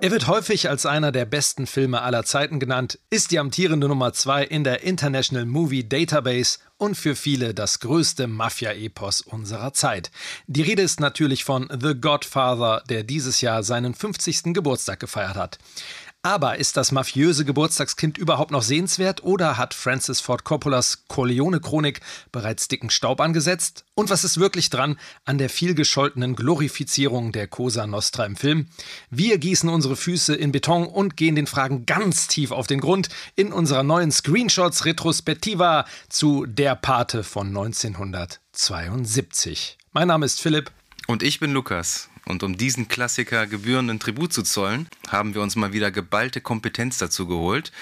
Er wird häufig als einer der besten Filme aller Zeiten genannt, ist die amtierende Nummer 2 in der International Movie Database und für viele das größte Mafia-Epos unserer Zeit. Die Rede ist natürlich von The Godfather, der dieses Jahr seinen 50. Geburtstag gefeiert hat. Aber ist das mafiöse Geburtstagskind überhaupt noch sehenswert oder hat Francis Ford Coppolas Corleone-Chronik bereits dicken Staub angesetzt? Und was ist wirklich dran an der vielgescholtenen Glorifizierung der Cosa Nostra im Film? Wir gießen unsere Füße in Beton und gehen den Fragen ganz tief auf den Grund in unserer neuen Screenshots Retrospectiva zu Der Pate von 1972. Mein Name ist Philipp. Und ich bin Lukas. Und um diesen Klassiker gebührenden Tribut zu zollen, haben wir uns mal wieder geballte Kompetenz dazu geholt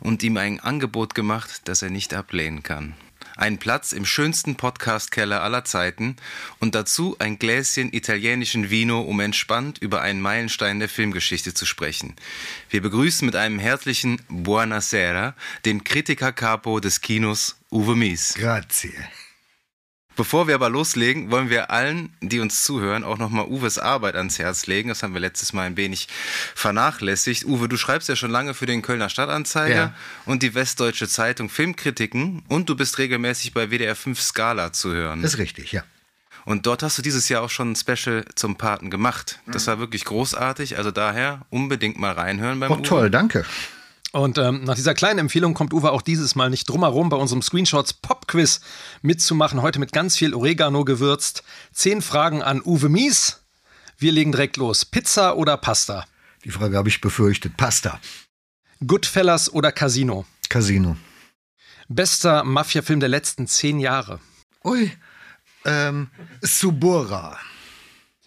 und ihm ein Angebot gemacht, das er nicht ablehnen kann. Einen Platz im schönsten Podcast-Keller aller Zeiten und dazu ein Gläschen italienischen Vino, um entspannt über einen Meilenstein der Filmgeschichte zu sprechen. Wir begrüßen mit einem herzlichen Buonasera den Kritiker Capo des Kinos, Uwe Mies. Grazie. Bevor wir aber loslegen, wollen wir allen, die uns zuhören, auch nochmal Uwes Arbeit ans Herz legen. Das haben wir letztes Mal ein wenig vernachlässigt. Uwe, du schreibst ja schon lange für den Kölner Stadtanzeiger ja. und die Westdeutsche Zeitung Filmkritiken und du bist regelmäßig bei WDR 5 Skala zu hören. Das ist richtig, ja. Und dort hast du dieses Jahr auch schon ein Special zum Paten gemacht. Das war wirklich großartig. Also daher unbedingt mal reinhören beim Oh, Uwe. toll, danke. Und ähm, nach dieser kleinen Empfehlung kommt Uwe auch dieses Mal nicht drumherum, bei unserem Screenshots Pop Quiz mitzumachen. Heute mit ganz viel Oregano gewürzt. Zehn Fragen an Uwe Mies. Wir legen direkt los. Pizza oder Pasta? Die Frage habe ich befürchtet. Pasta. Goodfellas oder Casino? Casino. Bester Mafia-Film der letzten zehn Jahre. Ui. Ähm, Subura.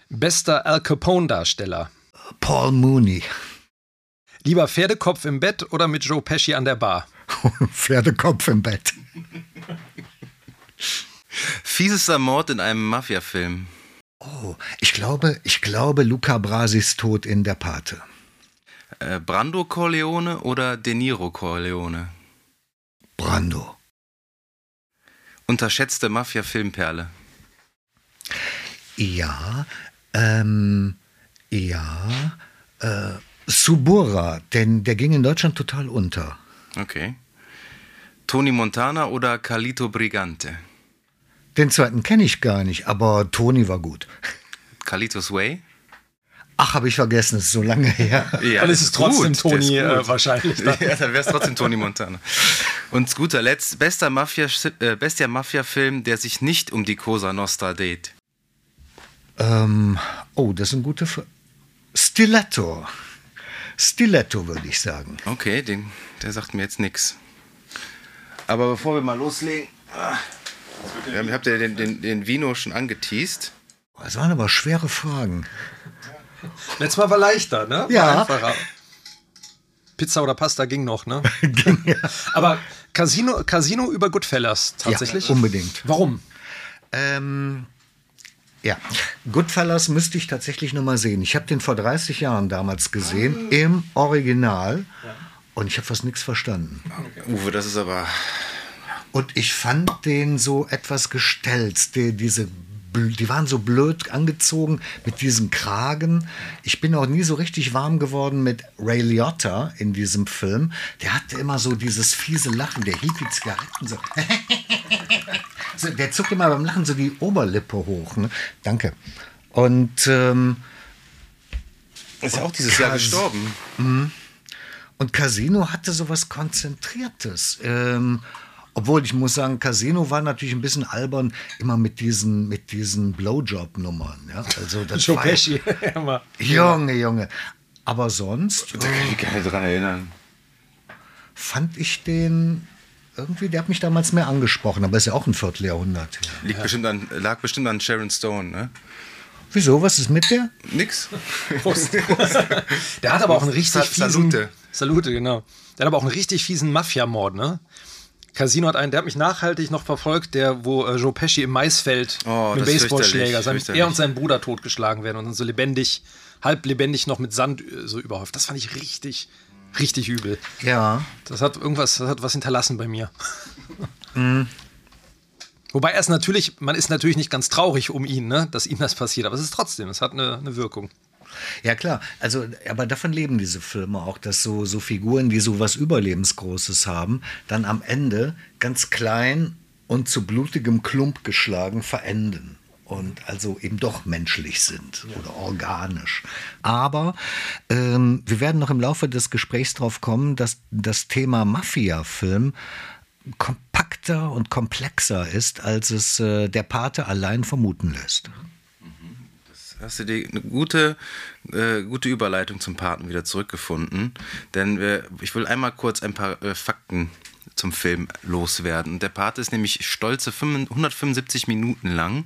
Bester Al Capone-Darsteller. Paul Mooney. Lieber Pferdekopf im Bett oder mit Joe Pesci an der Bar? Pferdekopf im Bett. Fiesester Mord in einem Mafia-Film. Oh, ich glaube, ich glaube, Luca Brasis Tod in der Pate. Äh, Brando Corleone oder De Niro Corleone? Brando. Unterschätzte Mafia-Filmperle. Ja, ähm, ja, äh, Subura, denn der ging in Deutschland total unter. Okay. Tony Montana oder Carlito Brigante? Den zweiten kenne ich gar nicht, aber Toni war gut. Carlitos Way? Ach, habe ich vergessen, es ist so lange her. Ja, Dann ist es trotzdem gut, ist Tony äh, wahrscheinlich. Dann. Ja, dann wäre es trotzdem Tony Montana. Und zu guter Letzt, bester Mafia, äh, bester Mafia-Film, der sich nicht um die Cosa Nostra dreht. Ähm, oh, das ist eine gute Frage. Stiletto. Stiletto, würde ich sagen. Okay, den, der sagt mir jetzt nichts. Aber bevor wir mal loslegen, ah, ähm, habt ihr den, den, den Vino schon angeteased? Das waren aber schwere Fragen. Letztes Mal war leichter, ne? War Ja. Einfacher. Pizza oder Pasta ging noch, ne? Aber Casino, Casino über Goodfellas tatsächlich? Ja, unbedingt. Warum? Ähm, ja, Goodfellas müsste ich tatsächlich noch mal sehen. Ich habe den vor 30 Jahren damals gesehen, im Original. Und ich habe fast nichts verstanden. Uwe, das ist aber. Und ich fand den so etwas gestelzt. Die, diese, die waren so blöd angezogen mit diesem Kragen. Ich bin auch nie so richtig warm geworden mit Ray Liotta in diesem Film. Der hatte immer so dieses fiese Lachen. Der hielt die Zigaretten so. so der zuckt immer beim Lachen so die Oberlippe hoch. Ne? Danke. Und, ähm, Ist ja auch dieses Jahr Krass. gestorben. und Casino hatte sowas Konzentriertes. Ähm, obwohl ich muss sagen, Casino war natürlich ein bisschen albern, immer mit diesen, mit diesen Blowjob-Nummern. Ja? Also das war- Pesci. Immer. Junge, Junge. Aber sonst Da kann ich mich gar nicht dran erinnern. fand ich den irgendwie, der hat mich damals mehr angesprochen, aber ist ja auch ein Vierteljahrhundert. her. Liegt bestimmt an, lag bestimmt an Sharon Stone, ne? Wieso? Was ist mit der? Nix. Der hat aber auch einen richtig Sa- fiesen. Salute. Salute, genau. Der hat aber auch einen richtig fiesen Mafia-Mord, ne? Casino hat einen, der hat mich nachhaltig noch verfolgt, der, wo äh, Joe Pesci im Maisfeld Oh, mit Baseballschläger, sein, er und sein Bruder totgeschlagen werden und dann so lebendig, halb lebendig noch mit Sand äh, so überhäuft. Das fand ich richtig, richtig übel. Ja. Das hat irgendwas, das hat was hinterlassen bei mir. Mhm. Wobei er ist natürlich, man ist natürlich nicht ganz traurig um ihn, ne, dass ihm das passiert, aber es ist trotzdem, es hat eine, eine Wirkung. Ja klar, also aber davon leben diese Filme auch, dass so, so Figuren, die so was Überlebensgroßes haben, dann am Ende ganz klein und zu blutigem Klump geschlagen verenden und also eben doch menschlich sind oder organisch. Aber ähm, wir werden noch im Laufe des Gesprächs darauf kommen, dass das Thema Mafia-Film kompakter und komplexer ist, als es äh, der Pate allein vermuten lässt. Hast du die, eine gute, äh, gute Überleitung zum Paten wieder zurückgefunden? Denn wir, ich will einmal kurz ein paar äh, Fakten zum Film loswerden. Der Pate ist nämlich stolze 5 175 Minuten lang,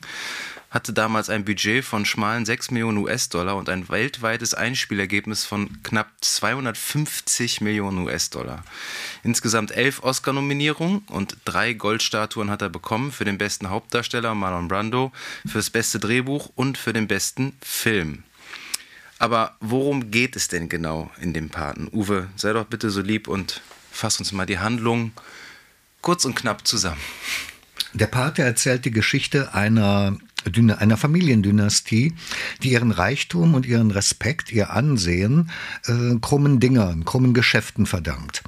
hatte damals ein Budget von schmalen 6 Millionen US-Dollar und ein weltweites Einspielergebnis von knapp 250 Millionen US-Dollar. Insgesamt elf Oscar-Nominierungen und drei Goldstatuen hat er bekommen für den besten Hauptdarsteller Marlon Brando, für das beste Drehbuch und für den besten Film. Aber worum geht es denn genau in dem Paten? Uwe, sei doch bitte so lieb und fass uns mal die Handlung kurz und knapp zusammen. Der Pate erzählt die Geschichte einer, einer Familiendynastie, die ihren Reichtum und ihren Respekt, ihr Ansehen äh, krummen Dingern, krummen Geschäften verdankt.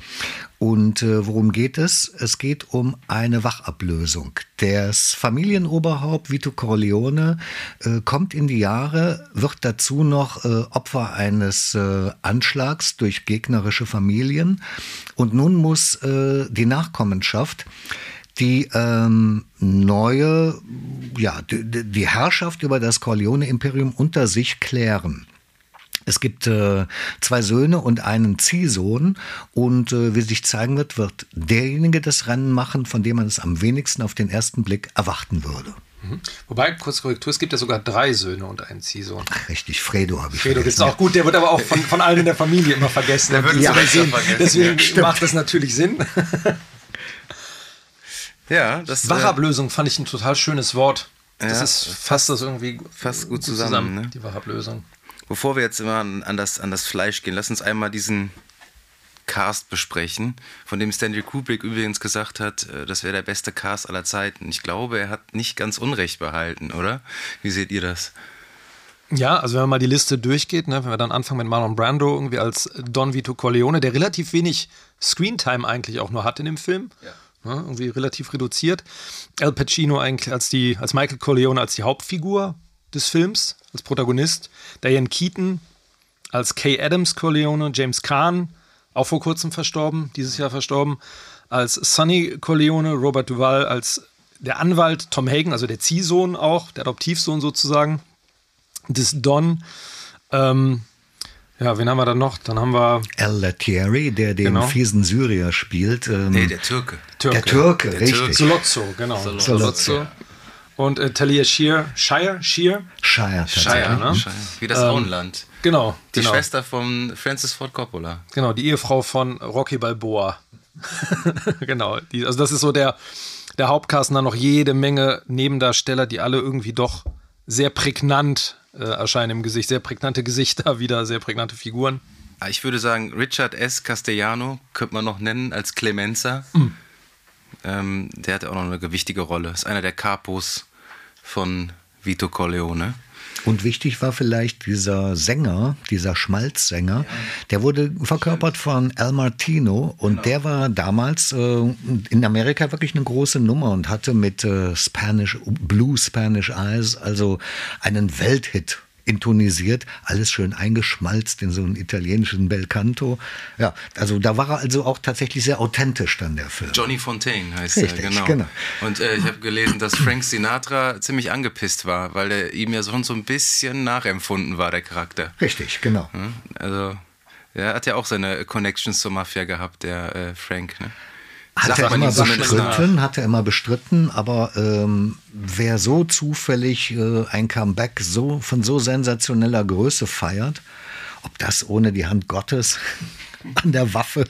Und äh, worum geht es? Es geht um eine Wachablösung. Das Familienoberhaupt Vito Corleone äh, kommt in die Jahre, wird dazu noch äh, Opfer eines äh, Anschlags durch gegnerische Familien. Und nun muss äh, die Nachkommenschaft die ähm, neue, ja, die, die Herrschaft über das Corleone-Imperium unter sich klären. Es gibt äh, zwei Söhne und einen Ziehsohn und äh, wie sich zeigen wird, wird derjenige das Rennen machen, von dem man es am wenigsten auf den ersten Blick erwarten würde. Wobei, kurz Korrektur, es gibt ja sogar drei Söhne und einen Ziehsohn. Ach, richtig, Fredo habe ich Fredo ist vergessen. auch gut, der wird aber auch von, von allen in der Familie immer vergessen. Der wird ja, vergessen, deswegen ja. macht das natürlich Sinn. Ja, das äh, Wachablösung fand ich ein total schönes Wort. Das Ja, ist fasst das irgendwie fasst gut zusammen, ne? die Wachablösung. Bevor wir jetzt immer an an das, an das Fleisch gehen, lass uns einmal diesen Cast besprechen, von dem Stanley Kubrick übrigens gesagt hat, äh, das wäre der beste Cast aller Zeiten. Ich glaube, er hat nicht ganz Unrecht behalten, oder? Wie seht ihr das? Ja, also wenn man mal die Liste durchgeht, ne, wenn wir dann anfangen mit Marlon Brando irgendwie als Don Vito Corleone, der relativ wenig Screentime eigentlich auch nur hat in dem Film. Ne, irgendwie relativ reduziert. Al Pacino eigentlich als die, als Michael Corleone als die Hauptfigur des Films, als Protagonist. Diane Keaton als Kay Adams Corleone, James Caan, auch vor kurzem verstorben, dieses Jahr verstorben, als Sonny Corleone, Robert Duvall als der Anwalt, Tom Hagen, also der Ziehsohn auch, der Adoptivsohn sozusagen, des Don. Ähm, ja, wen haben wir dann noch? Dann haben wir El Latieri, der den Genau. fiesen Syrier spielt. Ähm, Nee, der Türke. Türke. der Türke, Der richtig. Türke. Solozzo, genau. Solozzo. Und äh, Talia Shear, Shire, Shear, Shire, Shire, ne? Shire. Wie das Auenland. genau. Die genau. Schwester von Francis Ford Coppola. Genau, die Ehefrau von Rocky Balboa. genau, die, also das ist so der, der Hauptcast und dann noch jede Menge Nebendarsteller, die alle irgendwie doch sehr prägnant äh, erscheinen im Gesicht, sehr prägnante Gesichter, wieder sehr prägnante Figuren. Ah, Ich würde sagen, Richard S. Castellano könnte man noch nennen als Clemenza. Mhm. Ähm, der hat auch noch eine wichtige Rolle. Ist einer der Capos von Vito Corleone. Und wichtig war vielleicht dieser Sänger, dieser Schmalzsänger, der wurde verkörpert von Al Martino. Und der war damals äh, in Amerika wirklich eine große Nummer und hatte mit äh, Spanish, Blue Spanish Eyes also einen Welthit intonisiert, alles schön eingeschmalzt in so einen italienischen Belcanto. Ja, also da war er also auch tatsächlich sehr authentisch dann der Film. Johnny Fontaine heißt Richtig, er, genau. genau. Und äh, ich habe gelesen, dass Frank Sinatra ziemlich angepisst war, weil er ihm ja schon so ein bisschen nachempfunden war, der Charakter. Richtig, genau. Hm? Also, er hat ja auch seine Connections zur Mafia gehabt, der äh, Frank. Ne? Hat er immer nach. bestritten, hat er immer bestritten, aber ähm, wer so zufällig äh, ein Comeback so von so sensationeller Größe feiert ob das ohne die Hand Gottes an der Waffe.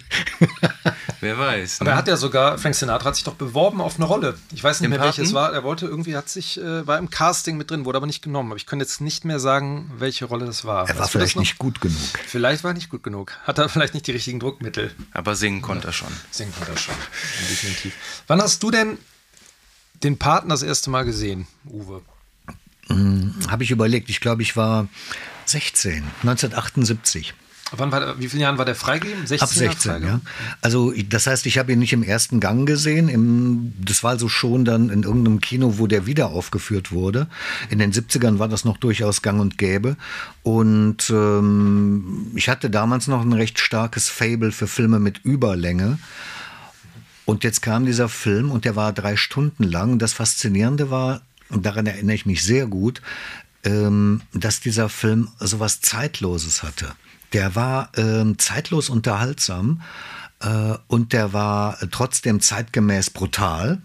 Wer weiß. Ne? Aber er hat ja sogar, Frank Sinatra hat sich doch beworben auf eine Rolle. Ich weiß nicht Im mehr, Paten? welches war. Er wollte irgendwie, hat sich, äh, war im Casting mit drin, wurde aber nicht genommen. Aber ich kann jetzt nicht mehr sagen, welche Rolle das war. Er war vielleicht nicht gut genug. Vielleicht war er nicht gut genug. Hat er vielleicht nicht die richtigen Druckmittel. Aber singen konnte er schon. Singen konnte er schon. Definitiv. Wann hast du denn den Paten das erste Mal gesehen, Uwe? Hm, Habe ich überlegt. Ich glaube, ich war 16, 1978. Wann war, wie vielen Jahren war der freigegeben? 16 Ab 16, freigegeben? ja. Also das heißt, ich habe ihn nicht im ersten Gang gesehen. Im, das war also schon dann in irgendeinem Kino, wo der wieder aufgeführt wurde. In den 70ern war das noch durchaus gang und gäbe. Und ähm, ich hatte damals noch ein recht starkes Fable für Filme mit Überlänge. Und jetzt kam dieser Film und der war drei Stunden lang. Das Faszinierende war, und daran erinnere ich mich sehr gut, ähm, dass dieser Film sowas Zeitloses hatte. Der war ähm, zeitlos unterhaltsam äh, und der war trotzdem zeitgemäß brutal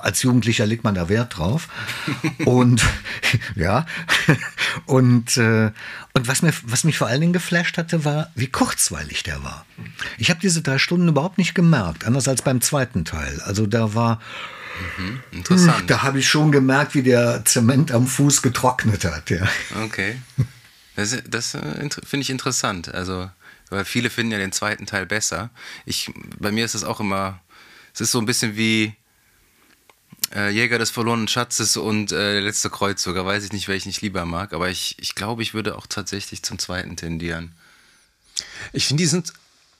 als Jugendlicher legt man da Wert drauf. und ja, und, äh, und was, mir, was mich vor allen Dingen geflasht hatte, war, wie kurzweilig der war. Ich habe diese drei Stunden überhaupt nicht gemerkt, anders als beim zweiten Teil. Also da war Mhm, interessant. Da habe ich schon gemerkt, wie der Zement am Fuß getrocknet hat. Ja. Okay. Das, das äh, finde ich interessant. Also, weil viele finden ja den zweiten Teil besser. Ich, bei mir ist es auch immer, es ist so ein bisschen wie äh, Jäger des verlorenen Schatzes und äh, der letzte Kreuzzug. Da weiß ich nicht, welchen ich lieber mag, aber ich, ich glaube, ich würde auch tatsächlich zum zweiten tendieren. Ich finde, die sind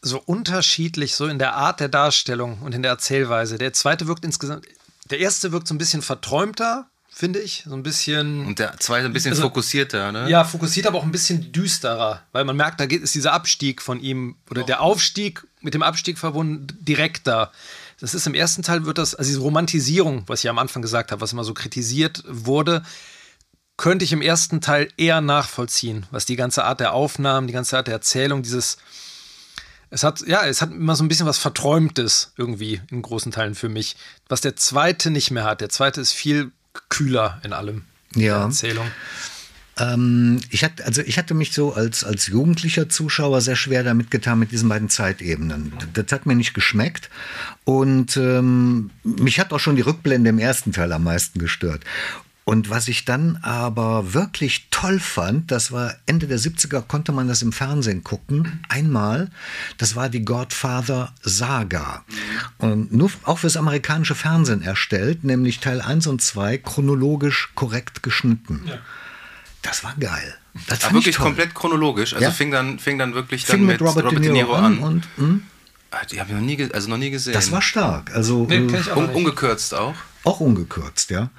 so unterschiedlich, so in der Art der Darstellung und in der Erzählweise. Der zweite wirkt insgesamt der erste wirkt so ein bisschen verträumter, finde ich. So ein bisschen. Und der zweite ein bisschen also, fokussierter, ne? Ja, fokussiert, aber auch ein bisschen düsterer. Weil man merkt, da geht, ist dieser Abstieg von ihm oder oh. der Aufstieg mit dem Abstieg verbunden direkter. Das ist im ersten Teil wird das, also diese Romantisierung, was ich am Anfang gesagt habe, was immer so kritisiert wurde, könnte ich im ersten Teil eher nachvollziehen, was die ganze Art der Aufnahmen, die ganze Art der Erzählung, dieses es hat, ja, es hat immer so ein bisschen was Verträumtes irgendwie in großen Teilen für mich, was der zweite nicht mehr hat. Der zweite ist viel kühler in allem. Ja. Erzählung. Ähm, ich, hatte, also ich hatte mich so als, als jugendlicher Zuschauer sehr schwer damit getan mit diesen beiden Zeitebenen. Das hat mir nicht geschmeckt. Und ähm, mich hat auch schon die Rückblende im ersten Teil am meisten gestört. Und was ich dann aber wirklich toll fand, das war Ende der 70er, konnte man das im Fernsehen gucken. Einmal, das war die Godfather Saga. Und nur auch fürs amerikanische Fernsehen erstellt, nämlich Teil 1 und 2 chronologisch korrekt geschnitten. Ja. Das war geil. Das war wirklich komplett chronologisch. Also ja. fing, dann, fing dann wirklich dann mit, mit Robert, Robert De Niro, an. Und, hm? Ah, die habe ich noch nie, also noch nie gesehen. Das war stark. Also, nee, äh, un ungekürzt auch? Auch ungekürzt, ja.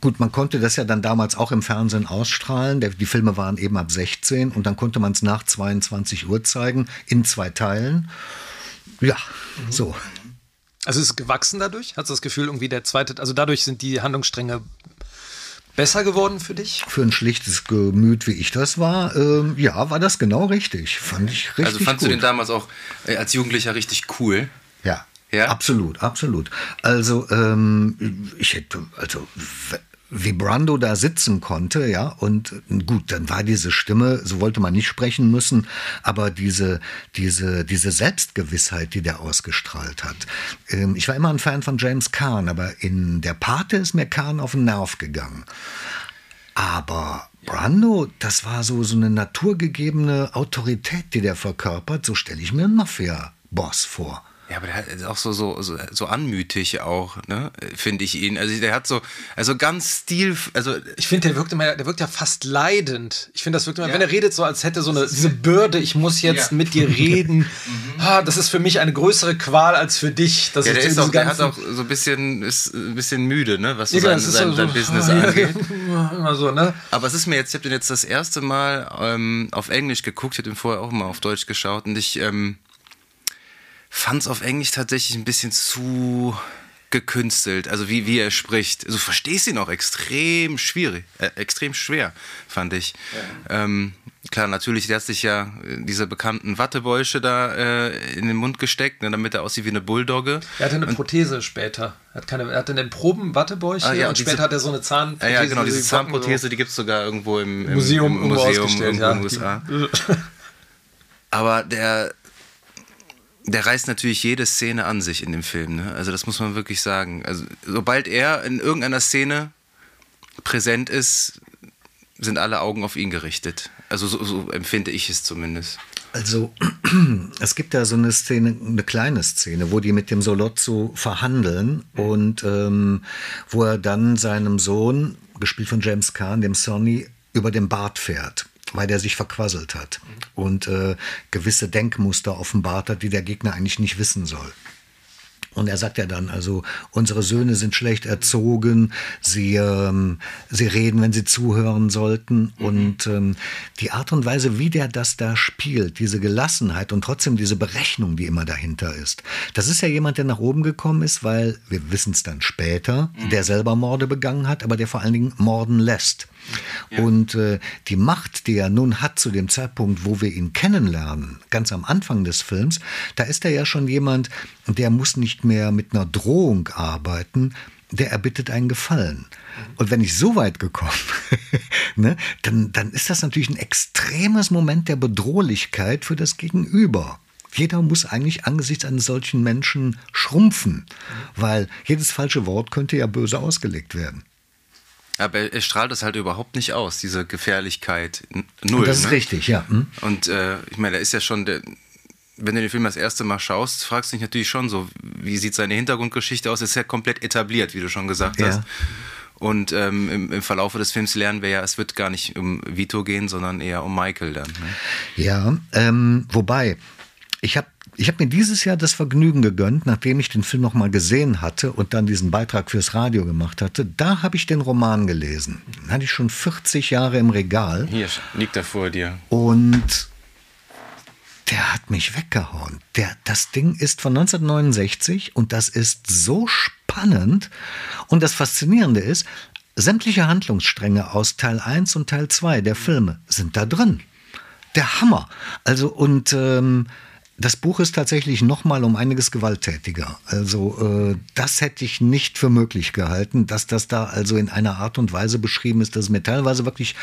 Gut, man konnte das ja dann damals auch im Fernsehen ausstrahlen. die Filme waren eben ab 16 und dann konnte man es nach 22 Uhr zeigen, in zwei Teilen. Ja, mhm. so. Also ist es gewachsen dadurch? Hast du das Gefühl, irgendwie der zweite, also dadurch sind die Handlungsstränge besser geworden für dich? Für ein schlichtes Gemüt, wie ich das war, ähm, ja, war das genau richtig. Fand ich richtig. Also fandst gut. du den damals auch äh, als Jugendlicher richtig cool? Ja. Ja? Absolut, absolut. Also ähm, ich hätte, also wie Brando da sitzen konnte, ja, und gut, dann war diese Stimme, so wollte man nicht sprechen müssen, aber diese, diese, diese Selbstgewissheit, die der ausgestrahlt hat. Ähm, ich war immer ein Fan von James Caan, aber in der Pate ist mir Caan auf den Nerv gegangen. Aber Brando, das war so, so eine naturgegebene Autorität, die der verkörpert, so stelle ich mir einen Mafia-Boss vor. Ja, aber der ist auch so, so, so, so anmütig auch, ne, finde ich ihn. Also der hat so, also ganz stil, also. Ich finde, der wirkt immer, der wirkt ja fast leidend. Ich finde, das wirkt immer, ja. wenn er redet, so als hätte so eine, diese Bürde, ich muss jetzt ja. mit dir reden. mhm. ah, das ist für mich eine größere Qual als für dich. Das ja, der, ist auch, der hat auch so ein bisschen, ist ein bisschen müde, ne, was so ja, sein, sein, so, sein Business angeht. immer so, ne? Aber es ist mir jetzt, ich habe den jetzt das erste Mal ähm, auf Englisch geguckt, ich habe den vorher auch mal auf Deutsch geschaut und ich, ähm, fand es auf Englisch tatsächlich ein bisschen zu gekünstelt, also wie, wie er spricht. Also verstehst ihn auch extrem schwierig, äh, extrem schwer, fand ich. Ja. Ähm, klar, natürlich, der hat sich ja diese bekannten Wattebäusche da äh, in den Mund gesteckt, ne, damit er aussieht wie eine Bulldogge. Er hatte eine und, Prothese später. Er, hat keine, er hatte in den Proben Wattebäuche ah, ja, und, und später hat er so eine Zahnprothese. Ja, genau, diese Zahnprothese, die gibt es sogar irgendwo im, im Museum, im Museum irgendwo ja. in den USA. Aber der, der reißt natürlich jede Szene an sich in dem Film. Ne? Also das muss man wirklich sagen. Also sobald er in irgendeiner Szene präsent ist, sind alle Augen auf ihn gerichtet. Also so, so empfinde ich es zumindest. Also es gibt ja so eine Szene, eine kleine Szene, wo die mit dem Solozzo verhandeln und ähm, wo er dann seinem Sohn, gespielt von James Kahn, dem Sonny, über den Bart fährt weil der sich verquasselt hat und äh, gewisse Denkmuster offenbart hat, die der Gegner eigentlich nicht wissen soll. Und er sagt ja dann, also unsere Söhne sind schlecht erzogen, sie, ähm, sie reden, wenn sie zuhören sollten. Mhm. Und ähm, die Art und Weise, wie der das da spielt, diese Gelassenheit und trotzdem diese Berechnung, die immer dahinter ist. Das ist ja jemand, der nach oben gekommen ist, weil, wir wissen es dann später, mhm. der selber Morde begangen hat, aber der vor allen Dingen morden lässt. Ja. Und äh, die Macht, die er nun hat zu dem Zeitpunkt, wo wir ihn kennenlernen, ganz am Anfang des Films, da ist er ja schon jemand, der muss nicht mehr mit einer Drohung arbeiten, der erbittet einen Gefallen. Und wenn ich so weit gekommen, ne, dann, dann ist das natürlich ein extremes Moment der Bedrohlichkeit für das Gegenüber. Jeder muss eigentlich angesichts eines solchen Menschen schrumpfen, weil jedes falsche Wort könnte ja böse ausgelegt werden. Aber er strahlt das halt überhaupt nicht aus, diese Gefährlichkeit. Null. Das ist ne? richtig, ja. Hm? Und äh, ich meine, er ist ja schon der. Wenn du den Film das erste Mal schaust, fragst du dich natürlich schon so, wie sieht seine Hintergrundgeschichte aus? Ist ja komplett etabliert, wie du schon gesagt hast. Ja. Und ähm, im, im Verlaufe des Films lernen wir ja, es wird gar nicht um Vito gehen, sondern eher um Michael dann. Ne? Ja, ähm, wobei, ich habe ich habe mir dieses Jahr das Vergnügen gegönnt, nachdem ich den Film noch mal gesehen hatte und dann diesen Beitrag fürs Radio gemacht hatte. Da habe ich den Roman gelesen. Den hatte ich schon 40 Jahre im Regal. Hier liegt er vor dir. Und der hat mich weggehauen. Der, das Ding ist von 1969 und das ist so spannend. Und das Faszinierende ist, sämtliche Handlungsstränge aus Teil 1 und Teil 2 der Filme sind da drin. Der Hammer. Also und ähm, das Buch ist tatsächlich noch mal um einiges gewalttätiger. Also äh, das hätte ich nicht für möglich gehalten, dass das da also in einer Art und Weise beschrieben ist, dass es mir teilweise wirklich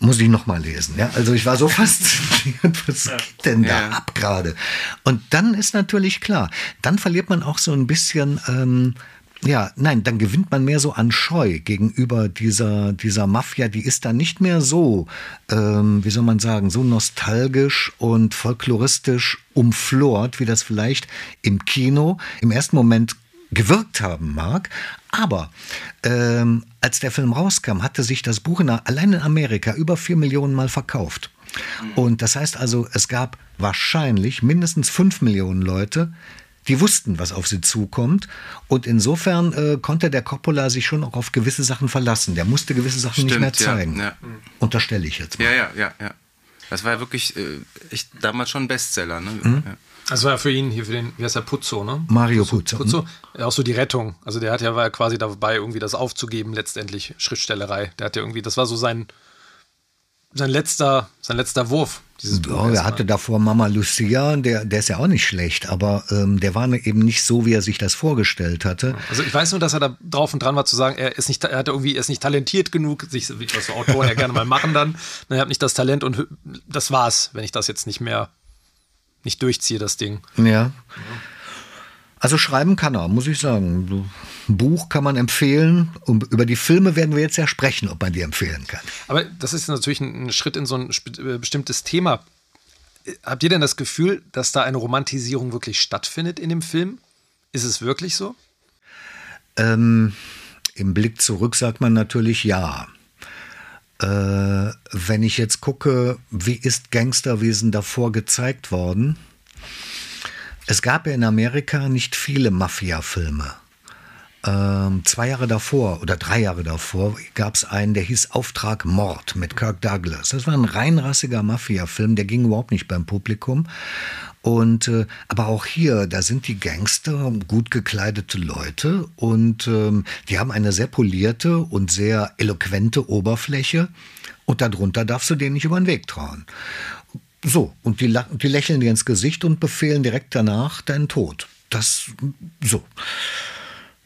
muss ich noch mal lesen. Ja, also ich war so fasziniert, was geht denn da ja. ab gerade? Und dann ist natürlich klar, dann verliert man auch so ein bisschen ähm, ja, nein, dann gewinnt man mehr so an Scheu gegenüber dieser, dieser Mafia. Die ist dann nicht mehr so, ähm, wie soll man sagen, so nostalgisch und folkloristisch umflort, wie das vielleicht im Kino im ersten Moment gewirkt haben mag. Aber ähm, als der Film rauskam, hatte sich das Buch in, allein in Amerika über vier Millionen Mal verkauft. Und das heißt also, es gab wahrscheinlich mindestens fünf Millionen Leute, die wussten, was auf sie zukommt. Und insofern äh, konnte der Coppola sich schon auch auf gewisse Sachen verlassen. Der musste gewisse Sachen Stimmt, nicht mehr zeigen. Ja, ja. Unterstelle ich jetzt mal. Ja, ja, ja, ja. Das war ja wirklich äh, ich, damals schon ein Bestseller. Ne? Mhm. Ja. Das war ja für ihn hier für den, wie heißt der, Puzzo, ne? Mario Puzzo. Puzzo. Mhm. Auch so die Rettung. Also der hat ja war ja quasi dabei, irgendwie das aufzugeben, letztendlich Schriftstellerei. Der hat ja irgendwie, das war so sein, sein letzter, sein letzter Wurf. Dieses ja, er hatte davor Mama Lucia, der, der ist ja auch nicht schlecht, aber ähm, der war eben nicht so, wie er sich das vorgestellt hatte. Also ich weiß nur, dass er da drauf und dran war zu sagen, er ist nicht, er hat irgendwie, er ist nicht talentiert genug, sich, was so Autoren ja gerne mal machen dann. Er hat nicht das Talent und das war's, wenn ich das jetzt nicht mehr nicht durchziehe, das Ding. Ja. Also schreiben kann er, muss ich sagen. Ein Buch kann man empfehlen. Und über die Filme werden wir jetzt ja sprechen, ob man die empfehlen kann. Aber das ist natürlich ein Schritt in so ein äh, bestimmtes Thema. Habt ihr denn das Gefühl, dass da eine Romantisierung wirklich stattfindet in dem Film? Ist es wirklich so? Ähm, Im Blick zurück sagt man natürlich ja. Äh, wenn ich jetzt gucke, wie ist Gangsterwesen davor gezeigt worden? Es gab ja in Amerika nicht viele Mafia-Filme. Ähm, zwei Jahre davor oder drei Jahre davor gab es einen, der hieß Auftrag Mord mit Kirk Douglas. Das war ein reinrassiger Mafia-Film, der ging überhaupt nicht beim Publikum. Und äh, aber auch hier, da sind die Gangster gut gekleidete Leute und ähm, die haben eine sehr polierte und sehr eloquente Oberfläche und darunter darfst du denen nicht über den Weg trauen. So, und die, die lächeln dir ins Gesicht und befehlen direkt danach deinen Tod. Das so.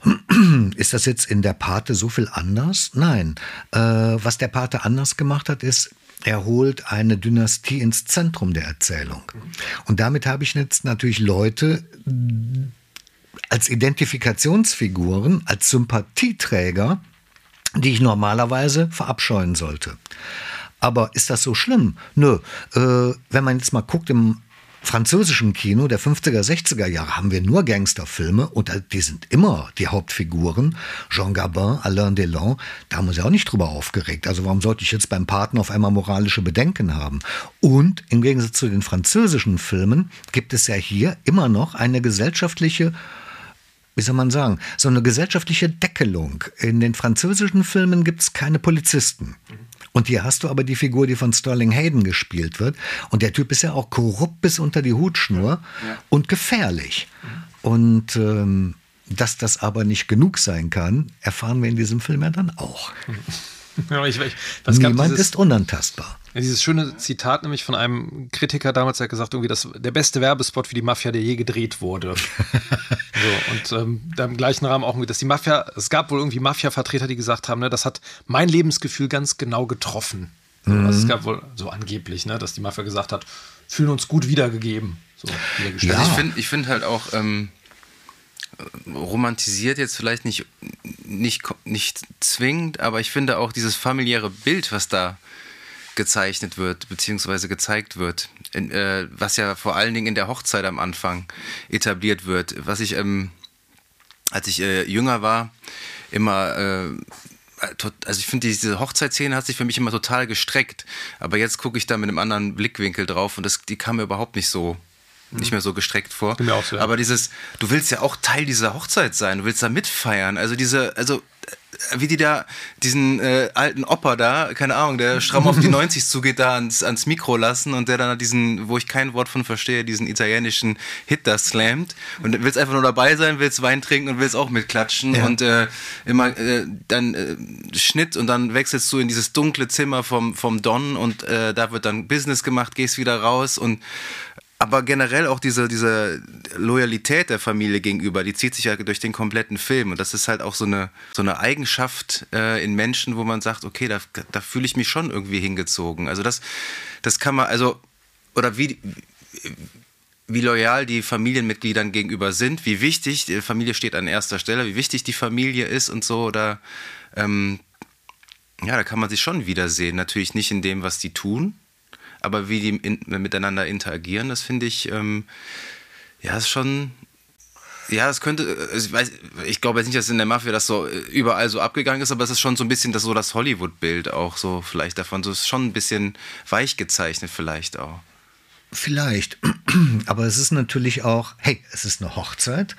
Ist das jetzt in der Pate so viel anders? Nein. Äh, was der Pate anders gemacht hat, ist, er holt eine Dynastie ins Zentrum der Erzählung. Und damit habe ich jetzt natürlich Leute als Identifikationsfiguren, als Sympathieträger, die ich normalerweise verabscheuen sollte. Aber ist das so schlimm? Nö. Äh, wenn man jetzt mal guckt im französischen Kino der 50er, 60er Jahre haben wir nur Gangsterfilme und die sind immer die Hauptfiguren. Jean Gabin, Alain Delon, da haben wir uns ja auch nicht drüber aufgeregt. Also warum sollte ich jetzt beim Paten auf einmal moralische Bedenken haben? Und im Gegensatz zu den französischen Filmen gibt es ja hier immer noch eine gesellschaftliche wie soll man sagen, so eine gesellschaftliche Deckelung. In den französischen Filmen gibt es keine Polizisten. Und hier hast du aber die Figur, die von Sterling Hayden gespielt wird. Und der Typ ist ja auch korrupt bis unter die Hutschnur ja. und gefährlich. Und ähm, dass das aber nicht genug sein kann, erfahren wir in diesem Film ja dann auch. Ja, ich, ich, Niemand dieses, ist unantastbar. Ja, dieses schöne Zitat nämlich von einem Kritiker damals, der hat gesagt, irgendwie, das der beste Werbespot für die Mafia, der je gedreht wurde. so, und ähm, da im gleichen Rahmen auch irgendwie, dass die Mafia, es gab wohl irgendwie Mafia-Vertreter, die gesagt haben, ne, das hat mein Lebensgefühl ganz genau getroffen. Mhm. also es gab wohl so angeblich, ne, dass die Mafia gesagt hat, fühlen uns gut wiedergegeben. So, ja. Also ich finde ich find halt auch, ähm, romantisiert jetzt vielleicht nicht, nicht, nicht zwingend, aber ich finde auch dieses familiäre Bild, was da gezeichnet wird, beziehungsweise gezeigt wird, in, äh, was ja vor allen Dingen in der Hochzeit am Anfang etabliert wird. Was ich, ähm, als ich äh, jünger war, immer äh, also ich finde, diese Hochzeitsszene hat sich für mich immer total gestreckt. Aber jetzt gucke ich da mit einem anderen Blickwinkel drauf und das, die kam mir überhaupt nicht so nicht mehr so gestreckt vor. Mir auch so, ja. Aber dieses, du willst ja auch Teil dieser Hochzeit sein, du willst da mitfeiern. Also diese, also wie die da diesen äh, alten Opa da, keine Ahnung, der stramm auf die 90 zugeht, da ans, ans Mikro lassen und der dann diesen, wo ich kein Wort von verstehe, diesen italienischen Hit da slammt und willst einfach nur dabei sein, willst Wein trinken und willst auch mitklatschen ja. und äh, immer äh, dann äh, Schnitt und dann wechselst du in dieses dunkle Zimmer vom, vom Don und äh, da wird dann Business gemacht, gehst wieder raus und aber generell auch diese, diese Loyalität der Familie gegenüber, die zieht sich ja durch den kompletten Film. Und das ist halt auch so eine, so eine Eigenschaft äh, in Menschen, wo man sagt, okay, da, da fühle ich mich schon irgendwie hingezogen. Also das, das kann man, also, oder wie, wie loyal die Familienmitgliedern gegenüber sind, wie wichtig, die Familie steht an erster Stelle, wie wichtig die Familie ist und so, oder ähm, ja, da kann man sich schon wiedersehen. Natürlich nicht in dem, was die tun, aber wie die in, miteinander interagieren, das finde ich, ähm, ja, ist schon, ja, es könnte, ich, weiß, ich glaube jetzt nicht, dass in der Mafia das so überall so abgegangen ist, aber es ist schon so ein bisschen das, so das Hollywood-Bild auch so vielleicht davon. So ist schon ein bisschen weich gezeichnet vielleicht auch. Vielleicht, aber es ist natürlich auch, hey, es ist eine Hochzeit.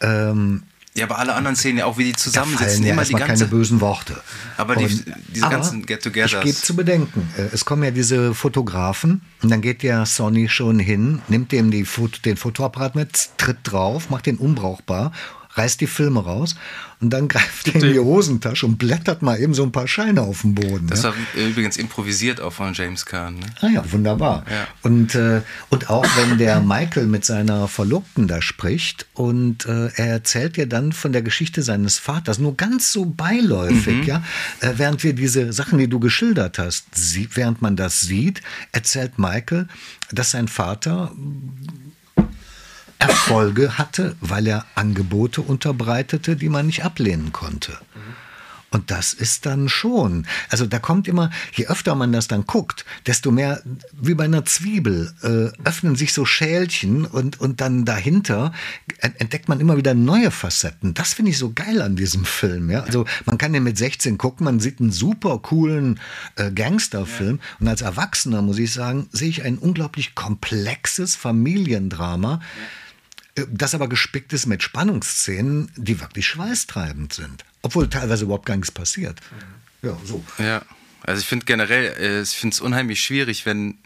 Ähm, ja, aber alle anderen Szenen ja auch, wie die zusammensitzen, ja immer die ganze, keine bösen Worte. Aber die, diese ganzen Get-togethers. Ich gebe zu bedenken, äh, es kommen ja diese Fotografen und dann geht der Sonny schon hin, nimmt dem die Foto, den Fotoapparat mit, tritt drauf, macht den unbrauchbar reißt die Filme raus und dann greift er in die Hosentasche und blättert mal eben so ein paar Scheine auf den Boden. Das ja. war übrigens improvisiert auch von James Kahn. Ne? Ah ja, wunderbar. Ja. Und, äh, und auch wenn der Michael mit seiner Verlobten da spricht und äh, er erzählt dir dann von der Geschichte seines Vaters, nur ganz so beiläufig, mhm. ja, äh, während wir diese Sachen, die du geschildert hast, sie, während man das sieht, erzählt Michael, dass sein Vater Erfolge hatte, weil er Angebote unterbreitete, die man nicht ablehnen konnte. Und das ist dann schon. Also da kommt immer, je öfter man das dann guckt, desto mehr, wie bei einer Zwiebel, äh, öffnen sich so Schälchen und, und dann dahinter entdeckt man immer wieder neue Facetten. Das finde ich so geil an diesem Film. Ja? Also man kann den mit 16 gucken, man sieht einen super coolen äh, Gangsterfilm. Ja. Und als Erwachsener, muss ich sagen, sehe ich ein unglaublich komplexes Familiendrama. Ja das aber gespickt ist mit Spannungsszenen, die wirklich schweißtreibend sind. Obwohl teilweise überhaupt gar nichts passiert. Ja, so. Ja, also ich finde generell, äh, ich finde es unheimlich schwierig, wenn,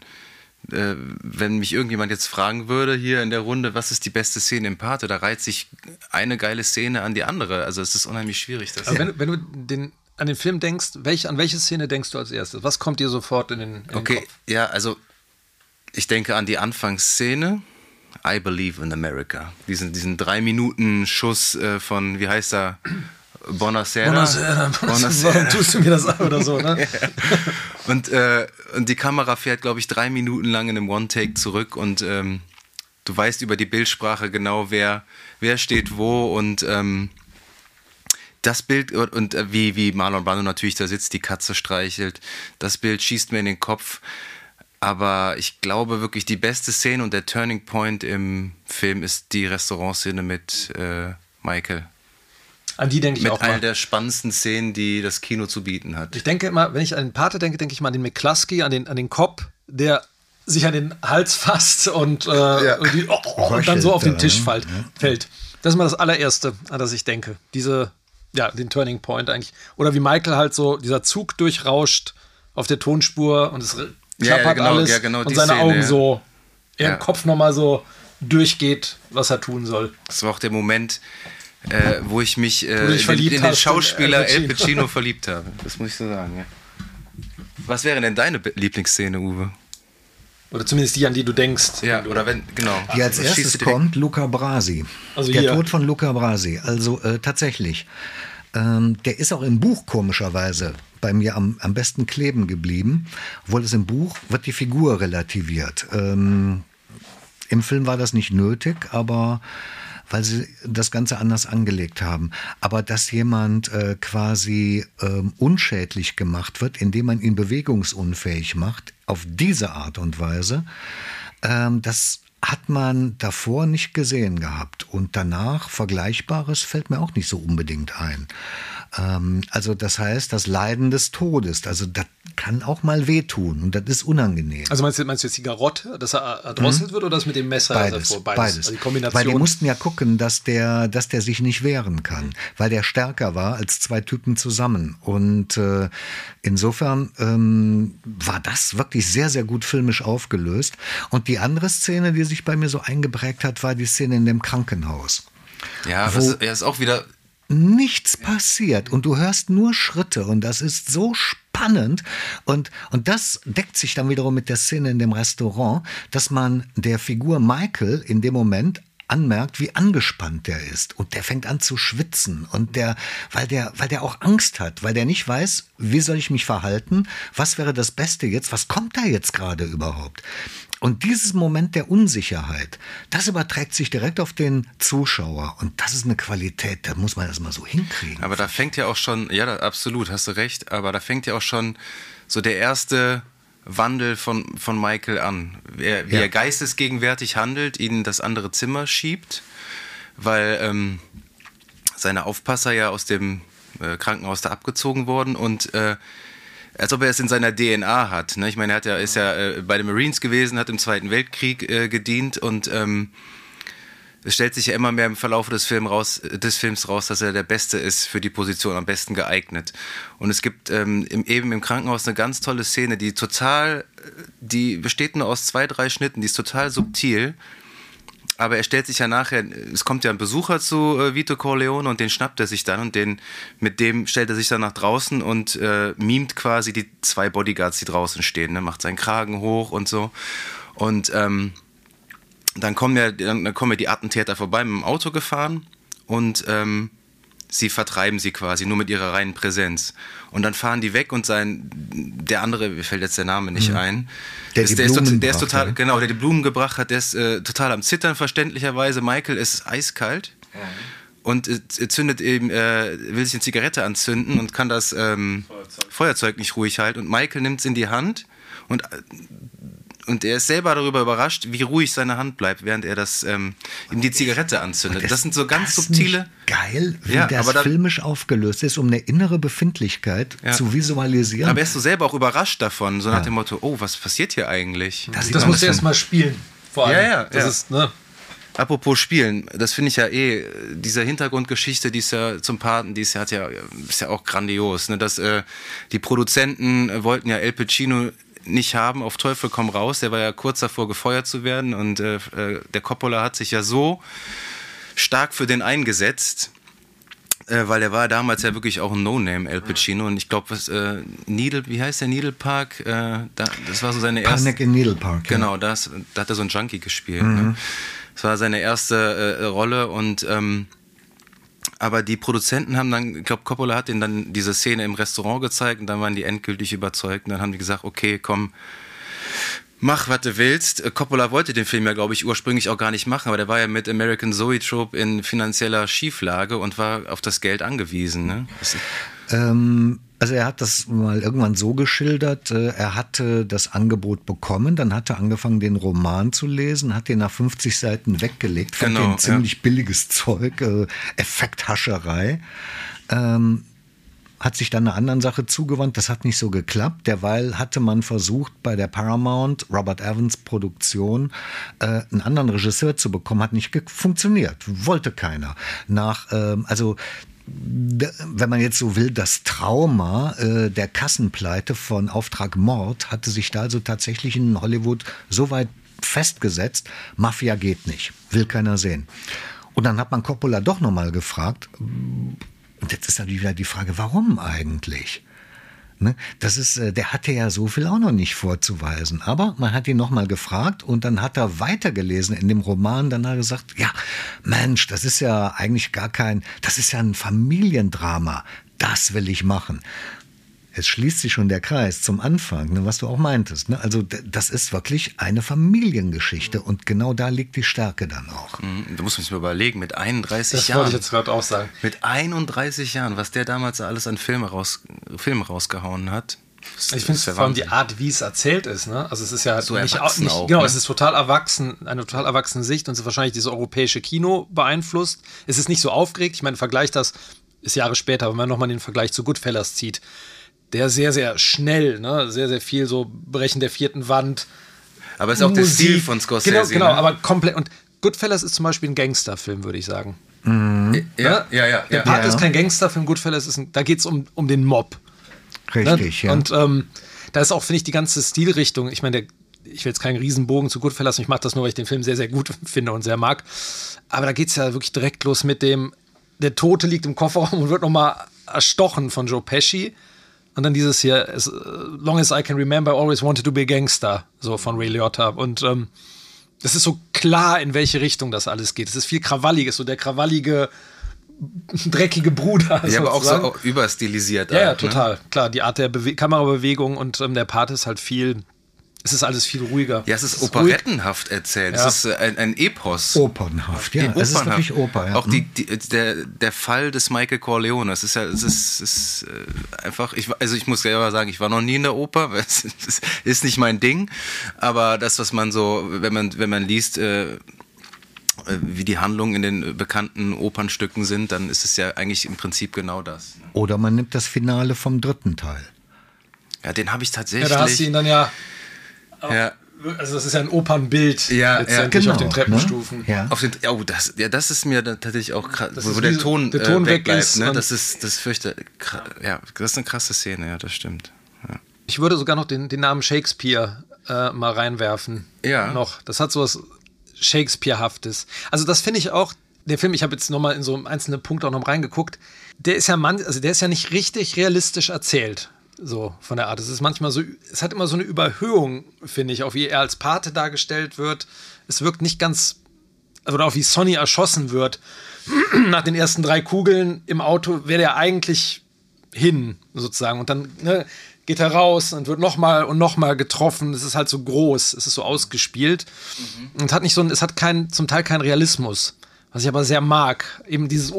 äh, wenn mich irgendjemand jetzt fragen würde hier in der Runde, was ist die beste Szene im Pate, da reiht sich eine geile Szene an die andere. Also es ist unheimlich schwierig. Das Aber wenn, wenn du den, an den Film denkst, welch, an welche Szene denkst du als erstes? Was kommt dir sofort in den, in okay, den Kopf? ja, also ich denke an die Anfangsszene. I Believe in America. Diesen, diesen drei Minuten Schuss äh, von, wie heißt er? Bonacera. Bonacera. Bonacera. Warum tust du mir das an oder so, ne? und, äh, und die Kamera fährt, glaube ich, drei Minuten lang in einem One-Take zurück und ähm, du weißt über die Bildsprache genau, wer, wer steht wo und ähm, das Bild und, und äh, wie, wie Marlon Brando natürlich da sitzt, die Katze streichelt, das Bild schießt mir in den Kopf. Aber ich glaube wirklich, die beste Szene und der Turning Point im Film ist die Restaurantszene mit äh, Michael. An die denke ich Mit auch. Mit einer der spannendsten Szenen, die das Kino zu bieten hat. Ich denke immer, wenn ich an den Pate denke, denke ich mal an den McCluskey, an den, an den Cop, der sich an den Hals fasst und, äh, ja. und, die, oh, oh, und dann so auf den Tisch ne? fällt. Ja. fällt. Das ist mal das allererste, an das ich denke. Diese, ja, den Turning Point eigentlich. Oder wie Michael halt so, dieser Zug durchrauscht auf der Tonspur und es klappert ja, genau, alles genau und seine Szene, Augen so im Kopf nochmal so durchgeht, was er tun soll. Das war auch der Moment, äh, wo ich mich äh, in, den, in den Schauspieler El Pacino. El Pacino verliebt habe. Das muss ich so sagen, ja. Was wäre denn deine Lieblingsszene, Uwe? Oder zumindest die, an die du denkst. Ja, oder wenn, genau. Die als erstes kommt, Luca Brasi. Also der hier. Tod von Luca Brasi. Also äh, tatsächlich. Ähm, der ist auch im Buch komischerweise bei mir am, am besten kleben geblieben. Obwohl es im Buch wird die Figur relativiert. Ähm, Im Film war das nicht nötig, aber weil sie das Ganze anders angelegt haben. Aber dass jemand äh, quasi ähm, unschädlich gemacht wird, indem man ihn bewegungsunfähig macht, auf diese Art und Weise, ähm, das hat man davor nicht gesehen gehabt. Und danach Vergleichbares fällt mir auch nicht so unbedingt ein. Ähm, also das heißt, das Leiden des Todes, also das kann auch mal wehtun und das ist unangenehm. Also meinst du, meinst du jetzt die Garotte, dass er erdrosselt mhm. wird oder das mit dem Messer beides, davor? Beides. beides. Also die Kombination. Weil die mussten ja gucken, dass der, dass der sich nicht wehren kann, mhm. weil der stärker war als zwei Typen zusammen. Und äh, insofern ähm, war das wirklich sehr, sehr gut filmisch aufgelöst. Und die andere Szene, die sich bei mir so eingeprägt hat, war die Szene in dem Krankenhaus. Ja, das ist, ist auch wieder nichts passiert und du hörst nur Schritte und das ist so spannend und, und das deckt sich dann wiederum mit der Szene in dem Restaurant, dass man der Figur Michael in dem Moment anmerkt, wie angespannt der ist und der fängt an zu schwitzen und der, weil der, weil der auch Angst hat, weil der nicht weiß, wie soll ich mich verhalten, was wäre das Beste jetzt, was kommt da jetzt gerade überhaupt? Und dieses Moment der Unsicherheit, das überträgt sich direkt auf den Zuschauer. Und das ist eine Qualität, da muss man das mal so hinkriegen. Aber da fängt ja auch schon, ja, da, absolut, hast du recht, aber da fängt ja auch schon so der erste Wandel von, von Michael an. Wie, er, wie ja. er geistesgegenwärtig handelt, ihn in das andere Zimmer schiebt, weil ähm, seine Aufpasser ja aus dem äh, Krankenhaus da abgezogen wurden und äh, als ob er es in seiner DNA hat. Ne? Ich meine, er hat ja, ist ja äh, bei den Marines gewesen, hat im Zweiten Weltkrieg äh, gedient und ähm, es stellt sich ja immer mehr im Verlauf des, Film raus, des Films raus, dass er der Beste ist für die Position, am besten geeignet. Und es gibt ähm, im, eben im Krankenhaus eine ganz tolle Szene, die total, die besteht nur aus zwei, drei Schnitten, die ist total subtil aber er stellt sich ja nachher, es kommt ja ein Besucher zu äh, Vito Corleone und den schnappt er sich dann und den, mit dem stellt er sich dann nach draußen und äh, mimt quasi die zwei Bodyguards, die draußen stehen, ne? macht seinen Kragen hoch und so. Und ähm, dann, kommen ja, dann kommen ja die Attentäter vorbei mit dem Auto gefahren und ähm, sie vertreiben sie quasi nur mit ihrer reinen Präsenz. Und dann fahren die weg und sein, der andere, mir fällt jetzt der Name nicht mhm. ein, der, ist, der, ist, der ist total, hat. genau, der die Blumen gebracht hat, der ist äh, total am Zittern, verständlicherweise. Michael ist eiskalt. Mhm. Und äh, zündet eben, äh, will sich eine Zigarette anzünden und kann das ähm, Feuerzeug. Feuerzeug nicht ruhig halten. Und Michael nimmt es in die Hand und äh, und er ist selber darüber überrascht, wie ruhig seine Hand bleibt, während er das ähm, ihm die Zigarette anzündet. Das, das, sind so ganz subtile. geil, wie ja, das dann, filmisch aufgelöst ist, um eine innere Befindlichkeit ja. zu visualisieren. Aber er ist so selber auch überrascht davon, so nach ja. dem Motto: Oh, was passiert hier eigentlich? Das, das musst du erst mal spielen. Vor allem. Ja, ja. Das ist, ne? Apropos Spielen, das finde ich ja eh, diese Hintergrundgeschichte, die ist ja zum Paten, die ist ja, hat ja, ist ja auch grandios. Ne? Dass, äh, die Produzenten wollten ja El Pacino nicht haben, auf Teufel komm raus. Der war ja kurz davor gefeuert zu werden und äh, äh der Coppola hat sich ja so stark für den eingesetzt, äh, weil er war damals ja wirklich auch ein No-Name, El Pacino. Und ich glaube, was äh, Needle, wie heißt der Needle Park? Äh, da, das war so seine erste. Panic in Needle Park. Genau, das, da hat er so ein Junkie gespielt. Ne? Mhm. Ne? Das war seine erste äh, Rolle und ähm, aber die Produzenten haben dann, ich glaube, Coppola hat ihnen dann diese Szene im Restaurant gezeigt und dann waren die endgültig überzeugt und dann haben die gesagt, okay, komm, mach, was du willst. Äh, Coppola wollte den Film ja, glaube ich, ursprünglich auch gar nicht machen, aber der war ja mit American Zoetrope in finanzieller Schieflage und war auf das Geld angewiesen. Ne? Ähm, also er hat das mal irgendwann so geschildert, äh, er hatte das Angebot bekommen, dann hat er angefangen, den Roman zu lesen, hat den nach 50 Seiten weggelegt, fand genau, den ziemlich ja. billiges Zeug, äh, Effekthascherei. Ähm, hat sich dann einer anderen Sache zugewandt. Das hat nicht so geklappt. Derweil hatte man versucht, bei der Paramount, Robert Evans Produktion, äh, einen anderen Regisseur zu bekommen. Hat nicht funktioniert. Wollte keiner. Nach, äh, also wenn man jetzt so will, das Trauma äh, der Kassenpleite von Auftrag Mord hatte sich da also tatsächlich in Hollywood so weit festgesetzt, Mafia geht nicht, will keiner sehen. Und dann hat man Coppola doch nochmal gefragt, und jetzt ist natürlich wieder die Frage, warum eigentlich? Ne? Das ist, äh, der hatte ja so viel auch noch nicht vorzuweisen. Aber man hat ihn nochmal gefragt und dann hat er weitergelesen in dem Roman. Dann hat er gesagt, ja, Mensch, das ist ja eigentlich gar kein, das ist ja ein Familiendrama. Das will ich machen es schließt sich schon der Kreis zum Anfang, ne, was du auch meintest. Ne? Also das ist wirklich eine Familiengeschichte und genau da liegt die Stärke dann auch. Mhm, da muss man sich mal überlegen, mit 31 das Jahren. Das wollte ich jetzt gerade auch sagen. Mit 31 Jahren, was der damals alles an Filme, raus, Filme rausgehauen hat. Ich finde vor allem die Art, wie es erzählt ist. Ne? Also es ist ja so nicht, nicht auch, genau, ne? es ist total erwachsen, eine total erwachsene Sicht und es ist wahrscheinlich dieses europäische Kino beeinflusst. Es ist nicht so aufgeregt. Ich meine, Vergleich das ist Jahre später, wenn man nochmal den Vergleich zu Goodfellas zieht der sehr, sehr schnell, ne? sehr, sehr viel so Brechen der vierten Wand. Aber es ist auch Musik. der Stil von Scorsese. Genau, genau ne? aber komplett. Und Goodfellas ist zum Beispiel ein Gangsterfilm, würde ich sagen. Mhm. Ja, ja, ja. Der Part ja. ist kein Gangsterfilm, Goodfellas ist ein, da geht es um, um den Mob. Richtig, ne? ja. Und ähm, da ist auch, finde ich, die ganze Stilrichtung, ich meine, ich will jetzt keinen Riesenbogen zu Goodfellas, ich mache das nur, weil ich den Film sehr, sehr gut finde und sehr mag. Aber da geht es ja wirklich direkt los mit dem, der Tote liegt im Kofferraum und wird nochmal erstochen von Joe Pesci. Und dann dieses hier, as long as I can remember, I always wanted to be a gangster, so von Ray Liotta. Und ähm, das ist so klar, in welche Richtung das alles geht. Es ist viel krawalliges, so der krawallige, dreckige Bruder. Ja, aber auch so überstilisiert. Ja, ja, ne? total. Ne? Klar, die Art der Bewe Kamerabewegung und ähm, der Part ist halt viel es ist alles viel ruhiger. Ja, es ist, es ist operettenhaft ruhig. erzählt. Ja. Es ist äh, ein, ein Epos. Opernhaft, ja. Es ist wirklich Oper, ja. Auch die, die, der, der Fall des Michael Corleone. Es ist ja, es ist, ist äh, einfach, ich, also ich muss selber sagen, ich war noch nie in der Oper. Es ist nicht mein Ding. Aber das, was man so, wenn man, wenn man liest, äh, wie die Handlungen in den bekannten Opernstücken sind, dann ist es ja eigentlich im Prinzip genau das. Oder man nimmt das Finale vom dritten Teil. Ja, den habe ich tatsächlich. Ja, da hast du ihn dann ja ja. Also das ist ja ein Opernbild ja, letztendlich ja, genau, auf den ne? Treppenstufen. Ne? Ja. Auf den, oh, das, ja, das ist mir tatsächlich auch krass, wo, wo der Ton, der Ton äh, weg ist. Ne? Das ist, das fürchte, ja, das ist eine krasse Szene, ja, das stimmt. Ja. Ich würde sogar noch den, den Namen Shakespeare äh, mal reinwerfen. Ja. Noch. Das hat so was Shakespeare-haftes. Also das finde ich auch, der Film, ich habe jetzt nochmal in so einzelne Punkte auch noch reingeguckt, der ist ja man, also der ist ja nicht richtig realistisch erzählt so von der Art. Es ist manchmal so, es hat immer so eine Überhöhung, finde ich, auch wie er als Pate dargestellt wird. Es wirkt nicht ganz, oder auch wie Sonny erschossen wird. Nach den ersten drei Kugeln im Auto wäre er eigentlich hin, sozusagen. Und dann ne, geht er raus und wird nochmal und nochmal getroffen. Es ist halt so groß, es ist so ausgespielt. Mhm. Und hat nicht so, es hat kein, zum Teil keinen Realismus. Was ich aber sehr mag. Eben dieses,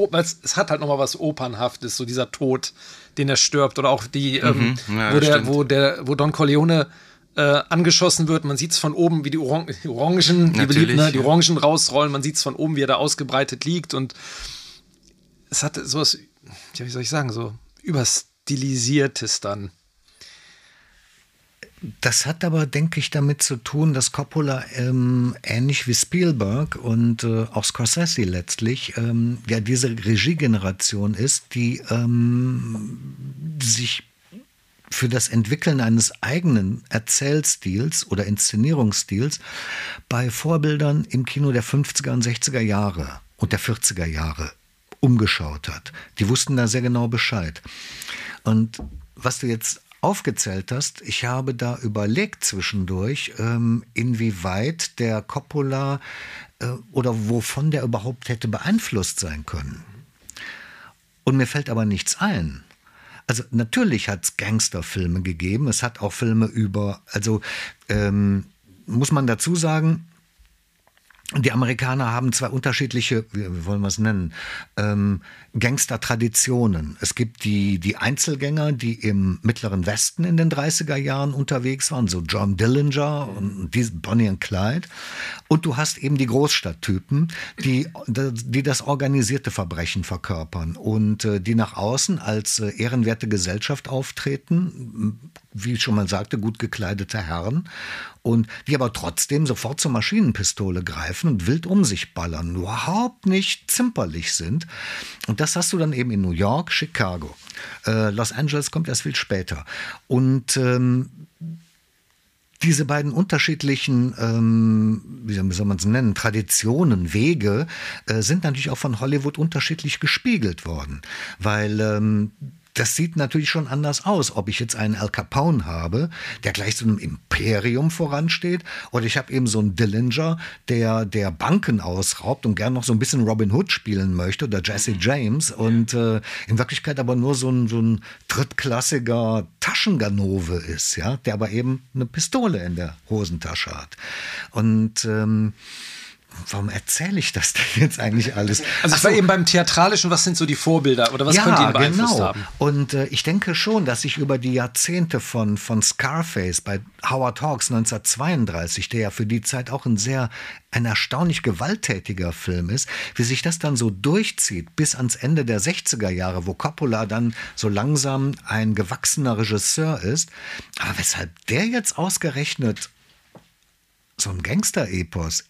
es hat halt nochmal was Opernhaftes, so dieser Tod den er stirbt oder auch die, ähm, mhm. ja, wo, der, wo, der, wo Don Corleone äh, angeschossen wird. Man sieht es von oben, wie die, Orang die Orangen, die, beliebt, ne? die Orangen rausrollen. Man sieht es von oben, wie er da ausgebreitet liegt. Und es hat sowas, wie soll ich sagen, so überstilisiertes dann. Das hat aber, denke ich, damit zu tun, dass Coppola ähm, ähnlich wie Spielberg und äh, auch Scorsese letztlich ähm, ja diese Regiegeneration ist, die ähm, sich für das Entwickeln eines eigenen Erzählstils oder Inszenierungsstils bei Vorbildern im Kino der 50er und 60er Jahre und der 40er Jahre umgeschaut hat. Die wussten da sehr genau Bescheid. Und was du jetzt aufgezählt hast, ich habe da überlegt zwischendurch, ähm, inwieweit der Coppola äh, oder wovon der überhaupt hätte beeinflusst sein können. Und mir fällt aber nichts ein. Also natürlich hat es Gangsterfilme gegeben, es hat auch Filme über, also ähm, muss man dazu sagen, die Amerikaner haben zwei unterschiedliche, wie wollen wir es nennen, ähm, Gangster-Traditionen. Es gibt die, die Einzelgänger, die im Mittleren Westen in den 30er Jahren unterwegs waren, so John Dillinger und die, Bonnie und Clyde. Und du hast eben die Großstadttypen, die, die das organisierte Verbrechen verkörpern und äh, die nach außen als äh, ehrenwerte Gesellschaft auftreten, wie ich schon mal sagte, gut gekleidete Herren und die aber trotzdem sofort zur Maschinenpistole greifen und wild um sich ballern, überhaupt nicht zimperlich sind. Und das hast du dann eben in New York, Chicago. Äh, Los Angeles kommt erst viel später. Und ähm, diese beiden unterschiedlichen, ähm, wie soll man es nennen, Traditionen, Wege, äh, sind natürlich auch von Hollywood unterschiedlich gespiegelt worden. Weil ähm, das sieht natürlich schon anders aus, ob ich jetzt einen Al Capone habe, der gleich so einem Imperium voransteht, oder ich habe eben so einen Dillinger, der, der Banken ausraubt und gern noch so ein bisschen Robin Hood spielen möchte, oder Jesse James, und äh, in Wirklichkeit aber nur so ein, so ein drittklassiger Taschenganove ist, ja, der aber eben eine Pistole in der Hosentasche hat. Und ähm, warum erzähle ich das denn jetzt eigentlich alles? Also ich war eben beim Theatralischen, was sind so die Vorbilder oder was ja, könnte ihn beeinflusst genau. haben? Und äh, ich denke schon, dass sich über die Jahrzehnte von, von Scarface bei Howard Hawks 1932, der ja für die Zeit auch ein sehr, ein erstaunlich gewalttätiger Film ist, wie sich das dann so durchzieht bis ans Ende der 60er Jahre, wo Coppola dann so langsam ein gewachsener Regisseur ist. Aber weshalb der jetzt ausgerechnet so ein Gangster-Epos,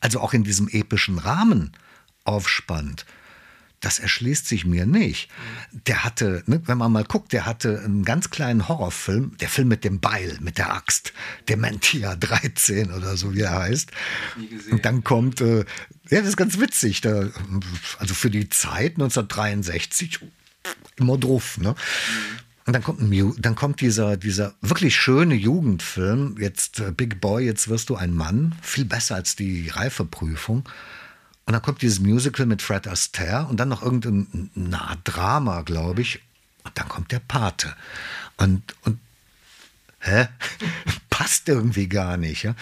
also auch in diesem epischen Rahmen aufspannt, das erschließt sich mir nicht. Der hatte, ne, wenn man mal guckt, der hatte einen ganz kleinen Horrorfilm, der Film mit dem Beil, mit der Axt, Dementia 13 oder so, wie er heißt. Und dann kommt, äh, ja, das ist ganz witzig, da, also für die Zeit 1963, immer drauf, ne? Mhm. Und dann kommt, dann kommt dieser, dieser wirklich schöne Jugendfilm, jetzt äh, Big Boy, jetzt wirst du ein Mann, viel besser als die Reifeprüfung. Und dann kommt dieses Musical mit Fred Astaire und dann noch irgendein na, Drama, glaube ich. Und dann kommt der Pate. Und, und hä? Passt irgendwie gar nicht. Ja?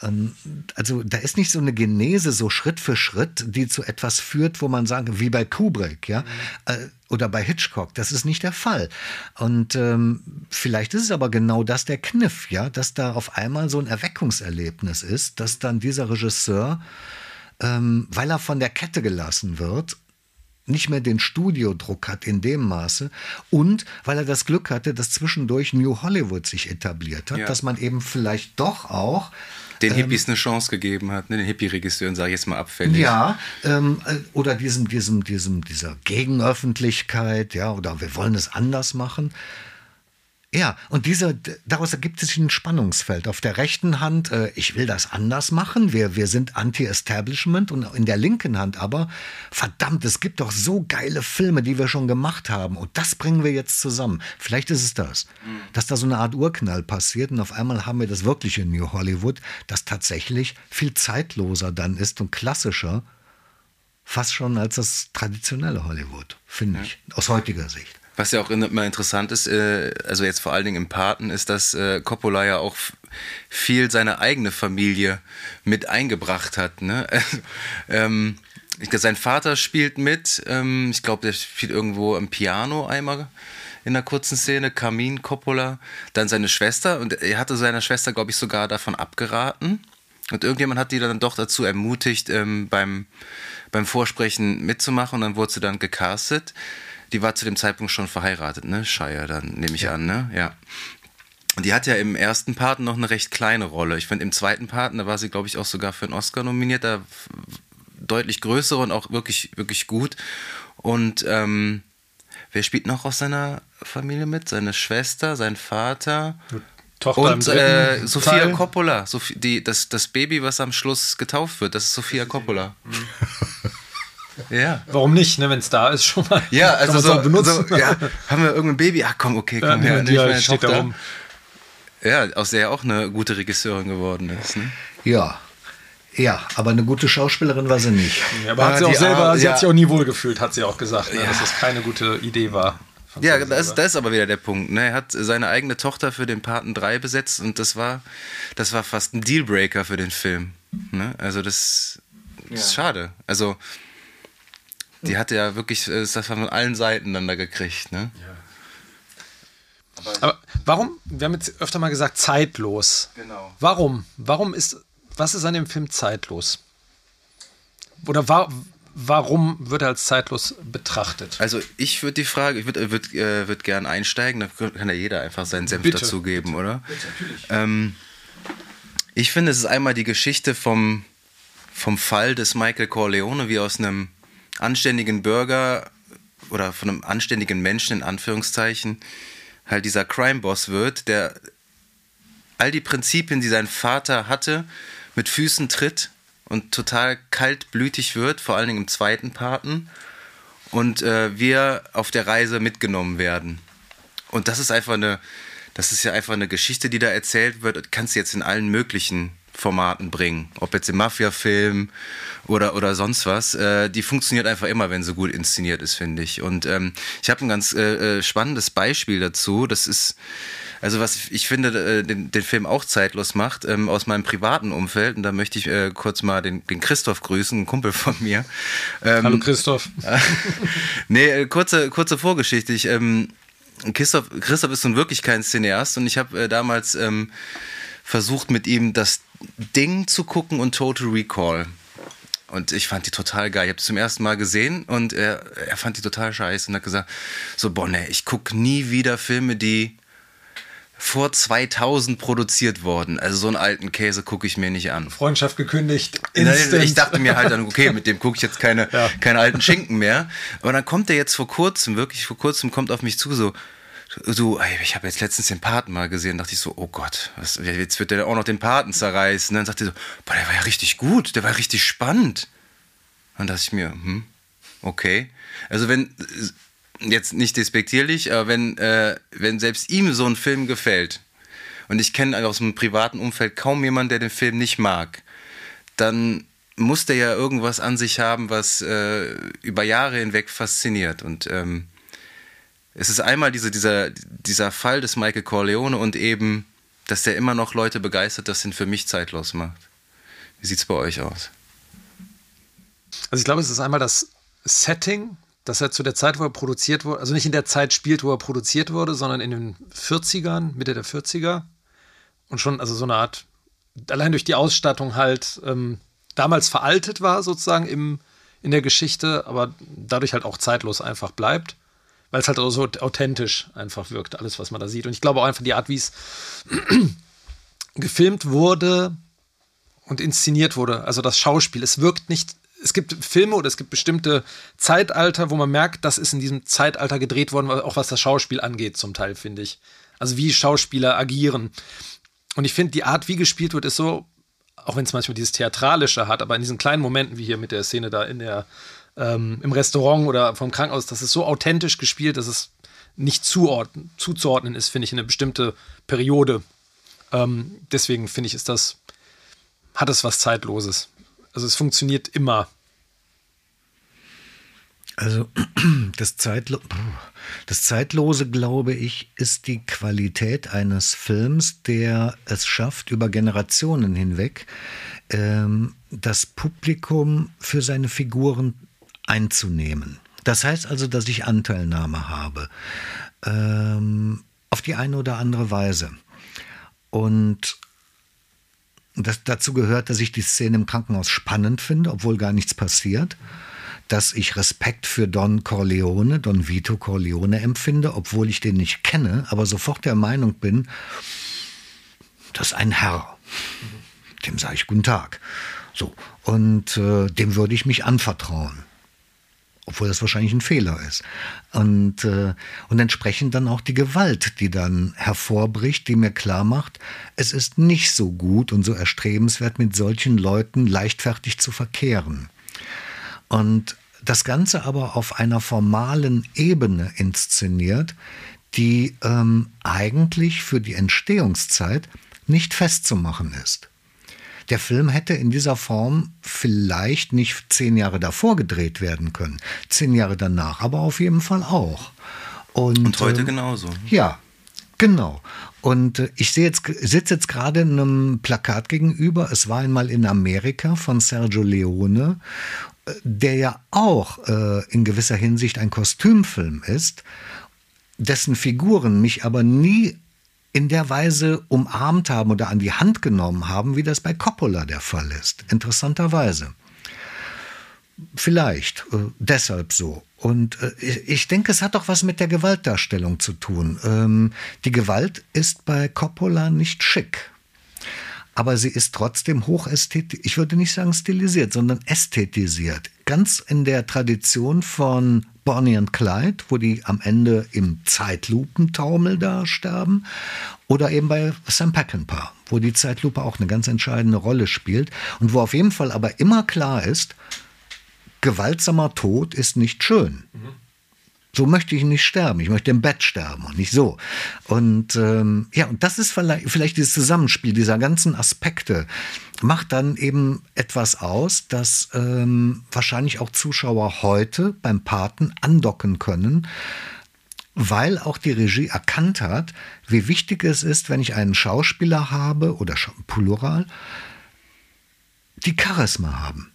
Ähm, also da ist nicht so eine Genese, so Schritt für Schritt, die zu etwas führt, wo man sagt, wie bei Kubrick, ja, mhm. Oder bei Hitchcock. Das ist nicht der Fall. Und ähm, vielleicht ist es aber genau das der Kniff, ja, dass da auf einmal so ein Erweckungserlebnis ist, dass dann dieser Regisseur, ähm, weil er von der Kette gelassen wird, nicht mehr den Studiodruck hat in dem Maße und weil er das Glück hatte, dass zwischendurch New Hollywood sich etabliert hat, ja. dass man eben vielleicht doch auch den ähm, Hippies eine Chance gegeben hat, ne? den Hippie-Regisseuren, sage ich jetzt mal abfällig. Ja, ähm, äh, oder diesem, diesem, diesem, dieser Gegenöffentlichkeit, ja, oder wir wollen es anders machen. Ja, und diese, daraus ergibt sich ein Spannungsfeld. Auf der rechten Hand, äh, ich will das anders machen, wir, wir sind Anti-Establishment und in der linken Hand aber, verdammt, es gibt doch so geile Filme, die wir schon gemacht haben und das bringen wir jetzt zusammen. Vielleicht ist es das, mhm. dass da so eine Art Urknall passiert und auf einmal haben wir das wirkliche New Hollywood, das tatsächlich viel zeitloser dann ist und klassischer, fast schon als das traditionelle Hollywood, finde ja. ich, aus heutiger Sicht. Was ja auch immer interessant ist, äh, also jetzt vor allen Dingen im Paten, ist, dass äh, Coppola ja auch viel seine eigene Familie mit eingebracht hat. Ne? ähm, ich glaube, sein Vater spielt mit. Ähm, ich glaube, der spielt irgendwo am Piano einmal in einer kurzen Szene. Carmine Coppola. Dann seine Schwester. Und er hatte seiner Schwester, glaube ich, sogar davon abgeraten. Und irgendjemand hat die dann doch dazu ermutigt, ähm, beim, beim Vorsprechen mitzumachen. Und dann wurde sie dann gecastet die war zu dem Zeitpunkt schon verheiratet, ne? Shire, dann nehme ich ja. an, ne? Ja. die hat ja im ersten Part noch eine recht kleine Rolle. Ich finde, im zweiten Part, da war sie, glaube ich, auch sogar für einen Oscar nominiert, da deutlich größere und auch wirklich, wirklich gut. Und ähm, wer spielt noch aus seiner Familie mit? Seine Schwester, sein Vater. Tochter und äh, Sofia Teil. Coppola, Sophie, die, das, das Baby, was am Schluss getauft wird, das ist Sofia Coppola. Ja. Warum nicht, ne, wenn es da ist, schon mal. Ja, also so, benutzen. So, ja, haben wir irgendein Baby? Ach komm, okay, komm ja, her. Ja, die steht da rum. Ja, aus der ja auch eine gute Regisseurin geworden ist. Ne? Ja. Ja, aber eine gute Schauspielerin war sie nicht. Ja, aber hat sie auch selber, Ar sie hat sich auch nie wohlgefühlt, hat sie auch gesagt, ne, dass das keine gute Idee war. Ja, das, das, ist aber wieder der Punkt. Ne? Er hat seine eigene Tochter für den Paten 3 besetzt und das war, das war fast ein Dealbreaker für den Film. Ne? Also das, das ist schade. Also die hatte ja wirklich äh, das von allen Seiten dann da gekriegt. Ne? Ja. Aber warum, wir haben jetzt öfter mal gesagt, zeitlos. Genau. Warum? Warum ist, was ist an dem Film zeitlos? Oder war, warum wird er als zeitlos betrachtet? Also ich würde die Frage, ich würde würd, äh, würd gern einsteigen, da kann ja jeder einfach seinen Senf bitte, dazugeben, bitte. oder? Bitte, natürlich. Ähm, ich finde, es ist einmal die Geschichte vom, vom Fall des Michael Corleone, wie aus einem anständigen Bürger oder von einem anständigen Menschen in Anführungszeichen halt dieser Crime-Boss wird, der all die Prinzipien, die sein Vater hatte, mit Füßen tritt und total kaltblütig wird, vor allen Dingen im zweiten Paten. Und äh, wir auf der Reise mitgenommen werden. Und das ist einfach eine, das ist ja einfach eine Geschichte, die da erzählt wird. Kannst du jetzt in allen möglichen Formaten bringen. Ob jetzt im Mafia-Film oder, oder sonst was. Äh, die funktioniert einfach immer, wenn sie gut inszeniert ist, finde ich. Und ähm, ich habe ein ganz äh, äh, spannendes Beispiel dazu. Das ist, also was ich finde, äh, den, den Film auch zeitlos macht, ähm, aus meinem privaten Umfeld. Und da möchte ich äh, kurz mal den, den Christoph grüßen, ein Kumpel von mir. Ähm, Hallo Christoph. nee, äh, kurze, kurze Vorgeschichte. Ich, ähm, Christoph, Christoph ist nun wirklich kein Cineast und ich habe äh, damals ähm, versucht mit ihm das Ding zu gucken und Total Recall. Und ich fand die total geil. Ich habe die zum ersten Mal gesehen und er, er fand die total scheiße und hat gesagt, so, boah, ne, ich gucke nie wieder Filme, die vor 2000 produziert wurden. Also so einen alten Käse gucke ich mir nicht an. Freundschaft gekündigt. Instant. Ich dachte mir halt dann, okay, mit dem gucke ich jetzt keine, ja. keine alten Schinken mehr. Aber dann kommt er jetzt vor kurzem, wirklich vor kurzem, kommt auf mich zu, so, so, ey, ich habe jetzt letztens den Paten mal gesehen, dachte ich so, oh Gott, was, jetzt wird der auch noch den Paten zerreißen. Und dann sagte er so, boah, der war ja richtig gut, der war richtig spannend. Dann dachte ich mir, hm, okay. Also wenn, jetzt nicht despektierlich, aber wenn, äh, wenn selbst ihm so ein Film gefällt, und ich kenne aus dem privaten Umfeld kaum jemanden, der den Film nicht mag, dann muss der ja irgendwas an sich haben, was äh, über Jahre hinweg fasziniert. Und ähm, es ist einmal diese, dieser, dieser Fall des Michael Corleone und eben, dass der immer noch Leute begeistert, das sind für mich zeitlos macht. Wie sieht es bei euch aus? Also ich glaube, es ist einmal das Setting, dass er zu der Zeit, wo er produziert wurde, also nicht in der Zeit spielt, wo er produziert wurde, sondern in den 40ern, Mitte der 40er. Und schon, also so eine Art, allein durch die Ausstattung halt ähm, damals veraltet war, sozusagen im, in der Geschichte, aber dadurch halt auch zeitlos einfach bleibt weil es halt auch so authentisch einfach wirkt, alles, was man da sieht. Und ich glaube auch einfach die Art, wie es gefilmt wurde und inszeniert wurde, also das Schauspiel, es wirkt nicht. Es gibt Filme oder es gibt bestimmte Zeitalter, wo man merkt, das ist in diesem Zeitalter gedreht worden, auch was das Schauspiel angeht, zum Teil, finde ich. Also wie Schauspieler agieren. Und ich finde, die Art, wie gespielt wird, ist so, auch wenn es manchmal dieses Theatralische hat, aber in diesen kleinen Momenten, wie hier mit der Szene da in der ähm, im Restaurant oder vom Krankenhaus, das ist so authentisch gespielt, dass es nicht zuordnen, zuzuordnen ist, finde ich, in eine bestimmte Periode. Ähm, deswegen finde ich, ist das, hat es was Zeitloses. Also es funktioniert immer. Also das, Zeitlo das Zeitlose, glaube ich, ist die Qualität eines Films, der es schafft, über Generationen hinweg ähm, das Publikum für seine Figuren einzunehmen. Das heißt also, dass ich Anteilnahme habe. Ähm, auf die eine oder andere Weise. Und das, dazu gehört, dass ich die Szene im Krankenhaus spannend finde, obwohl gar nichts passiert. Dass ich Respekt für Don Corleone, Don Vito Corleone empfinde, obwohl ich den nicht kenne, aber sofort der Meinung bin, das ist ein Herr. Dem sage ich guten Tag. So, und äh, dem würde ich mich anvertrauen. Obwohl das wahrscheinlich ein Fehler ist. Und, äh, und entsprechend dann auch die Gewalt, die dann hervorbricht, die mir klar macht, es ist nicht so gut und so erstrebenswert, mit solchen Leuten leichtfertig zu verkehren. Und das Ganze aber auf einer formalen Ebene inszeniert, die ähm, eigentlich für die Entstehungszeit nicht festzumachen ist. Der Film hätte in dieser Form vielleicht nicht zehn Jahre davor gedreht werden können, zehn Jahre danach, aber auf jeden Fall auch. Und, Und heute äh, genauso. Ja, genau. Und äh, ich sehe jetzt, sitze jetzt gerade einem Plakat gegenüber. Es war einmal in Amerika von Sergio Leone, äh, der ja auch äh, in gewisser Hinsicht ein Kostümfilm ist, dessen Figuren mich aber nie in der Weise umarmt haben oder an die Hand genommen haben, wie das bei Coppola der Fall ist. Interessanterweise. Vielleicht äh, deshalb so. Und äh, ich denke, es hat auch was mit der Gewaltdarstellung zu tun. Ähm, die Gewalt ist bei Coppola nicht schick. Aber sie ist trotzdem hochästhetisch, ich würde nicht sagen stilisiert, sondern ästhetisiert. Ganz in der Tradition von Bonnie und Clyde, wo die am Ende im Zeitlupentaumel da sterben. Oder eben bei Sam Peckinpah, wo die Zeitlupe auch eine ganz entscheidende Rolle spielt. Und wo auf jeden Fall aber immer klar ist, gewaltsamer Tod ist nicht schön. Mhm. So möchte ich nicht sterben. Ich möchte im Bett sterben und nicht so. Und ähm, ja, und das ist vielleicht, vielleicht dieses Zusammenspiel dieser ganzen Aspekte macht dann eben etwas aus, dass ähm, wahrscheinlich auch Zuschauer heute beim Paten andocken können, weil auch die Regie erkannt hat, wie wichtig es ist, wenn ich einen Schauspieler habe oder Plural, die Charisma haben.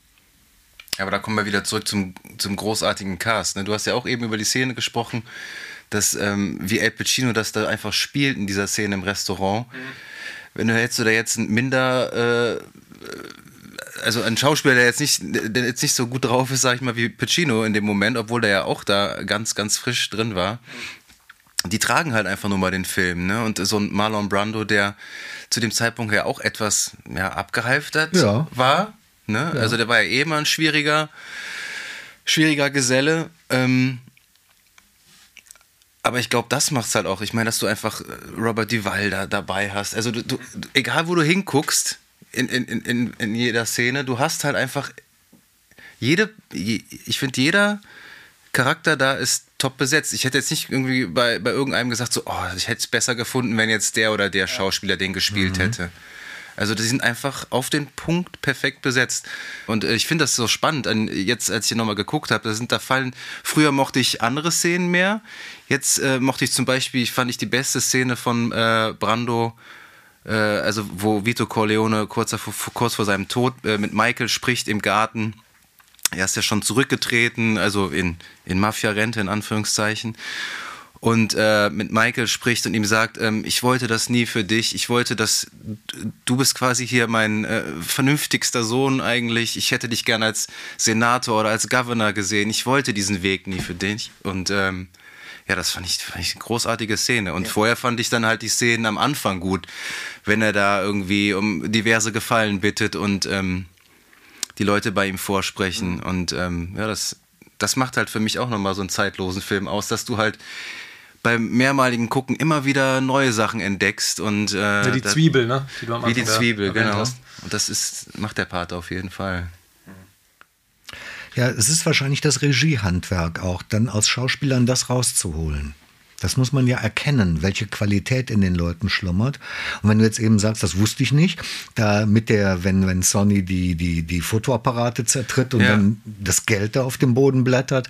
Aber da kommen wir wieder zurück zum, zum großartigen Cast. Ne? Du hast ja auch eben über die Szene gesprochen, dass ähm, wie El Pacino das da einfach spielt in dieser Szene im Restaurant. Mhm. Wenn du jetzt oder jetzt ein minder äh, also ein Schauspieler, der jetzt nicht, der jetzt nicht so gut drauf ist, sag ich mal, wie Pacino in dem Moment, obwohl der ja auch da ganz, ganz frisch drin war. Die tragen halt einfach nur mal den Film, ne? Und so ein Marlon Brando, der zu dem Zeitpunkt ja auch etwas ja, abgehalftert ja. war, Ne? Ja. Also der war ja eh immer ein schwieriger, schwieriger Geselle. Ähm, aber ich glaube, das macht es halt auch. Ich meine, dass du einfach äh, Robert Duval da dabei hast. Also du, du, egal wo du hinguckst, in, in, in, in jeder Szene, du hast halt einfach jede, ich finde jeder Charakter da ist top besetzt. Ich hätte jetzt nicht irgendwie bei, bei irgendeinem gesagt, so, oh, ich hätte es besser gefunden, wenn jetzt der oder der Schauspieler den gespielt mhm. hätte. Also die sind einfach auf den Punkt perfekt besetzt. Und äh, ich finde das so spannend. Jetzt, als ich nochmal geguckt habe, da sind da fallen. Früher mochte ich andere Szenen mehr. Jetzt äh, mochte ich zum Beispiel, fand ich die beste Szene von äh, Brando äh, also wo Vito Corleone kurz, kurz vor seinem Tod äh, mit Michael spricht im Garten. Er ist ja schon zurückgetreten, also in, in Mafia-Rente in Anführungszeichen und äh, mit Michael spricht und ihm sagt, ähm, ich wollte das nie für dich, ich wollte das, du bist quasi hier mein äh, vernünftigster Sohn eigentlich, ich hätte dich gern als Senator oder als Governor gesehen, ich wollte diesen Weg nie für dich und ähm, ja, das fand ich, fand ich eine großartige Szene. Und ja. vorher fand ich dann halt die Szenen am Anfang gut, wenn er da irgendwie um diverse Gefallen bittet und ähm, die Leute bei ihm vorsprechen. Mhm. Und ähm, ja, das, das macht halt für mich auch nochmal so einen zeitlosen Film aus, dass du halt beim mehrmaligen Gucken immer wieder neue Sachen entdeckst und äh, ja, die Zwiebel, ne? Die du am wie die Zwiebel, genau. Hast. Und das ist macht der Part auf jeden Fall. Ja, es ist wahrscheinlich das Regiehandwerk auch, dann aus Schauspielern das rauszuholen. Das muss man ja erkennen, welche Qualität in den Leuten schlummert. Und wenn du jetzt eben sagst, das wusste ich nicht, da mit der, wenn, wenn Sony die, die, die Fotoapparate zertritt und ja. dann das Geld da auf dem Boden blättert,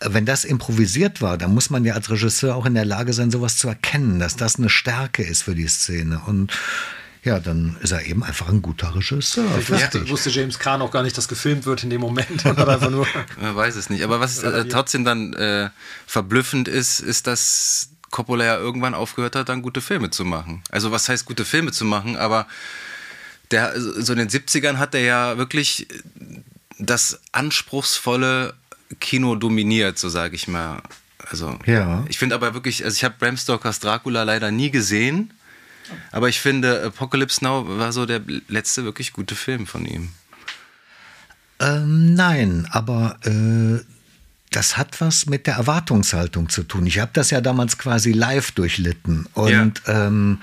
wenn das improvisiert war, dann muss man ja als Regisseur auch in der Lage sein, sowas zu erkennen, dass das eine Stärke ist für die Szene. Und ja, dann ist er eben einfach ein guter Regisseur. Vielleicht ja. wusste James Kahn auch gar nicht, dass gefilmt wird in dem Moment. einfach nur Man weiß es nicht. Aber was äh, trotzdem dann äh, verblüffend ist, ist, dass Coppola ja irgendwann aufgehört hat, dann gute Filme zu machen. Also was heißt gute Filme zu machen? Aber der, so in den 70ern hat er ja wirklich das anspruchsvolle Kino dominiert, so sage ich mal. Also, ja. ich finde aber wirklich, also ich habe Bram Stokers Dracula leider nie gesehen. Aber ich finde, Apocalypse Now war so der letzte wirklich gute Film von ihm. Ähm, nein, aber äh, das hat was mit der Erwartungshaltung zu tun. Ich habe das ja damals quasi live durchlitten und ja. ähm,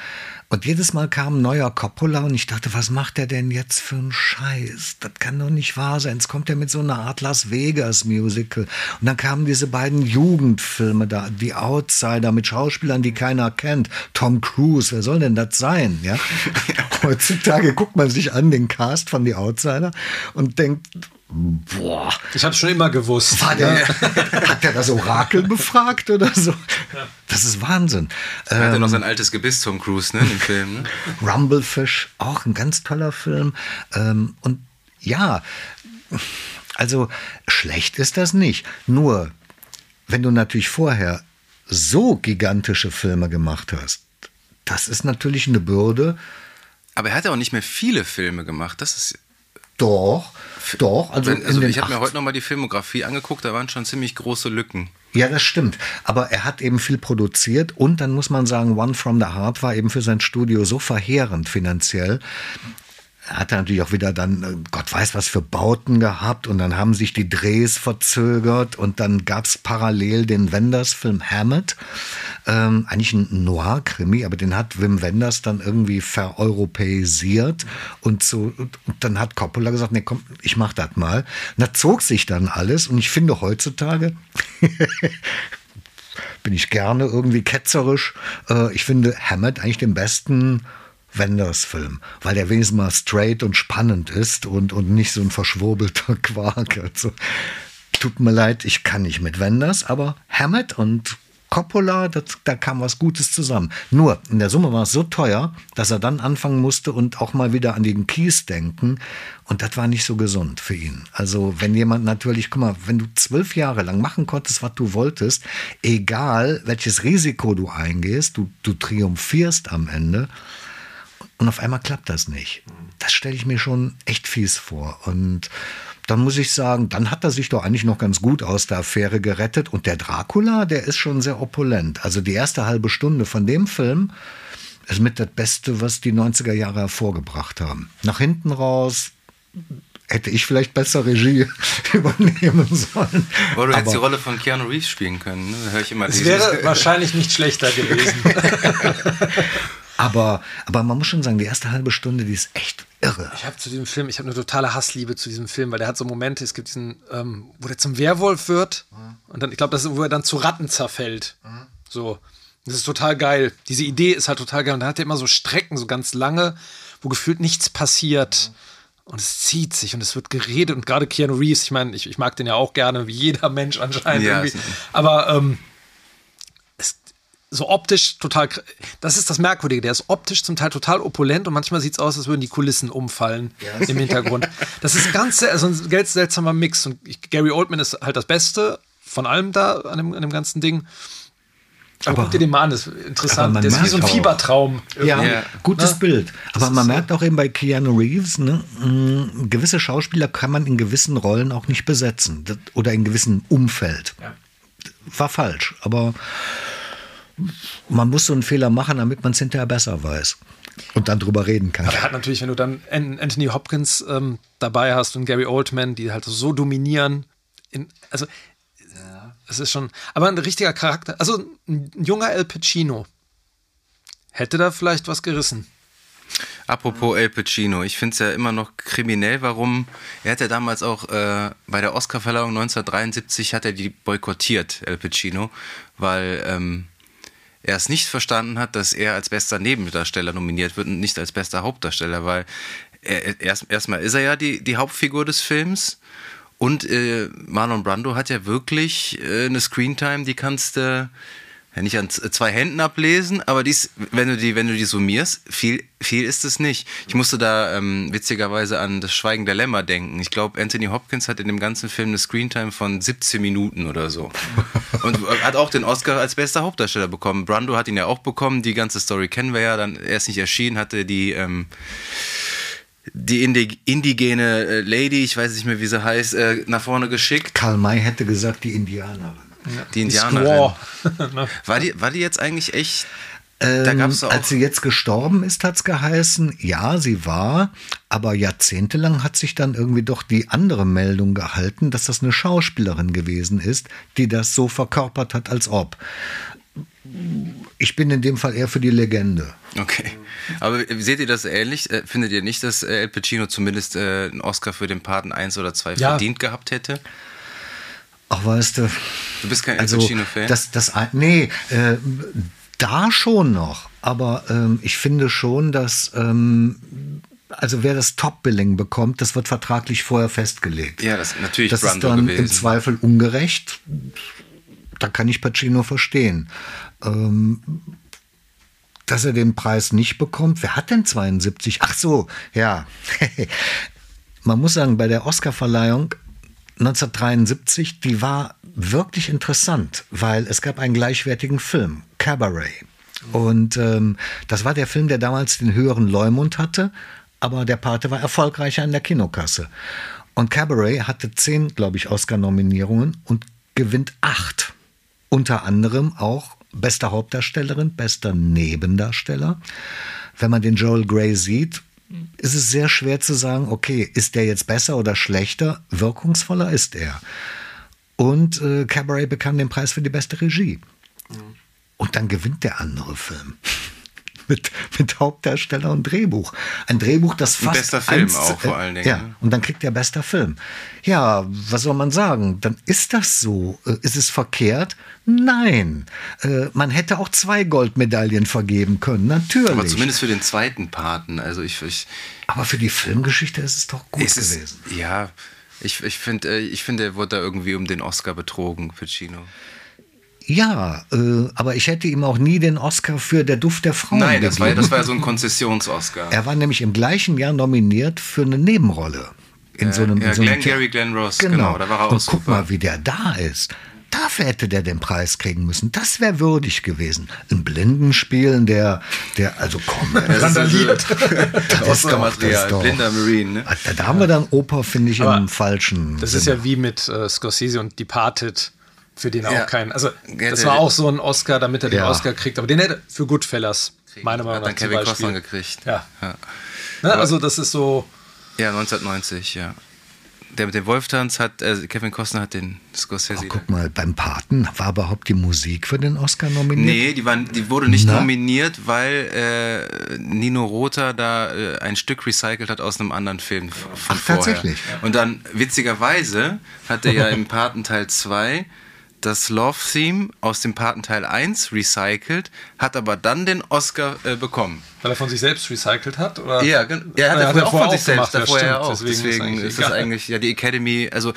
und jedes Mal kam ein neuer Coppola und ich dachte, was macht er denn jetzt für einen Scheiß? Das kann doch nicht wahr sein. Jetzt kommt er mit so einer Art Las Vegas Musical. Und dann kamen diese beiden Jugendfilme da, die Outsider mit Schauspielern, die keiner kennt. Tom Cruise, wer soll denn das sein? Ja? Heutzutage guckt man sich an den Cast von die Outsider und denkt, Boah. Ich habe schon immer gewusst. War der, hat der das Orakel befragt oder so? Das ist Wahnsinn. Er ähm, hatte noch sein altes Gebiss Tom Cruise ne, im Film. Ne? Rumblefish, auch ein ganz toller Film. Ähm, und ja, also schlecht ist das nicht. Nur, wenn du natürlich vorher so gigantische Filme gemacht hast, das ist natürlich eine Bürde. Aber er hat ja auch nicht mehr viele Filme gemacht. Das ist doch, doch. Also, also ich habe mir heute nochmal die Filmografie angeguckt, da waren schon ziemlich große Lücken. Ja, das stimmt. Aber er hat eben viel produziert und dann muss man sagen, One from the Heart war eben für sein Studio so verheerend finanziell, hat er natürlich auch wieder dann, äh, Gott weiß was für Bauten gehabt und dann haben sich die Drehs verzögert und dann gab es parallel den Wenders-Film Hammett, ähm, eigentlich ein Noir-Krimi, aber den hat Wim Wenders dann irgendwie vereuropäisiert und so, und dann hat Coppola gesagt, nee komm, ich mach das mal. Und da zog sich dann alles und ich finde heutzutage, bin ich gerne irgendwie ketzerisch, äh, ich finde Hammett eigentlich den besten Wenders Film, weil der wenigstens mal straight und spannend ist und, und nicht so ein verschwurbelter Quark. Also, tut mir leid, ich kann nicht mit Wenders, aber Hammett und Coppola, das, da kam was Gutes zusammen. Nur, in der Summe war es so teuer, dass er dann anfangen musste und auch mal wieder an den Kies denken. Und das war nicht so gesund für ihn. Also, wenn jemand natürlich, guck mal, wenn du zwölf Jahre lang machen konntest, was du wolltest, egal welches Risiko du eingehst, du, du triumphierst am Ende. Und auf einmal klappt das nicht. Das stelle ich mir schon echt fies vor. Und dann muss ich sagen, dann hat er sich doch eigentlich noch ganz gut aus der Affäre gerettet. Und der Dracula, der ist schon sehr opulent. Also die erste halbe Stunde von dem Film ist mit das Beste, was die 90er Jahre hervorgebracht haben. Nach hinten raus hätte ich vielleicht besser Regie übernehmen sollen. Aber du hättest die Rolle von Keanu Reeves spielen können. Ne? Hör ich immer es wäre wahrscheinlich nicht schlechter gewesen. Aber, aber man muss schon sagen, die erste halbe Stunde, die ist echt irre. Ich habe zu diesem Film, ich habe eine totale Hassliebe zu diesem Film, weil der hat so Momente, es gibt diesen, ähm, wo der zum Werwolf wird mhm. und dann, ich glaube, das ist, wo er dann zu Ratten zerfällt. Mhm. So. Das ist total geil. Diese Idee ist halt total geil. Und dann hat er immer so Strecken, so ganz lange, wo gefühlt nichts passiert. Mhm. Und es zieht sich und es wird geredet. Und gerade Keanu Reeves, ich meine, ich, ich, mag den ja auch gerne, wie jeder Mensch anscheinend ja, irgendwie. Aber ähm, so optisch total, das ist das Merkwürdige, der ist optisch zum Teil total opulent und manchmal sieht es aus, als würden die Kulissen umfallen ja, im Hintergrund. Das ist ganz, also ein ganz seltsamer Mix und Gary Oldman ist halt das Beste von allem da an dem, an dem ganzen Ding. Aber, aber guck dir den mal an, das ist interessant. Der ist wie so ein Fiebertraum. Ja, ja, gutes ja. Bild. Aber man merkt auch eben bei Keanu Reeves, ne, mm, gewisse Schauspieler kann man in gewissen Rollen auch nicht besetzen oder in gewissem Umfeld. Ja. War falsch, aber man muss so einen Fehler machen, damit man es hinterher besser weiß und dann drüber reden kann. Aber er hat natürlich, wenn du dann Anthony Hopkins ähm, dabei hast und Gary Oldman, die halt so dominieren, in, also es ist schon, aber ein richtiger Charakter, also ein junger El Pacino hätte da vielleicht was gerissen. Apropos El Pacino, ich finde es ja immer noch kriminell, warum, er hat ja damals auch äh, bei der Oscarverleihung 1973 hat er die boykottiert, El Pacino, weil ähm, er es nicht verstanden hat, dass er als bester Nebendarsteller nominiert wird und nicht als bester Hauptdarsteller, weil er, erst, erstmal ist er ja die, die Hauptfigur des Films und äh, Marlon Brando hat ja wirklich äh, eine Screentime, die kannst du äh, ja nicht an zwei Händen ablesen, aber dies, wenn du die, wenn du die summierst, viel, viel ist es nicht. Ich musste da ähm, witzigerweise an das Schweigen der Lämmer denken. Ich glaube, Anthony Hopkins hat in dem ganzen Film eine Screentime von 17 Minuten oder so. Und hat auch den Oscar als bester Hauptdarsteller bekommen. Brando hat ihn ja auch bekommen. Die ganze Story kennen wir ja. Dann erst nicht erschienen, hatte die, ähm, die indigene äh, Lady, ich weiß nicht mehr, wie sie heißt, äh, nach vorne geschickt. Karl May hätte gesagt, die Indianerin. Die Indianerin. war, die, war die jetzt eigentlich echt Ähm, als sie jetzt gestorben ist, hat's geheißen, ja, sie war, aber jahrzehntelang hat sich dann irgendwie doch die andere Meldung gehalten, dass das eine Schauspielerin gewesen ist, die das so verkörpert hat, als ob. Ich bin in dem Fall eher für die Legende. Okay. Aber seht ihr das ähnlich? Äh, findet ihr nicht, dass El Pacino zumindest äh, einen Oscar für den Paten 1 oder 2 ja. verdient gehabt hätte? Ach, weißt du. Du bist kein also, El Pacino-Fan? Das, das, nee, äh, da schon noch. Aber ähm, ich finde schon, dass. Ähm, also wer das Top-Billing bekommt, das wird vertraglich vorher festgelegt. Ja, das ist natürlich Das Brando ist dann gewesen. im Zweifel ungerecht. Da kann ich Pacino verstehen. Ähm, dass er den Preis nicht bekommt. Wer hat denn 72? Ach so, ja. Man muss sagen, bei der Oscarverleihung 1973, die war wirklich interessant, weil es gab einen gleichwertigen Film, Cabaret. Und ähm, das war der Film, der damals den höheren Leumund hatte, aber der Pate war erfolgreicher in der Kinokasse. Und Cabaret hatte zehn, glaube ich, Oscar-Nominierungen und gewinnt acht. Unter anderem auch bester Hauptdarstellerin, bester Nebendarsteller. Wenn man den Joel Grey sieht, ist es sehr schwer zu sagen, okay, ist der jetzt besser oder schlechter? Wirkungsvoller ist er. Und äh, Cabaret bekam den Preis für die beste Regie. Mhm. Und dann gewinnt der andere Film. Mit, mit Hauptdarsteller und Drehbuch. Ein Drehbuch, das fast. Ein bester Film auch vor allen Dingen. Ja, ne? und dann kriegt er bester Film. Ja, was soll man sagen? Dann ist das so. Äh, ist es verkehrt? Nein. Äh, man hätte auch zwei Goldmedaillen vergeben können, natürlich. Aber zumindest für den zweiten Paten. Also ich, ich Aber für die Filmgeschichte ist es doch gut gewesen. Es, ja, ich, ich finde, äh, ich find, er wurde da irgendwie um den Oscar betrogen, Ficino. Ja, äh, aber ich hätte ihm auch nie den Oscar für Der Duft der Frauen Nein, das war, das war ja so ein Konzessions-Oscar. Er war nämlich im gleichen Jahr nominiert für eine Nebenrolle. In äh, so einem, ja, in so einem Glenn, Gary Glenn Ross, genau. genau da war er auch Und guck super. mal, wie der da ist. Dafür hätte der den Preis kriegen müssen. Das wäre würdig gewesen. Ein Blindenspielen, der, der, also komm, randaliert. das ist doch, das doch. Blinder Marine. Ne? Da, da haben wir dann Oper, finde ich, Aber im falschen. Das Sinne. ist ja wie mit äh, Scorsese und Departed für den ja. auch keinen. Also, das war auch so ein Oscar, damit er den ja. Oscar kriegt. Aber den hätte für Goodfellas, meiner Meinung nach. Hat dann Kevin Costner gekriegt. Ja. ja. Ne, also, das ist so. Ja, 1990, ja. Der mit dem Wolftanz hat, äh, Kevin Costner hat den Scorsese. Oh, guck mal, beim Paten war überhaupt die Musik für den Oscar nominiert? Nee, die, waren, die wurde nicht Na? nominiert, weil äh, Nino Rota da äh, ein Stück recycelt hat aus einem anderen Film von Ach, vorher. tatsächlich? Und dann, witzigerweise, hat er ja im Paten Teil 2 das Love-Theme aus dem Patenteil 1 recycelt, hat aber dann den Oscar äh, bekommen. Weil er von sich selbst recycelt hat? Oder? Ja, er hat, er hat er auch von sich selbst, davor ja, auch. Deswegen, Deswegen ist, ist das eigentlich, ja, die Academy, also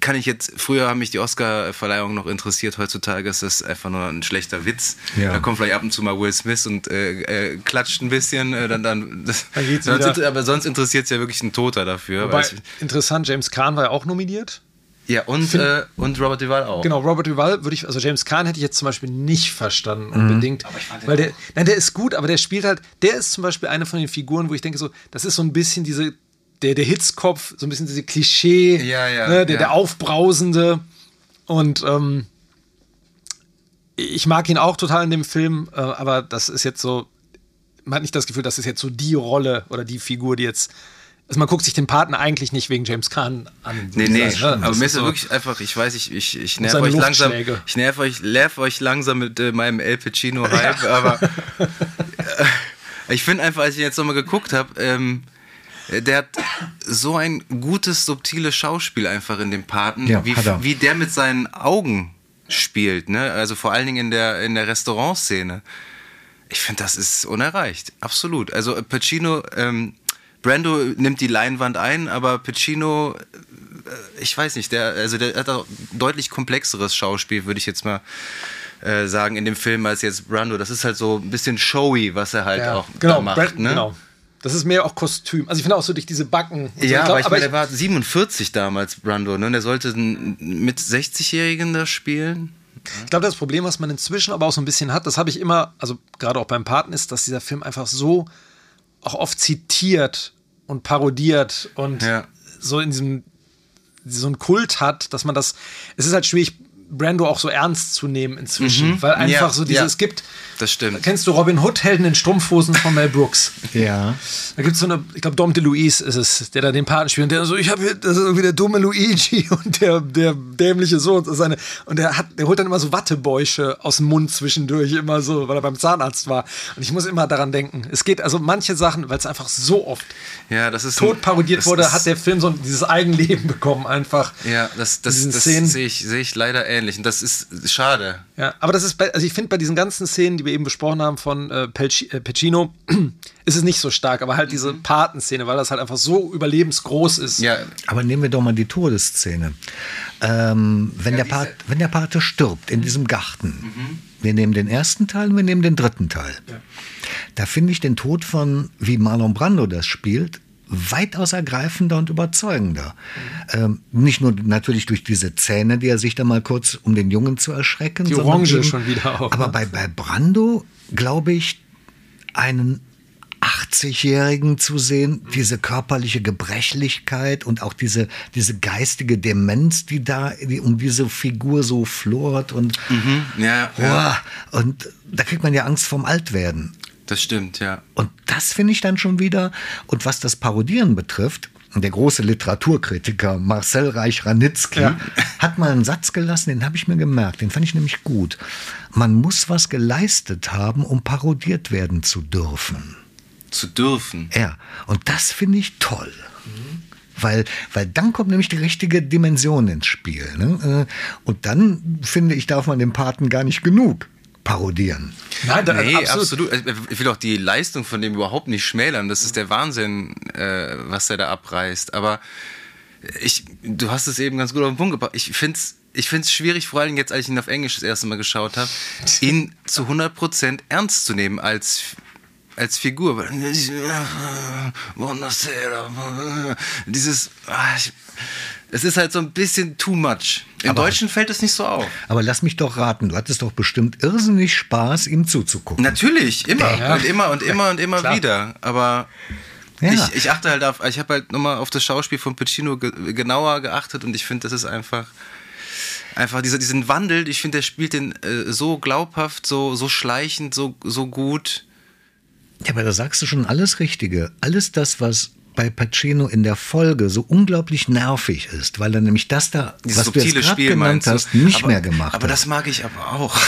kann ich jetzt, früher haben mich die Oscar-Verleihung noch interessiert, heutzutage ist das einfach nur ein schlechter Witz. Ja. Da kommt vielleicht ab und zu mal Will Smith und äh, äh, klatscht ein bisschen, äh, dann, dann, das, dann sonst, aber sonst interessiert es ja wirklich ein Toter dafür. Wobei, interessant, James Kahn war ja auch nominiert. Ja, und, Find, äh, und Robert Duval auch. Genau, Robert Duval würde ich, also James Kahn hätte ich jetzt zum Beispiel nicht verstanden mhm. unbedingt. Aber ich fand weil der, nein, der ist gut, aber der spielt halt, der ist zum Beispiel eine von den Figuren, wo ich denke, so, das ist so ein bisschen diese, der, der Hitzkopf, so ein bisschen diese Klischee, ja, ja, ne, der, ja. der Aufbrausende. Und ähm, ich mag ihn auch total in dem Film, äh, aber das ist jetzt so, man hat nicht das Gefühl, das ist jetzt so die Rolle oder die Figur, die jetzt also man guckt sich den Partner eigentlich nicht wegen James Kahn an. Nee, nee, sagen, ne? aber mir ist ja so wirklich einfach, ich weiß, ich, ich, ich nerv euch langsam, ich nerv euch, nerv euch langsam mit äh, meinem El Pacino-Hype, ja. aber äh, ich finde einfach, als ich jetzt nochmal geguckt habe, ähm, der hat so ein gutes, subtiles Schauspiel einfach in dem Paten, ja, wie, wie der mit seinen Augen spielt, ne? Also vor allen Dingen in der, in der Restaurantszene. Ich finde, das ist unerreicht. Absolut. Also Pacino, ähm, Brando nimmt die Leinwand ein, aber Pacino, äh, ich weiß nicht, der, also der hat auch deutlich komplexeres Schauspiel, würde ich jetzt mal äh, sagen, in dem Film als jetzt Brando. Das ist halt so ein bisschen showy, was er halt ja, auch genau, macht. Brand, ne? Genau. Das ist mehr auch Kostüm. Also ich finde auch so durch diese Backen. ja, so. ich glaub, aber ich meine, der war 47 damals, Brando. Ne? Der sollte mit 60-Jährigen da spielen. Ich glaube, das Problem, was man inzwischen aber auch so ein bisschen hat, das habe ich immer, also gerade auch beim Paten, ist, dass dieser Film einfach so auch oft zitiert und parodiert und ja. so in diesem so einen Kult hat, dass man das. Es ist halt schwierig. Brando auch so ernst zu nehmen inzwischen. Mhm. Weil einfach ja, so dieses, ja. es gibt. Das stimmt. Kennst du Robin Hood, Helden in Strumpfhosen von Mel Brooks? ja. Da gibt es so eine, ich glaube, Dom DeLuise ist es, der da den Paten spielt. Und der so, ich habe hier, das ist irgendwie der dumme Luigi und der, der dämliche Sohn. Und, seine, und der, hat, der holt dann immer so Wattebäusche aus dem Mund zwischendurch, immer so, weil er beim Zahnarzt war. Und ich muss immer daran denken. Es geht also manche Sachen, weil es einfach so oft ja, das ist tot parodiert das wurde, hat der Film so dieses Eigenleben bekommen, einfach. Ja, das, das, das sehe ich, seh ich leider ähnlich. Und das ist schade. Ja, aber das ist bei, also ich finde bei diesen ganzen Szenen, die wir eben besprochen haben von äh, äh Pacino, ist es nicht so stark, aber halt diese mhm. Patenszene, weil das halt einfach so überlebensgroß ist. Ja. Aber nehmen wir doch mal die Todesszene. Ähm, wenn, ja, der Pat, wenn der Pate stirbt in diesem Garten, mhm. wir nehmen den ersten Teil und wir nehmen den dritten Teil. Ja. Da finde ich den Tod von, wie Marlon Brando das spielt, weitaus ergreifender und überzeugender. Mhm. Ähm, nicht nur natürlich durch diese Zähne, die er sich da mal kurz, um den Jungen zu erschrecken. Die Orange eben, schon wieder auch. Aber ne? bei, bei Brando, glaube ich, einen 80-Jährigen zu sehen, diese körperliche Gebrechlichkeit und auch diese, diese geistige Demenz, die da die um diese Figur so flort und, mhm, ja, ja. und da kriegt man ja Angst vom Altwerden. Das stimmt, ja. Und das finde ich dann schon wieder. Und was das Parodieren betrifft, der große Literaturkritiker Marcel Reich-Ranitzky ja. hat mal einen Satz gelassen, den habe ich mir gemerkt, den fand ich nämlich gut. Man muss was geleistet haben, um parodiert werden zu dürfen. Zu dürfen? Ja, und das finde ich toll. Weil, weil dann kommt nämlich die richtige Dimension ins Spiel. Ne? Äh, und dann, finde ich, darf man dem Paten gar nicht genug parodieren. Nein, da, nee, absolut. absolut. Also, ich will auch die Leistung von dem überhaupt nicht schmälern. Das ist der Wahnsinn, äh, was er da abreißt. Aber ich, du hast es eben ganz gut auf den Punkt gebracht. Ich finde es ich find's schwierig, vor allem jetzt, als ich ihn auf Englisch das erste Mal geschaut habe, ihn zu 100% ernst zu nehmen als als Figur. Dieses, ah, es ist halt so ein bisschen too much. Im aber, Deutschen fällt es nicht so auf. Aber lass mich doch raten, du hattest doch bestimmt irrsinnig Spaß, ihm zuzugucken. Natürlich, immer ja. und immer und immer und immer Klar. wieder. Aber ja. ich, ich achte halt auf, ich habe halt nochmal auf das Schauspiel von Pacino ge genauer geachtet und ich finde, das ist einfach einfach dieser, diesen Wandel, ich finde, der spielt den äh, so glaubhaft, so, so schleichend, so, so gut. Ja, aber da sagst du schon alles Richtige. Alles das, was bei Pacino in der Folge so unglaublich nervig ist, weil er nämlich das da, Dieses was du jetzt Spiel genannt hast, nicht aber, mehr gemacht Aber das mag ich aber auch.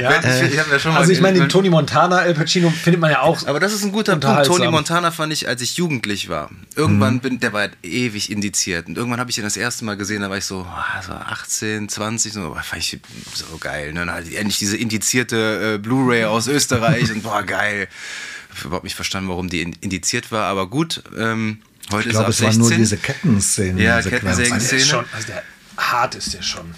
ja. ich, ich ja also ich meine, den Tony Montana, Al Pacino findet man ja auch Aber das ist ein guter Punkt. Tony Montana fand ich, als ich jugendlich war. Irgendwann mhm. bin, der war halt ewig indiziert. Und irgendwann habe ich ihn das erste Mal gesehen, da war ich so, also 18, 20, so, fand ich so geil. Ne? Dann hatte ich endlich diese indizierte äh, Blu-ray aus Österreich und boah, geil habe überhaupt nicht verstanden, warum die indiziert war, aber gut. Ähm, heute ich glaube, es 16. waren nur diese Kettenszenen. Ja, Kettensägen-Szene. Also, also der hart ist der schon.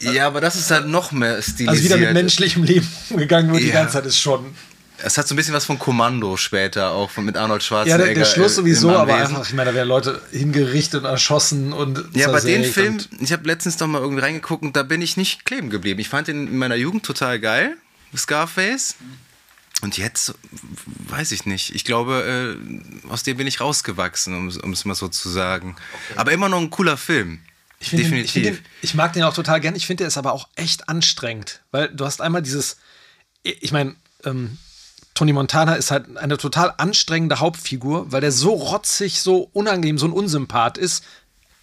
Ja, aber das ist halt noch mehr stilisiert. Also wieder mit menschlichem Leben umgegangen wird, ja. die ganze Zeit ist schon. Es hat so ein bisschen was von Kommando später, auch von, mit Arnold Schwarzenegger. Ja, der, der Schluss sowieso, aber einfach, ich meine, da werden Leute hingerichtet und erschossen und. Ja, bei den Film, ich habe letztens noch mal irgendwie reingeguckt und da bin ich nicht kleben geblieben. Ich fand den in meiner Jugend total geil, Scarface. Und jetzt weiß ich nicht. Ich glaube, äh, aus dem bin ich rausgewachsen, um es mal so zu sagen. Okay. Aber immer noch ein cooler Film. Ich Definitiv. Den, ich, den, ich, mag den auch total gern. Ich finde, der ist aber auch echt anstrengend. Weil du hast einmal dieses, ich meine, ähm, Tony Montana ist halt eine total anstrengende Hauptfigur, weil der so rotzig, so unangenehm, so ein Unsympath ist.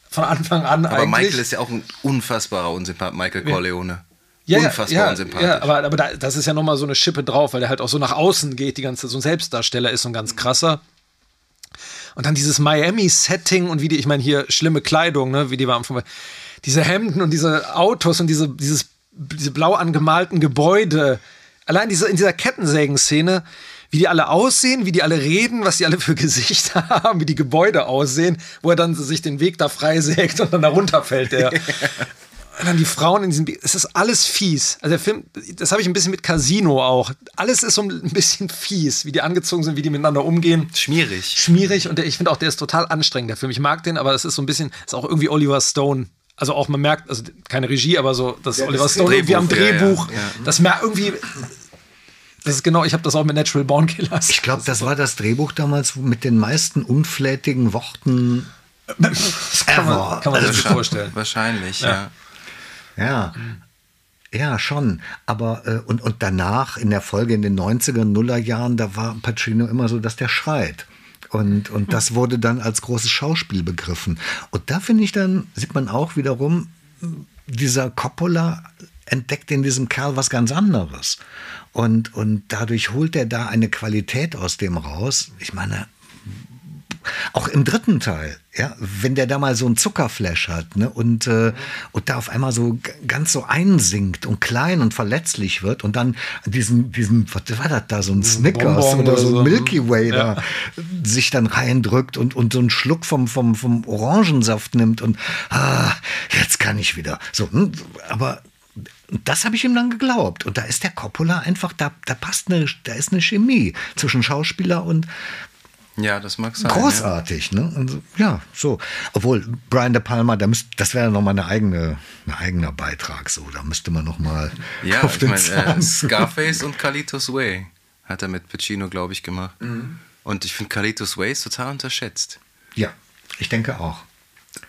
Von Anfang an aber eigentlich. Michael ist ja auch ein unfassbarer Unsympath, Michael Corleone ja, unfassbar ja, unsympathisch. Ja, aber, aber da, das ist ja nochmal so eine Schippe drauf, weil der halt auch so nach außen geht, die ganze so ein Selbstdarsteller ist und ganz krasser. Und dann dieses Miami-Setting und wie die, ich meine, hier schlimme Kleidung, ne, wie die war am Anfang. Diese Hemden und diese Autos und diese, dieses, diese blau angemalten Gebäude. Allein diese, in dieser Kettensägen-Szene, wie die alle aussehen, wie die alle reden, was die alle für Gesichter haben, wie die Gebäude aussehen, wo er dann sich den Weg da freisägt und dann da runterfällt der. Und dann die Frauen in diesem, es ist alles fies. Also der Film, das habe ich ein bisschen mit Casino auch. Alles ist so ein bisschen fies, wie die angezogen sind, wie die miteinander umgehen. Schmierig. Schmierig und der, ich finde auch, der ist total anstrengend, der Film. Ich mag den, aber es ist so ein bisschen, ist auch irgendwie Oliver Stone. Also auch, man merkt, also keine Regie, aber so, dass ja, Oliver das Stone irgendwie am Drehbuch, ja, ja. das merkt irgendwie, das ist genau, ich habe das auch mit Natural Born Killers. Ich glaube, das war das Drehbuch damals mit den meisten unflätigen Worten das kann man, kann man sich vorstellen. Wahrscheinlich, ja. Ja. Ja, schon. Aber äh, und, und danach, in der Folge in den 90er, Nuller Jahren, da war Pacino immer so, dass der schreit. Und, und das wurde dann als großes Schauspiel begriffen. Und da finde ich dann, sieht man auch wiederum, dieser Coppola entdeckt in diesem Kerl was ganz anderes. Und, und dadurch holt er da eine Qualität aus dem raus. Ich meine, auch im dritten Teil, ja, wenn der da mal so ein Zuckerflash hat, ne, und, äh, und da auf einmal so ganz so einsinkt und klein und verletzlich wird und dann diesen, diesen, was war das da, so ein Snickers Bonbon oder so ein Milky Way ja. da sich dann reindrückt und, und so einen Schluck vom, vom, vom Orangensaft nimmt und ah, jetzt kann ich wieder. So, hm, aber das habe ich ihm dann geglaubt. Und da ist der Coppola einfach, da, da passt eine, da ist eine Chemie zwischen Schauspieler und ja, das mag sein. Großartig, ja. ne? Also, ja, so. Obwohl, Brian De Palma, da müsst, das wäre nochmal eine eigene, ein eigener Beitrag, so. Da müsste man nochmal. Ja, auf ich meine, äh, Scarface und Carlitos Way hat er mit Pacino, glaube ich, gemacht. Mhm. Und ich finde Carlitos Way ist total unterschätzt. Ja, ich denke auch.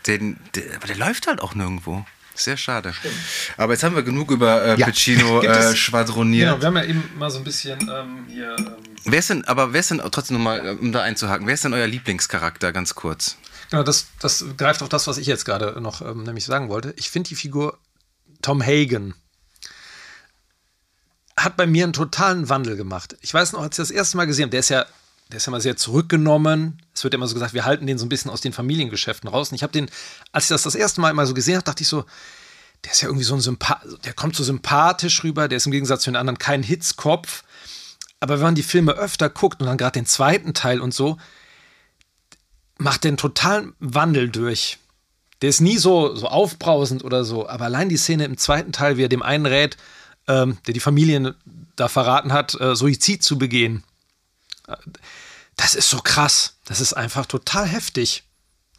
Den, der, aber der läuft halt auch nirgendwo. Sehr schade. Stimmt. Aber jetzt haben wir genug über äh, ja. Pacino äh, schwadroniert. Genau, wir haben ja eben mal so ein bisschen ähm, hier. Ähm wer ist denn, aber wer ist denn trotzdem nochmal, äh, um da einzuhaken, wer ist denn euer Lieblingscharakter, ganz kurz? Genau, das, das greift auf das, was ich jetzt gerade noch ähm, nämlich sagen wollte. Ich finde die Figur Tom Hagen hat bei mir einen totalen Wandel gemacht. Ich weiß noch, als ich das erste Mal gesehen habe, der ist ja der ist ja mal sehr zurückgenommen. Es wird immer so gesagt, wir halten den so ein bisschen aus den Familiengeschäften raus. Und ich habe den, als ich das das erste Mal mal so gesehen habe, dachte ich so, der ist ja irgendwie so ein Sympath, der kommt so sympathisch rüber, der ist im Gegensatz zu den anderen kein Hitzkopf. Aber wenn man die Filme öfter guckt und dann gerade den zweiten Teil und so, macht der einen totalen Wandel durch. Der ist nie so, so aufbrausend oder so, aber allein die Szene im zweiten Teil, wie er dem einen rät, ähm, der die Familien da verraten hat, äh, Suizid zu begehen. Das ist so krass. Das ist einfach total heftig.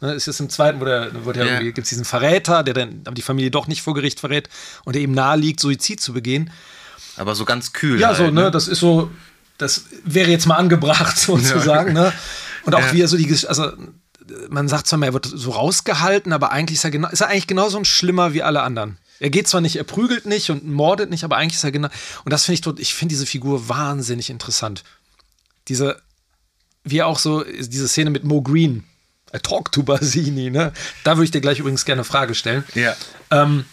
Ne, es ist im zweiten, wo der, wo der yeah. gibt es diesen Verräter, der dann die Familie doch nicht vor Gericht verrät und der ihm nahe liegt, Suizid zu begehen. Aber so ganz kühl. Ja, halt, so, ne? ne? Das ist so, das wäre jetzt mal angebracht, sozusagen, ja. ne? Und auch ja. wie er so die, also man sagt zwar mal, er wird so rausgehalten, aber eigentlich ist er, genau, ist er eigentlich genauso ein Schlimmer wie alle anderen. Er geht zwar nicht, er prügelt nicht und mordet nicht, aber eigentlich ist er genau. Und das finde ich, ich finde diese Figur wahnsinnig interessant diese, wie auch so, diese Szene mit Mo Green. I talk to Basini, ne? Da würde ich dir gleich übrigens gerne eine Frage stellen. Ja. Ähm,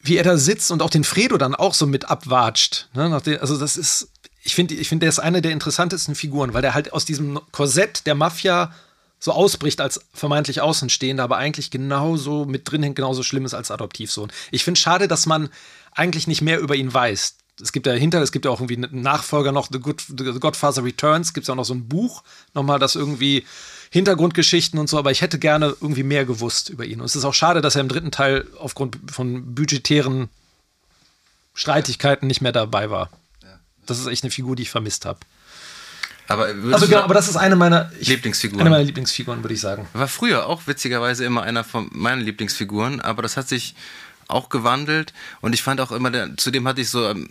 wie er da sitzt und auch den Fredo dann auch so mit abwatscht. Ne? Also, das ist, ich finde, ich find, der ist eine der interessantesten Figuren, weil der halt aus diesem Korsett der Mafia so ausbricht als vermeintlich Außenstehender, aber eigentlich genauso mit drin hängt, genauso schlimm ist als Adoptivsohn. Ich finde schade, dass man eigentlich nicht mehr über ihn weiß es gibt dahinter, es gibt ja auch irgendwie einen Nachfolger noch, The, Good, The Godfather Returns, gibt es auch noch so ein Buch, nochmal das irgendwie Hintergrundgeschichten und so, aber ich hätte gerne irgendwie mehr gewusst über ihn. Und es ist auch schade, dass er im dritten Teil aufgrund von budgetären Streitigkeiten nicht mehr dabei war. Das ist echt eine Figur, die ich vermisst habe. Aber also genau, aber das ist eine meiner ich, Lieblingsfiguren. Eine meiner Lieblingsfiguren, würde ich sagen. War früher auch witzigerweise immer einer von meinen Lieblingsfiguren, aber das hat sich auch gewandelt und ich fand auch immer, zudem hatte ich so, ähm,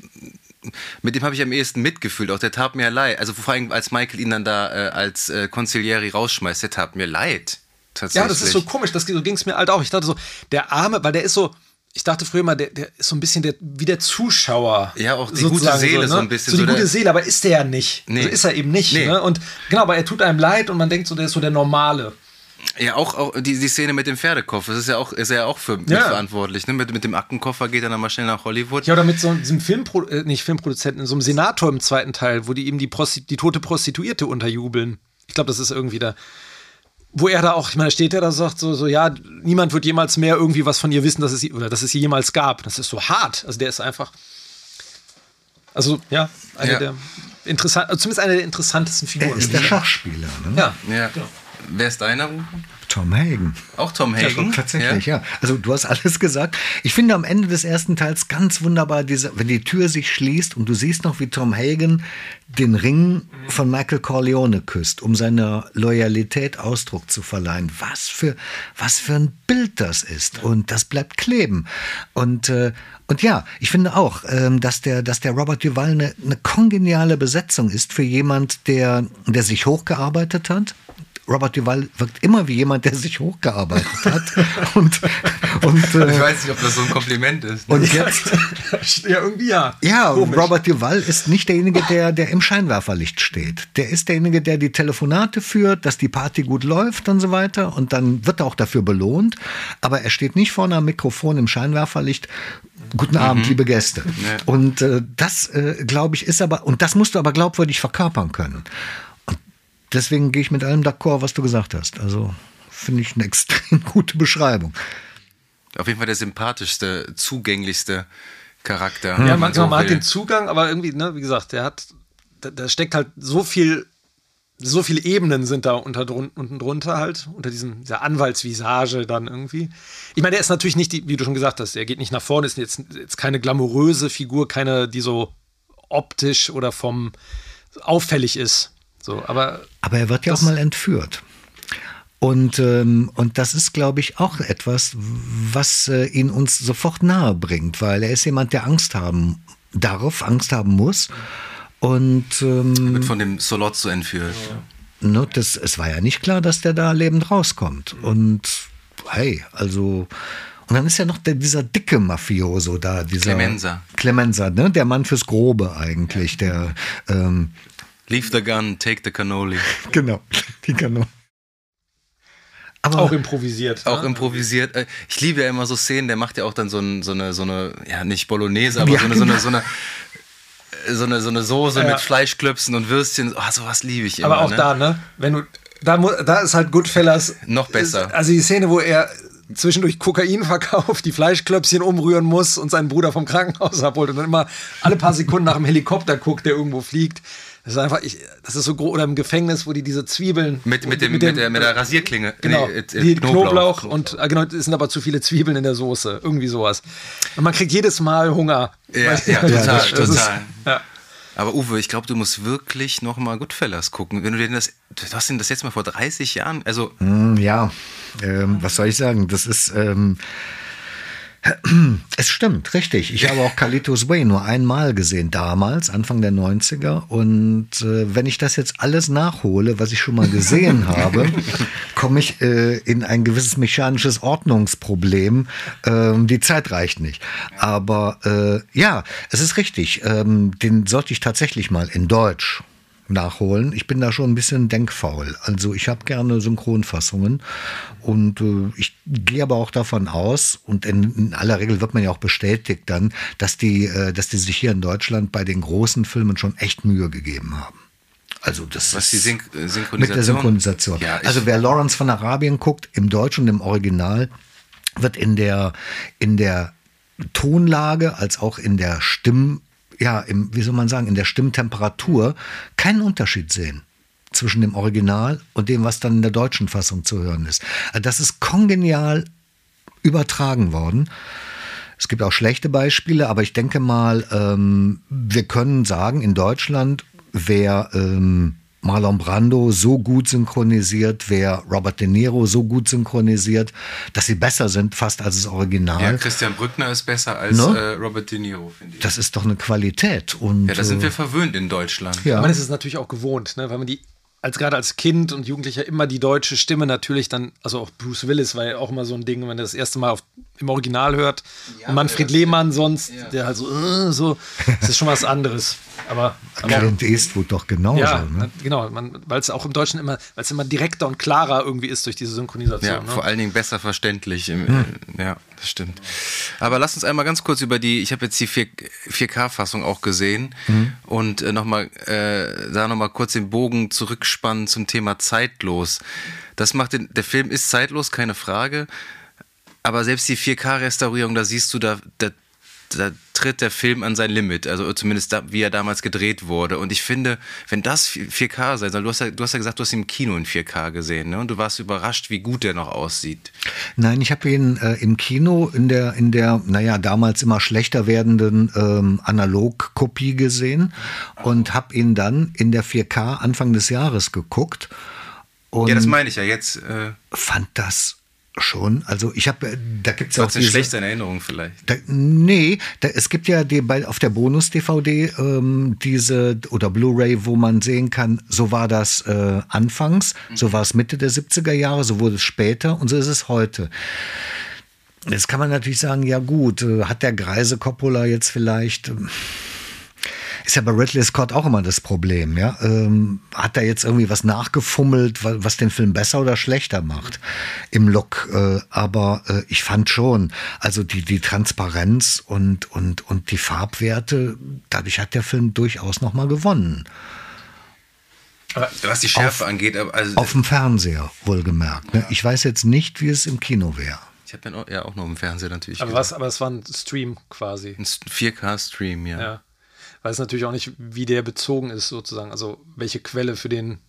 mit dem habe ich am ehesten mitgefühlt, auch der tat mir leid. Also vor allem, als Michael ihn dann da äh, als äh, Consiglieri rausschmeißt, der tat mir leid. Ja, das ist so komisch, das, so ging es mir halt auch. Ich dachte so, der Arme, weil der ist so, ich dachte früher mal, der, der ist so ein bisschen der, wie der Zuschauer. Ja, auch die gute Seele so, ne? so ein bisschen. So die so gute Seele, aber ist der ja nicht. Nee. Also ist er eben nicht. Nee. Ne? Und genau, aber er tut einem leid und man denkt so, der ist so der Normale. Ja, auch, auch die, die Szene mit dem Pferdekoffer, das ist ja auch, ist ja auch für ja. verantwortlich. Ne? Mit, mit dem Aktenkoffer geht er dann mal schnell nach Hollywood. Ja, oder mit so einem Filmpro äh, nicht Filmproduzenten, so einem Senator im zweiten Teil, wo die ihm die, Prosti die tote Prostituierte unterjubeln. Ich glaube, das ist irgendwie da. Wo er da auch, ich meine, steht er da sagt so, so, ja, niemand wird jemals mehr irgendwie was von ihr wissen, dass es, oder dass es sie jemals gab. Das ist so hart. Also der ist einfach. Also, ja, eine ja. der interessant, also zumindest eine der interessantesten Figuren. Er ist der Schachspieler, ne? Ja, ja. Genau. Wer ist deiner? Tom Hagen. Auch Tom Hagen? Ja, tatsächlich, ja. ja. Also du hast alles gesagt. Ich finde am Ende des ersten Teils ganz wunderbar, diese, wenn die Tür sich schließt und du siehst noch, wie Tom Hagen den Ring von Michael Corleone küsst, um seiner Loyalität Ausdruck zu verleihen. Was für, was für ein Bild das ist. Und das bleibt kleben. Und, äh, und ja, ich finde auch, ähm, dass, der, dass der Robert Duval eine, eine kongeniale Besetzung ist für jemand, der, der sich hochgearbeitet hat Robert Duval wirkt immer wie jemand, der sich hochgearbeitet hat. und, und, äh, ich weiß nicht, ob das so ein Kompliment ist. Und jetzt. ja, irgendwie ja. Ja, Komisch. Robert Duval ist nicht derjenige, der, der im Scheinwerferlicht steht. Der ist derjenige, der die Telefonate führt, dass die Party gut läuft und so weiter. Und dann wird er auch dafür belohnt. Aber er steht nicht vorne am Mikrofon im Scheinwerferlicht. Guten Abend, mhm. liebe Gäste. Ja. Und äh, das, äh, glaube ich, ist aber, und das musst du aber glaubwürdig verkörpern können deswegen gehe ich mit allem d'accord, was du gesagt hast. Also finde ich eine extrem gute Beschreibung. Auf jeden Fall der sympathischste, zugänglichste Charakter. Ja, man, so man hat den Zugang, aber irgendwie, ne, wie gesagt, der hat, da, da steckt halt so viel, so viele Ebenen sind da unter, unten drunter halt, unter diesem, dieser Anwaltsvisage dann irgendwie. Ich meine, der ist natürlich nicht, die, wie du schon gesagt hast, er geht nicht nach vorne, ist jetzt, jetzt keine glamouröse Figur, keine, die so optisch oder vom auffällig ist. So, aber, aber er wird ja auch mal entführt. Und, ähm, und das ist, glaube ich, auch etwas, was äh, ihn uns sofort nahe bringt, weil er ist jemand, der Angst haben darf, Angst haben muss. Und ähm, wird von dem Solozzo entführt. Ja. Ne, das, es war ja nicht klar, dass der da lebend rauskommt. Und hey, also. Und dann ist ja noch der, dieser dicke Mafioso da, dieser Clemenza. Clemenza, ne? Der Mann fürs Grobe eigentlich, der ähm, Leave the gun, take the cannoli. Genau, die Kanone. Aber auch improvisiert. Auch ne? improvisiert. Äh, ich liebe ja immer so Szenen, der macht ja auch dann so, ein, so eine, so eine, ja, nicht Bolognese, aber ja, so, eine, genau. so, eine, so, eine, so eine, Soße ja. mit Fleischklöpsen und Würstchen. Oh, sowas liebe ich immer. Aber auch ne? da, ne? Wenn du, da, da ist halt Goodfellas. Noch besser. Ist, also die Szene, wo er zwischendurch Kokain verkauft, die Fleischklöpschen umrühren muss und seinen Bruder vom Krankenhaus abholt und dann immer alle paar Sekunden nach dem Helikopter guckt, der irgendwo fliegt. Das ist einfach, ich, das ist so groß, oder im Gefängnis, wo die diese Zwiebeln. Mit, mit, dem, mit, dem, mit, der, mit der Rasierklinge. Genau. Nee, die Knoblauch, Knoblauch und, äh, genau, es sind aber zu viele Zwiebeln in der Soße. Irgendwie sowas. Und man kriegt jedes Mal Hunger. Ja, weißt, ja, ja total, total. Ist, ja. Aber Uwe, ich glaube, du musst wirklich noch mal Goodfellas gucken. Wenn du dir das, du hast denn das jetzt mal vor 30 Jahren, also. Mm, ja, ähm, was soll ich sagen? Das ist, ähm, es stimmt, richtig. Ich habe auch Carlitos Way nur einmal gesehen, damals, Anfang der 90er. Und äh, wenn ich das jetzt alles nachhole, was ich schon mal gesehen habe, komme ich äh, in ein gewisses mechanisches Ordnungsproblem. Ähm, die Zeit reicht nicht. Aber äh, ja, es ist richtig. Ähm, den sollte ich tatsächlich mal in Deutsch nachholen. Ich bin da schon ein bisschen denkfaul. Also ich habe gerne Synchronfassungen und äh, ich gehe aber auch davon aus und in, in, aller Regel wird man ja auch bestätigt dann, dass die, äh, dass die sich hier in Deutschland bei den großen Filmen schon echt Mühe gegeben haben. Also das Was die Syn Synchronisation? Mit der Synchronisation. Ja, also wer Lawrence von Arabien guckt, im Deutschen und im Original, wird in der, in der Tonlage als auch in der Stimm, ja, im, wie soll man sagen, in der Stimmtemperatur keinen Unterschied sehen zwischen dem Original und dem, was dann in der deutschen Fassung zu hören ist. Also das ist kongenial übertragen worden. Es gibt auch schlechte Beispiele, aber ich denke mal, ähm, wir können sagen, in Deutschland, wer ähm, Marlon Brando so gut synchronisiert, wer Robert De Niro so gut synchronisiert, dass sie besser sind fast als das Original. Ja, Christian Brückner ist besser als ne? äh, Robert De Niro, finde ich. Das ist doch eine Qualität. Und, ja, da sind wir äh, verwöhnt in Deutschland. Ja. Man ist es natürlich auch gewohnt, ne? weil man die als gerade als Kind und Jugendlicher immer die deutsche Stimme natürlich dann, also auch Bruce Willis war ja auch immer so ein Ding, wenn man das erste Mal auf, im Original hört. Ja, und Manfred Lehmann sonst, ja. der halt so, äh, so, das ist schon was anderes. Aber, aber Clint Eastwood doch genauso. Ja, ne? genau, weil es auch im Deutschen immer, weil es immer direkter und klarer irgendwie ist durch diese Synchronisation. Ja, ne? vor allen Dingen besser verständlich. Im, hm. Ja, das stimmt. Aber lass uns einmal ganz kurz über die, ich habe jetzt die 4, k fassung auch gesehen mhm. und äh, nochmal, äh, da nochmal kurz den Bogen zurückspannen zum Thema zeitlos. Das macht den, der Film ist zeitlos, keine Frage. Aber selbst die 4K-Restaurierung, da siehst du, da, da da tritt der Film an sein Limit, also zumindest da, wie er damals gedreht wurde. Und ich finde, wenn das 4K sein soll, du hast ja, du hast ja gesagt, du hast ihn im Kino in 4K gesehen, ne? Und du warst überrascht, wie gut der noch aussieht. Nein, ich habe ihn äh, im Kino in der, in der, naja, damals immer schlechter werdenden ähm, Analogkopie gesehen und habe ihn dann in der 4K Anfang des Jahres geguckt. ja, das meine ich ja jetzt. Äh fand das Schon, also ich habe, äh, da gibt es auch eine schlechte Erinnerung vielleicht. Da, nee, da, es gibt ja die, bei, auf der Bonus-DVD ähm, diese oder Blu-ray, wo man sehen kann, so war das äh, anfangs, so war es Mitte der 70er Jahre, so wurde es später und so ist es heute. Jetzt kann man natürlich sagen, ja gut, äh, hat der Greise Coppola jetzt vielleicht... Äh, ist ja bei Ridley Scott auch immer das Problem, ja. Ähm, hat er jetzt irgendwie was nachgefummelt, was den Film besser oder schlechter macht im Look? Äh, aber äh, ich fand schon, also die, die Transparenz und, und, und die Farbwerte, dadurch hat der Film durchaus nochmal gewonnen. Was die Schärfe auf, angeht, also auf dem Fernseher wohlgemerkt. Ne? Ja. Ich weiß jetzt nicht, wie es im Kino wäre. Ich habe ja, ja, auch noch im Fernseher natürlich. Aber was? Aber es war ein Stream quasi. Ein 4K-Stream, ja. ja weiß natürlich auch nicht, wie der bezogen ist, sozusagen. Also welche Quelle für den.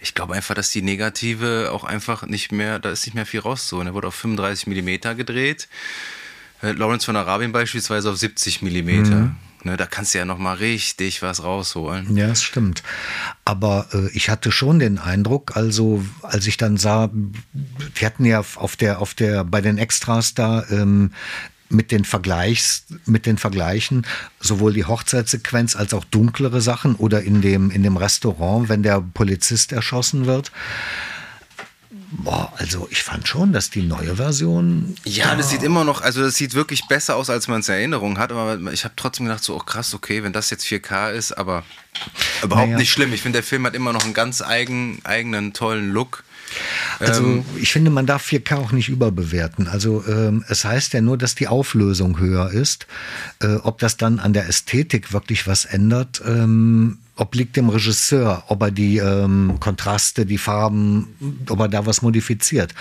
Ich glaube einfach, dass die Negative auch einfach nicht mehr, da ist nicht mehr viel rauszuholen. Er wurde auf 35 mm gedreht. Äh, Lawrence von Arabien beispielsweise auf 70 mm. Mhm. Ne, da kannst du ja noch mal richtig was rausholen. Ja, das stimmt. Aber äh, ich hatte schon den Eindruck, also als ich dann sah, wir hatten ja auf der, auf der, bei den Extras da ähm, mit den Vergleichs, mit den Vergleichen sowohl die Hochzeitssequenz als auch dunklere Sachen oder in dem, in dem Restaurant, wenn der Polizist erschossen wird. Boah, also ich fand schon, dass die neue Version. Ja, das sieht immer noch, also das sieht wirklich besser aus, als man es in Erinnerung hat. Aber ich habe trotzdem gedacht, so, oh krass, okay, wenn das jetzt 4K ist, aber überhaupt naja. nicht schlimm. Ich finde, der Film hat immer noch einen ganz eigen, eigenen, tollen Look. Also ähm, ich finde, man darf 4K auch nicht überbewerten. Also ähm, es heißt ja nur, dass die Auflösung höher ist. Äh, ob das dann an der Ästhetik wirklich was ändert, ähm, obliegt dem Regisseur, ob er die ähm, Kontraste, die Farben, ob er da was modifiziert.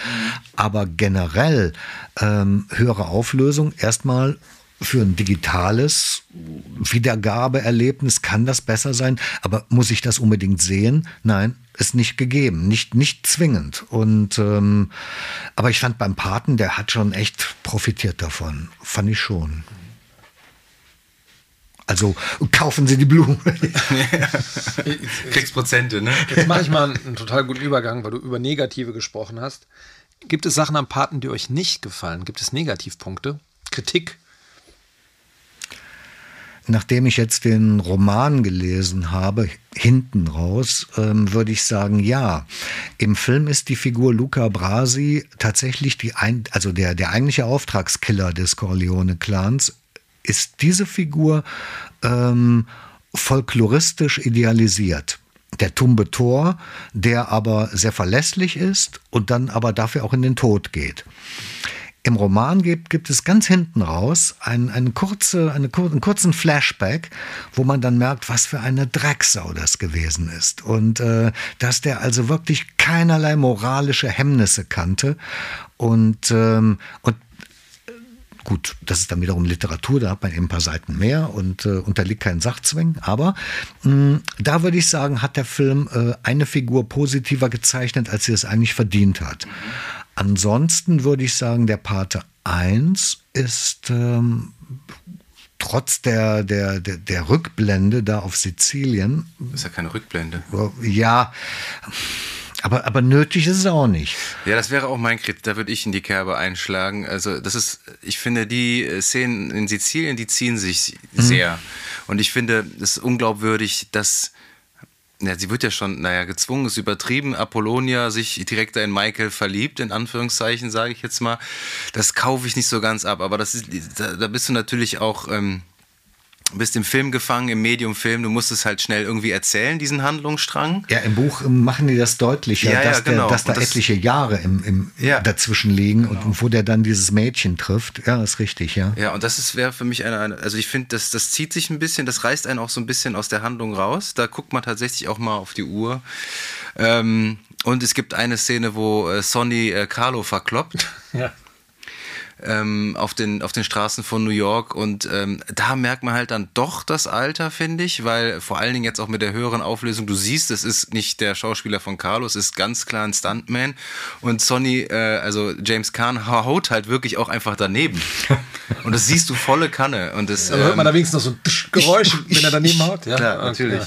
Aber generell ähm, höhere Auflösung erstmal für ein digitales Wiedergabeerlebnis kann das besser sein, aber muss ich das unbedingt sehen? Nein, ist nicht gegeben, nicht, nicht zwingend. Und ähm, aber ich fand beim Paten, der hat schon echt profitiert davon. Fand ich schon. Also kaufen Sie die Blumen. Kriegst Prozente, ne? Jetzt mache ich mal einen total guten Übergang, weil du über Negative gesprochen hast. Gibt es Sachen am Paten, die euch nicht gefallen? Gibt es Negativpunkte? Kritik? Nachdem ich jetzt den Roman gelesen habe, hinten raus, ähm, würde ich sagen, ja. Im Film ist die Figur Luca Brasi tatsächlich die, ein, also der, der eigentliche Auftragskiller des Corleone-Clans, ist diese Figur ähm, folkloristisch idealisiert der Tumbe Tor, der aber sehr verlässlich ist und dann aber dafür auch in den Tod geht. Im Roman gibt, gibt es ganz hinten raus einen, eine kurze, eine, einen kurzen Flashback, wo man dann merkt, was für eine Drecksau das gewesen ist. Und äh, dass der also wirklich keinerlei moralische Hemmnisse kannte. Und, ähm, und äh, gut, das ist dann wiederum Literatur, da hat man eben ein paar Seiten mehr und äh, unterliegt keinen Sachzwängen. Aber mh, da würde ich sagen, hat der Film äh, eine Figur positiver gezeichnet, als sie es eigentlich verdient hat. Mhm. Ansonsten würde ich sagen, der Pate 1 ist ähm, trotz der, der, der, der, Rückblende da auf Sizilien. Das ist ja keine Rückblende. Ja. Aber, aber nötig ist es auch nicht. Ja, das wäre auch mein Kritik. Da würde ich in die Kerbe einschlagen. Also, das ist, ich finde, die Szenen in Sizilien, die ziehen sich mhm. sehr. Mhm. Und ich finde es unglaubwürdig, dass ja, sie wird ja schon, naja, gezwungen, ist übertrieben. Apollonia sich direkt in Michael verliebt, in Anführungszeichen, sage ich jetzt mal. Das kaufe ich nicht so ganz ab, aber das ist, da, da bist du natürlich auch. Ähm, bist im Film gefangen, im Medium-Film, du musst es halt schnell irgendwie erzählen, diesen Handlungsstrang. Ja, im Buch machen die das deutlicher, ja, dass, ja, genau. der, dass da das, etliche Jahre im, im ja, dazwischen liegen genau. und wo der dann dieses Mädchen trifft. Ja, ist richtig, ja. Ja, und das wäre für mich eine, eine, also ich finde, das, das zieht sich ein bisschen, das reißt einen auch so ein bisschen aus der Handlung raus. Da guckt man tatsächlich auch mal auf die Uhr. Ähm, und es gibt eine Szene, wo äh, Sonny äh, Carlo verkloppt. Ja ähm, auf, den, auf den Straßen von New York. Und ähm, da merkt man halt dann doch das Alter, finde ich, weil vor allen Dingen jetzt auch mit der höheren Auflösung, du siehst, es ist nicht der Schauspieler von Carlos, es ist ganz klar ein Stuntman. Und Sonny, äh, also James Kahn, haut halt wirklich auch einfach daneben. Und das siehst du volle Kanne. Und das, Aber hört man da ähm, wenigstens noch so ein Geräusch, wenn er daneben haut? Ja, klar, natürlich.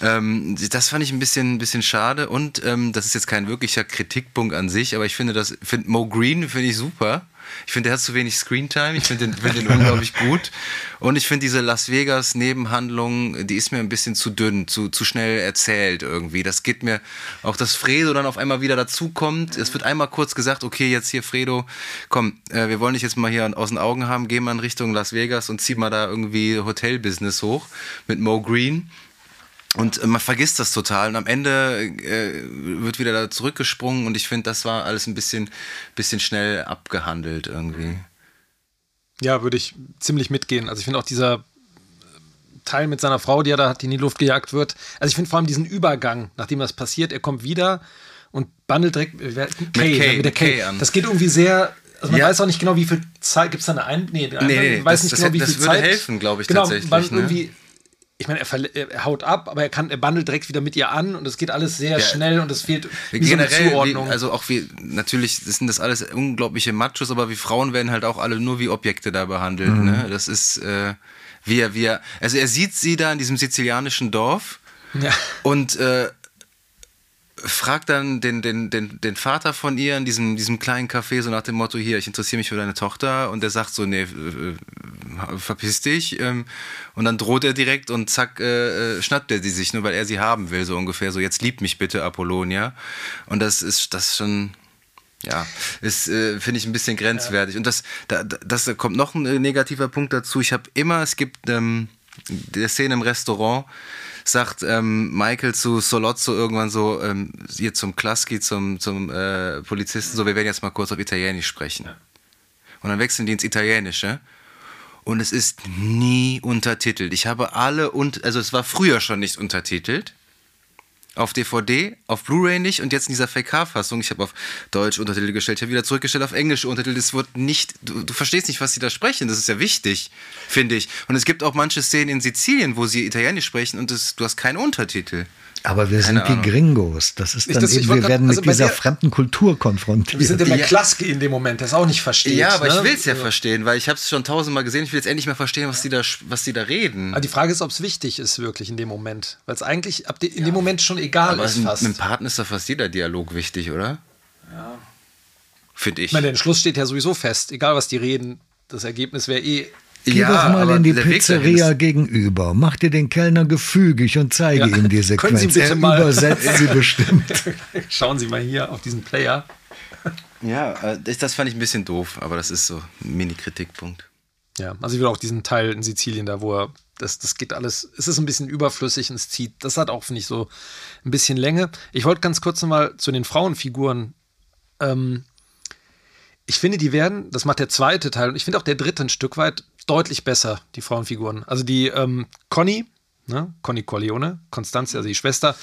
Ähm, das fand ich ein bisschen, ein bisschen schade und ähm, das ist jetzt kein wirklicher Kritikpunkt an sich, aber ich finde das, find Mo Green finde ich super. Ich finde, der hat zu wenig Screentime. Ich finde den, find den unglaublich gut. Und ich finde diese Las Vegas Nebenhandlung, die ist mir ein bisschen zu dünn, zu, zu schnell erzählt irgendwie. Das geht mir, auch dass Fredo dann auf einmal wieder dazukommt. Es wird einmal kurz gesagt, okay, jetzt hier Fredo, komm, äh, wir wollen dich jetzt mal hier aus den Augen haben, geh mal in Richtung Las Vegas und zieh mal da irgendwie Hotelbusiness hoch mit Mo Green. Und äh, man vergisst das total und am Ende äh, wird wieder da zurückgesprungen und ich finde, das war alles ein bisschen, bisschen schnell abgehandelt irgendwie. Ja, würde ich ziemlich mitgehen. Also ich finde auch dieser Teil mit seiner Frau, die er da in die Luft gejagt wird. Also ich finde vor allem diesen Übergang, nachdem das passiert, er kommt wieder und bandelt direkt äh, mit, Kay, mit der Kay. Kay an. Das geht irgendwie sehr also man ja. weiß auch nicht genau, wie viel Zeit gibt es da eine Ein nee, nee, nee, weiß das, nicht genau, wie das viel Zeit. Das würde helfen, glaube ich genau, tatsächlich. Man ne? irgendwie ich meine, er, er, haut ab, aber er kann, er bandelt direkt wieder mit ihr an und es geht alles sehr ja, schnell und es fehlt wie generell, so Zuordnung. Wie, also auch wie, natürlich sind das alles unglaubliche Machos, aber wie Frauen werden halt auch alle nur wie Objekte da behandelt. Mhm. Ne? Das ist, äh, wie er, wie er, also er sieht sie da in diesem sizilianischen Dorf ja. und äh, fragt dann den, den, den, den Vater von ihr in diesem, diesem kleinen Café so nach dem Motto, hier, ich interessiere mich für deine Tochter. Und der sagt so, nee, verpiss dich. Ähm, und dann droht er direkt und zack, äh, äh, schnappt er sie sich, nur weil er sie haben will, so ungefähr, so jetzt lieb mich bitte Apollonia. Und das ist das schon, ja, ist, äh, finde ich ein bisschen grenzwertig. Ja. und das, da, das kommt noch ein negativer Punkt dazu, ich habe immer, es gibt ähm, der Szene im Restaurant, sagt ähm, Michael zu Solozzo irgendwann so, ähm, hier zum Klaski, zum, zum äh, Polizisten, so, wir werden jetzt mal kurz auf Italienisch sprechen. Ja. Und dann wechseln die ins Italienische. Und es ist nie untertitelt. Ich habe alle und, also es war früher schon nicht untertitelt auf DVD, auf Blu-ray nicht und jetzt in dieser FK-Fassung, ich habe auf Deutsch Untertitel gestellt, ich habe wieder zurückgestellt auf englische Untertitel, es wird nicht, du, du, verstehst nicht, was sie da sprechen, das ist ja wichtig, finde ich. Und es gibt auch manche Szenen in Sizilien, wo sie Italienisch sprechen und das, du hast keinen Untertitel. Aber wir Keine sind Ahnung. die Gringos. Das ist dann das, eben, wir grad, werden also mit dieser der, fremden Kultur konfrontiert. Wir sind in der Klaske in dem Moment, das auch nicht versteht. Ja, aber ne? ich will es ja, ja, verstehen, weil ich habe es schon tausendmal gesehen. Ich will jetzt endlich mal verstehen, was die da, was die da reden. Aber die Frage ist, ob es wichtig ist wirklich in dem Moment, weil es eigentlich ab de, in ja. dem Moment schon egal aber ist. Fast. Mit dem Partner ist da fast jeder Dialog wichtig, oder? Ja. Finde ich. Ich meine, der Entschluss steht ja sowieso fest. Egal, was die reden, das Ergebnis wäre eh Geh ja, doch mal in die Pizzeria gegenüber. Mach dir den Kellner gefügig und zeige ja. ihm die Sequenz. Können Sie bitte er mal übersetzt sie bestimmt. Schauen Sie mal hier auf diesen Player. Ja, äh, das fand ich ein bisschen doof, aber das ist so ein Mini-Kritikpunkt. Ja, also ich will auch diesen Teil in Sizilien da, wo er, das, das geht alles, es ist ein bisschen überflüssig und es zieht, das hat auch, finde ich, so ein bisschen Länge. Ich wollte ganz kurz nochmal zu den Frauenfiguren ähm, ich finde, die werden, das macht der zweite Teil und ich finde auch der dritte ein Stück weit deutlich besser, die Frauenfiguren. Also die ähm, Conny, ne? Conny Corleone, Constantia, also die Schwester.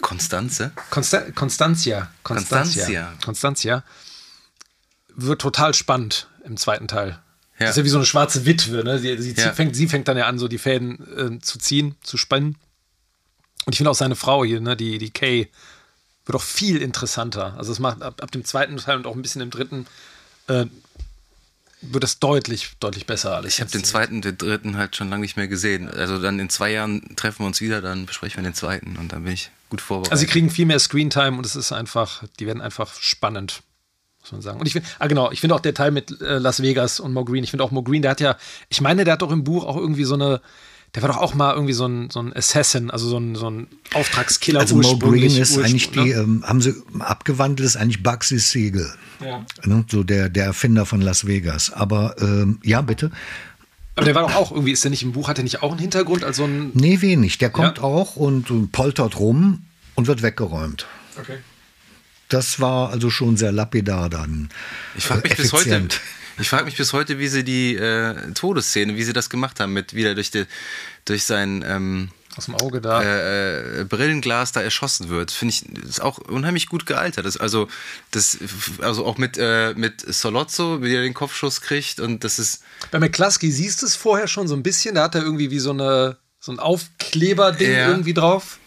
Constanze? Consta Constantia. Constantia. Constantia. Wird total spannend im zweiten Teil. Ja. Das ist ja wie so eine schwarze Witwe. Ne? Sie, sie, ja. fängt, sie fängt dann ja an, so die Fäden äh, zu ziehen, zu spannen. Und ich finde auch seine Frau hier, ne? die, die Kay, wird auch viel interessanter. Also es macht ab, ab dem zweiten Teil und auch ein bisschen im dritten äh, wird es deutlich, deutlich besser alles. Ich habe den zweiten, den dritten halt schon lange nicht mehr gesehen. Also dann in zwei Jahren treffen wir uns wieder, dann besprechen wir den zweiten und dann bin ich gut vorbereitet. Also sie kriegen viel mehr Screentime und es ist einfach, die werden einfach spannend, muss man sagen. Und ich finde, ah genau, ich finde auch der Teil mit äh, Las Vegas und Mo Green, ich finde auch Mo Green, der hat ja, ich meine, der hat doch im Buch auch irgendwie so eine, der war doch auch mal irgendwie so ein, so ein Assassin, also so ein, so ein Auftragskiller. Also Mo Green ist eigentlich die, ne? ähm, haben sie abgewandelt, ist eigentlich Bugsy Siegel. Ja. Ne, so der, der Erfinder von Las Vegas. Aber ähm, ja, bitte. Aber der war doch auch irgendwie, ist der nicht im Buch, hat er nicht auch einen Hintergrund als so ein. Nee, wenig. Der kommt ja? auch und, und poltert rum und wird weggeräumt. Okay. Das war also schon sehr lapidar dann. Ich frage mich bis heute, ich frage mich bis heute, wie sie die äh, Todesszene, wie sie das gemacht haben, mit wieder durch, die, durch sein ähm, aus dem Auge da äh, äh, Brillenglas da erschossen wird. Finde ich ist auch unheimlich gut gealtert. Das, also das also auch mit äh, mit Solozzo, wie er den Kopfschuss kriegt und das ist bei McCluskey siehst du es vorher schon so ein bisschen. Da hat er irgendwie wie so eine so ein Aufkleberding ja. irgendwie drauf.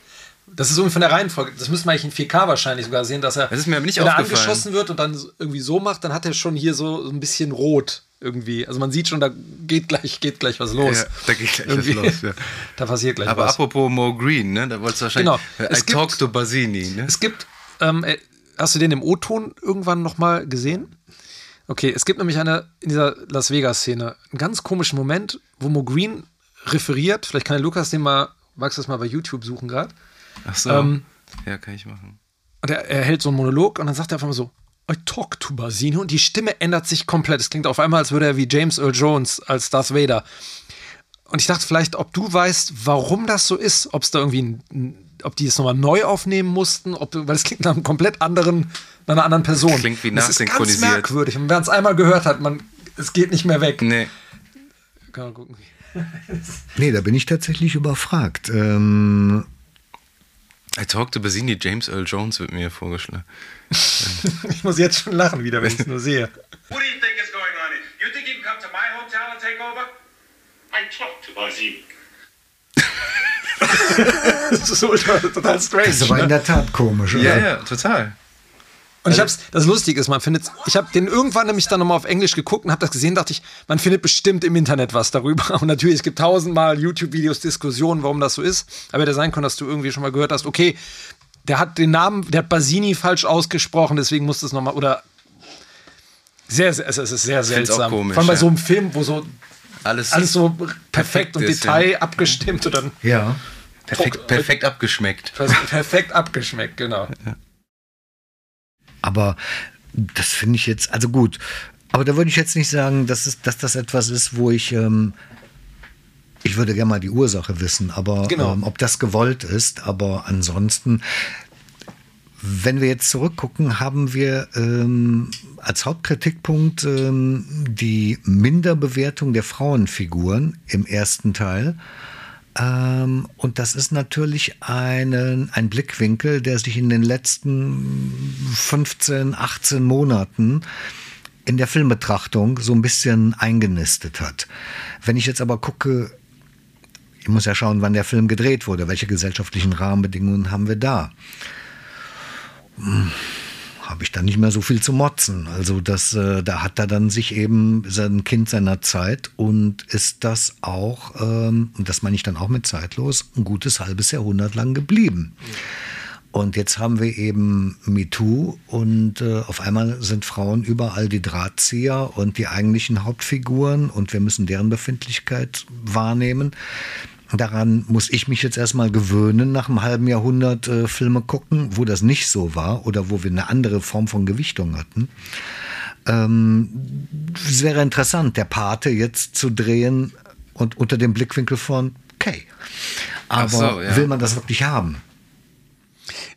Das ist irgendwie von der Reihenfolge. Das müssen wir eigentlich in 4K wahrscheinlich sogar sehen, dass er, das ist mir nicht wenn er angeschossen wird und dann irgendwie so macht, dann hat er schon hier so ein bisschen rot. irgendwie. Also man sieht schon, da geht gleich, geht gleich was los. Ja, da geht gleich irgendwie. was los. Ja. da passiert gleich Aber was. Aber apropos Mo Green, ne? Da wolltest du wahrscheinlich. Genau. Es I gibt, talk to Basini, ne? Es gibt, ähm, äh, hast du den im O-Ton irgendwann nochmal gesehen? Okay, es gibt nämlich eine in dieser Las Vegas-Szene einen ganz komischen Moment, wo Mo Green referiert. Vielleicht kann der Lukas den mal, magst du das mal bei YouTube suchen gerade? Ach so. Ähm, ja, kann ich machen. Und er, er hält so einen Monolog und dann sagt er einfach mal so: I talk to Basino und die Stimme ändert sich komplett. Es klingt auf einmal, als würde er wie James Earl Jones als Darth Vader. Und ich dachte vielleicht, ob du weißt, warum das so ist, ob es da irgendwie ein, ob die es nochmal neu aufnehmen mussten, ob, weil es klingt nach einem komplett anderen, nach einer anderen Person. Klingt wie nachsynchronisiert. Das ist ganz merkwürdig. Und wer es einmal gehört hat, man, es geht nicht mehr weg. Nee. Kann man gucken. nee, da bin ich tatsächlich überfragt. Ähm I talked to Basini, James Earl Jones wird mir vorgeschlagen. ich muss jetzt schon lachen wieder, wenn ich es nur sehe. What do you think is going on here? You think you can come to my hotel and take over? I talked to Basini. das ist so total strange. Das ist aber ne? in der Tat komisch, oder? Ja, ja, total. Und ich hab's, das Lustige ist, man findet, ich habe den irgendwann nämlich dann nochmal auf Englisch geguckt und habe das gesehen, dachte ich, man findet bestimmt im Internet was darüber. Und natürlich, es gibt tausendmal YouTube-Videos, Diskussionen, warum das so ist. Aber hätte sein können, dass du irgendwie schon mal gehört hast, okay, der hat den Namen, der hat Basini falsch ausgesprochen, deswegen muss das nochmal, oder sehr, sehr, es ist sehr seltsam. Komisch, Vor allem bei ja. so einem Film, wo so alles, alles so perfekt, perfekt und ist, Detail ja. abgestimmt und dann. Ja. Perfekt, perfekt abgeschmeckt. Perfekt abgeschmeckt, genau. Ja. Aber das finde ich jetzt, also gut. Aber da würde ich jetzt nicht sagen, dass, es, dass das etwas ist, wo ich, ähm, ich würde gerne mal die Ursache wissen, aber genau. ähm, ob das gewollt ist. Aber ansonsten, wenn wir jetzt zurückgucken, haben wir ähm, als Hauptkritikpunkt ähm, die Minderbewertung der Frauenfiguren im ersten Teil. Ähm, und das ist natürlich einen, ein Blickwinkel, der sich in den letzten 15, 18 Monaten in der Filmbetrachtung so ein bisschen eingenistet hat. Wenn ich jetzt aber gucke, ich muss ja schauen, wann der Film gedreht wurde, welche gesellschaftlichen Rahmenbedingungen haben wir da. Hm habe ich dann nicht mehr so viel zu motzen. Also das, äh, da hat er dann sich eben sein Kind seiner Zeit und ist das auch, ähm, das meine ich dann auch mit zeitlos, ein gutes halbes Jahrhundert lang geblieben. Und jetzt haben wir eben MeToo und äh, auf einmal sind Frauen überall die Drahtzieher und die eigentlichen Hauptfiguren und wir müssen deren Befindlichkeit wahrnehmen. Daran muss ich mich jetzt erstmal gewöhnen, nach einem halben Jahrhundert äh, Filme gucken, wo das nicht so war oder wo wir eine andere Form von Gewichtung hatten. Ähm, es wäre interessant, der Pate jetzt zu drehen und unter dem Blickwinkel von Kay. Aber so, ja. will man das wirklich haben?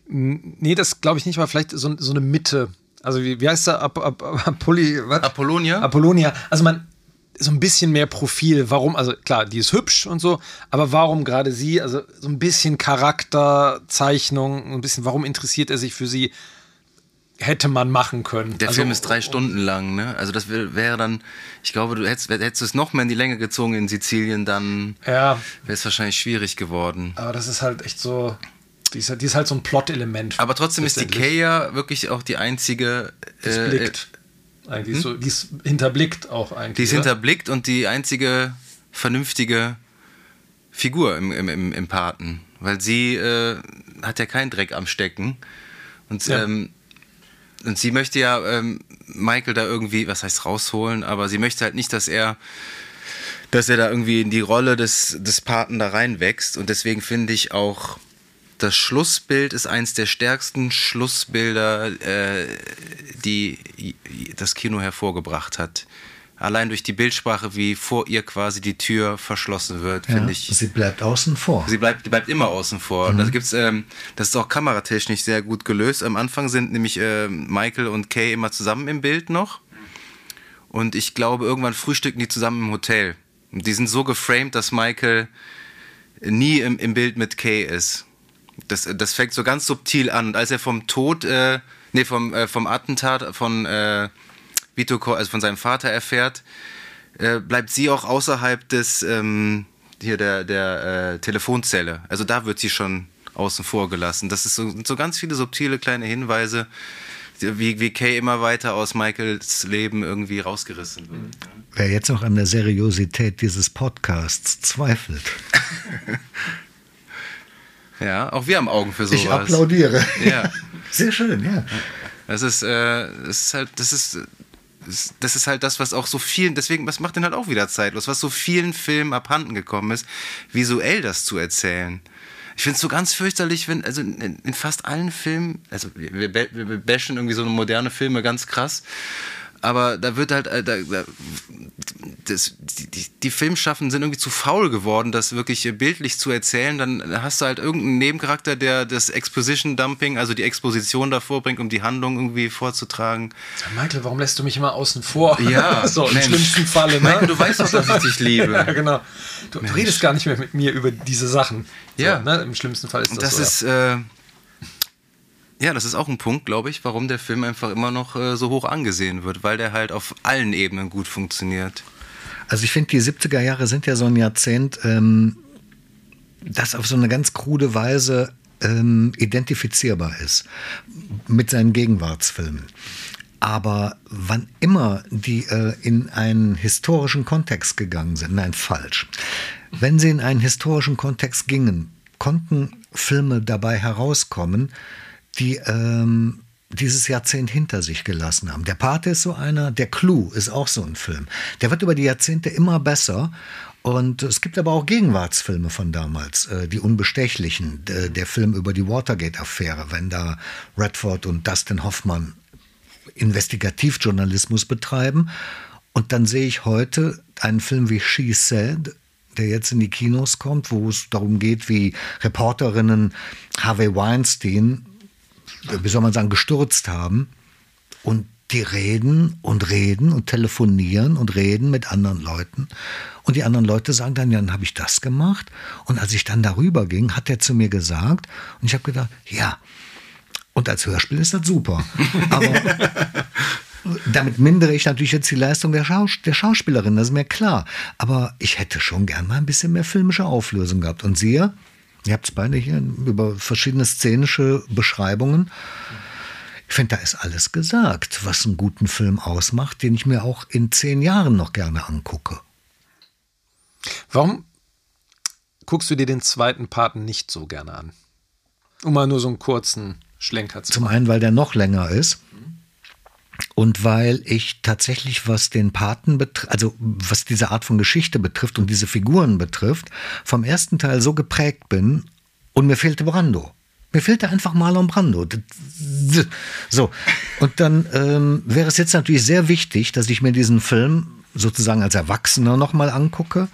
Nee, das glaube ich nicht, aber vielleicht so, so eine Mitte. Also wie, wie heißt der? Ap Ap Apolli, Apollonia? Apollonia. Also man, so ein bisschen mehr Profil. Warum? Also klar, die ist hübsch und so, aber warum gerade sie? Also so ein bisschen Charakterzeichnung, ein bisschen, warum interessiert er sich für sie? Hätte man machen können. Der also, Film ist drei Stunden lang, ne? Also das wäre dann, ich glaube, du hättest, hättest es noch mehr in die Länge gezogen in Sizilien, dann ja. wäre es wahrscheinlich schwierig geworden. Aber das ist halt echt so, die ist, die ist halt so ein Plot-Element. Aber trotzdem ist die ja wirklich auch die einzige. Äh, blickt. Eigentlich hm? so, die ist hinterblickt auch eigentlich. Die ist oder? hinterblickt und die einzige vernünftige Figur im, im, im, im Paten. Weil sie äh, hat ja keinen Dreck am Stecken. Und, ja. ähm, und sie möchte ja ähm, Michael da irgendwie, was heißt rausholen, aber sie möchte halt nicht, dass er dass er da irgendwie in die Rolle des, des Paten da reinwächst. Und deswegen finde ich auch das Schlussbild ist eins der stärksten Schlussbilder, äh, die das Kino hervorgebracht hat. Allein durch die Bildsprache, wie vor ihr quasi die Tür verschlossen wird, ja, finde ich. Sie bleibt außen vor. Sie bleibt, bleibt immer außen vor. Mhm. Und das gibt's, ähm, das ist auch kameratechnisch sehr gut gelöst. Am Anfang sind nämlich äh, Michael und Kay immer zusammen im Bild noch. Und ich glaube, irgendwann frühstücken die zusammen im Hotel. Und die sind so geframed, dass Michael nie im, im Bild mit Kay ist. Das, das fängt so ganz subtil an. Und als er vom Tod, äh, nee, vom, äh, vom Attentat von äh, Vito, also von seinem Vater erfährt, äh, bleibt sie auch außerhalb des, ähm, hier der, der äh, Telefonzelle. Also da wird sie schon außen vor gelassen. Das ist so, so ganz viele subtile kleine Hinweise, wie, wie Kay immer weiter aus Michaels Leben irgendwie rausgerissen wird. Wer jetzt noch an der Seriosität dieses Podcasts zweifelt. ja, auch wir haben Augen für sowas. Ich applaudiere. Ja. Sehr schön, ja. Das ist, äh, das ist halt, das ist, das ist halt das, was auch so vielen, deswegen, was macht denn halt auch wieder zeitlos, was so vielen Filmen abhanden gekommen ist, visuell das zu erzählen. Ich finde es so ganz fürchterlich, wenn, also in, in, fast allen Filmen, also wir, wir bashen irgendwie so moderne Filme ganz krass, aber da wird halt, äh, da, da, das, die, die, die Filmschaffen sind irgendwie zu faul geworden, das wirklich bildlich zu erzählen. Dann hast du halt irgendeinen Nebencharakter, der das Exposition-Dumping, also die Exposition davor bringt, um die Handlung irgendwie vorzutragen. Michael, warum lässt du mich immer außen vor? Ja, so im Mensch. schlimmsten Falle. Ne? Michael, du weißt doch, dass ich dich liebe. ja, genau. Du, du, redest gar nicht mehr mit mir über diese Sachen. Ja. So, ne? Im schlimmsten Fall ist das, das so. Ist, äh, ja, das ist auch ein Punkt, glaube ich, warum der Film einfach immer noch äh, so hoch angesehen wird, weil der halt auf allen Ebenen gut funktioniert. Also ich finde, die 70er Jahre sind ja so ein Jahrzehnt, ähm, das auf so eine ganz krude Weise ähm, identifizierbar ist mit seinen Gegenwartsfilmen. Aber wann immer die äh, in einen historischen Kontext gegangen sind, nein, falsch. Wenn sie in einen historischen Kontext gingen, konnten Filme dabei herauskommen, die ähm, dieses Jahrzehnt hinter sich gelassen haben. Der Pate ist so einer, der Clou ist auch so ein Film. Der wird über die Jahrzehnte immer besser. Und es gibt aber auch Gegenwartsfilme von damals, äh, die Unbestechlichen, der, Film über die Watergate-Affäre, wenn da Redford und Dustin Hoffmann Investigativjournalismus betreiben. Und dann sehe ich heute einen Film wie She Said, der jetzt in die Kinos kommt, wo es darum geht, wie Reporterinnen Harvey Weinstein wie soll man sagen, gestürzt haben. Und die reden und reden und telefonieren und reden mit anderen Leuten. Und die anderen Leute sagen dann, ja, dann habe ich das gemacht. Und als ich dann darüber ging, hat er zu mir gesagt, und ich habe gedacht, ja, und als Hörspiel ist das super. Aber damit mindere ich natürlich jetzt die Leistung der, Schaus der Schauspielerin, das ist mir klar. Aber ich hätte schon gern mal ein bisschen mehr filmische Auflösung gehabt. Und siehe, Ihr habt es beide hier über verschiedene szenische Beschreibungen. Ich finde, da ist alles gesagt, was einen guten Film ausmacht, den ich mir auch in zehn Jahren noch gerne angucke. Warum guckst du dir den zweiten Paten nicht so gerne an? Um mal nur so einen kurzen Schlenker zu Zum einen, weil der noch länger ist. Und weil ich tatsächlich, was den Paten betrifft, also was diese Art von Geschichte betrifft und diese Figuren betrifft, vom ersten Teil so geprägt bin und mir fehlte Brando. Mir fehlte einfach Marlon Brando. So. Und dann ähm, wäre es jetzt natürlich sehr wichtig, dass ich mir diesen Film sozusagen als Erwachsener nochmal angucke.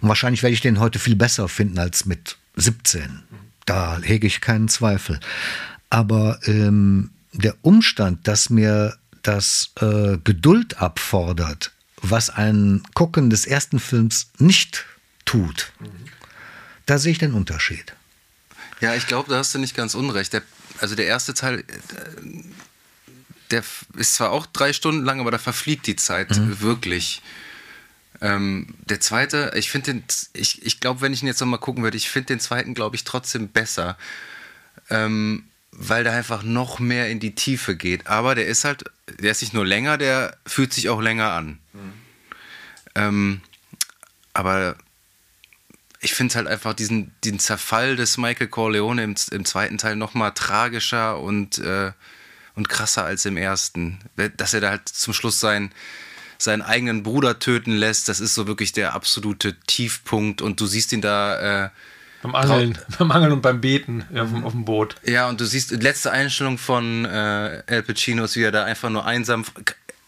Und wahrscheinlich werde ich den heute viel besser finden als mit 17. Da hege ich keinen Zweifel. Aber ähm, der Umstand, dass mir das äh, Geduld abfordert, was ein Gucken des ersten Films nicht tut, mhm. da sehe ich den Unterschied. Ja, ich glaube, da hast du nicht ganz unrecht. Der, also der erste Teil, äh, der ist zwar auch drei Stunden lang, aber da verfliegt die Zeit mhm. wirklich. Ähm, der zweite, ich finde den, ich, ich glaube, wenn ich ihn jetzt nochmal gucken würde, ich finde den zweiten, glaube ich, trotzdem besser. Ähm, weil der einfach noch mehr in die Tiefe geht. Aber der ist halt, der ist nicht nur länger, der fühlt sich auch länger an. Mhm. Ähm, aber ich finde es halt einfach diesen, diesen Zerfall des Michael Corleone im, im zweiten Teil noch mal tragischer und, äh, und krasser als im ersten. Dass er da halt zum Schluss sein, seinen eigenen Bruder töten lässt, das ist so wirklich der absolute Tiefpunkt und du siehst ihn da äh, beim Angeln, beim Angeln und beim Beten auf, dem, auf dem Boot. Ja, und du siehst, die letzte Einstellung von äh, El Pacino ist, wie er da einfach nur einsam.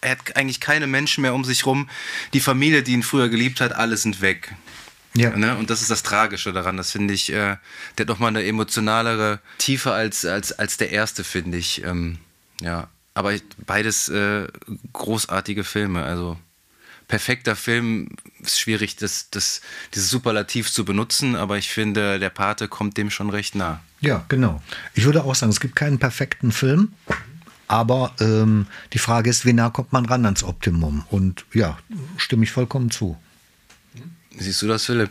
Er hat eigentlich keine Menschen mehr um sich rum. Die Familie, die ihn früher geliebt hat, alle sind weg. Ja. Ne? Und das ist das Tragische daran. Das finde ich, äh, der hat nochmal eine emotionalere Tiefe als, als, als der erste, finde ich. Ähm, ja. Aber beides äh, großartige Filme. Also perfekter Film ist schwierig, das, das, dieses Superlativ zu benutzen, aber ich finde, der Pate kommt dem schon recht nah. Ja, genau. Ich würde auch sagen, es gibt keinen perfekten Film, aber ähm, die Frage ist, wie nah kommt man ran ans Optimum? Und ja, stimme ich vollkommen zu. Siehst du das, Philipp?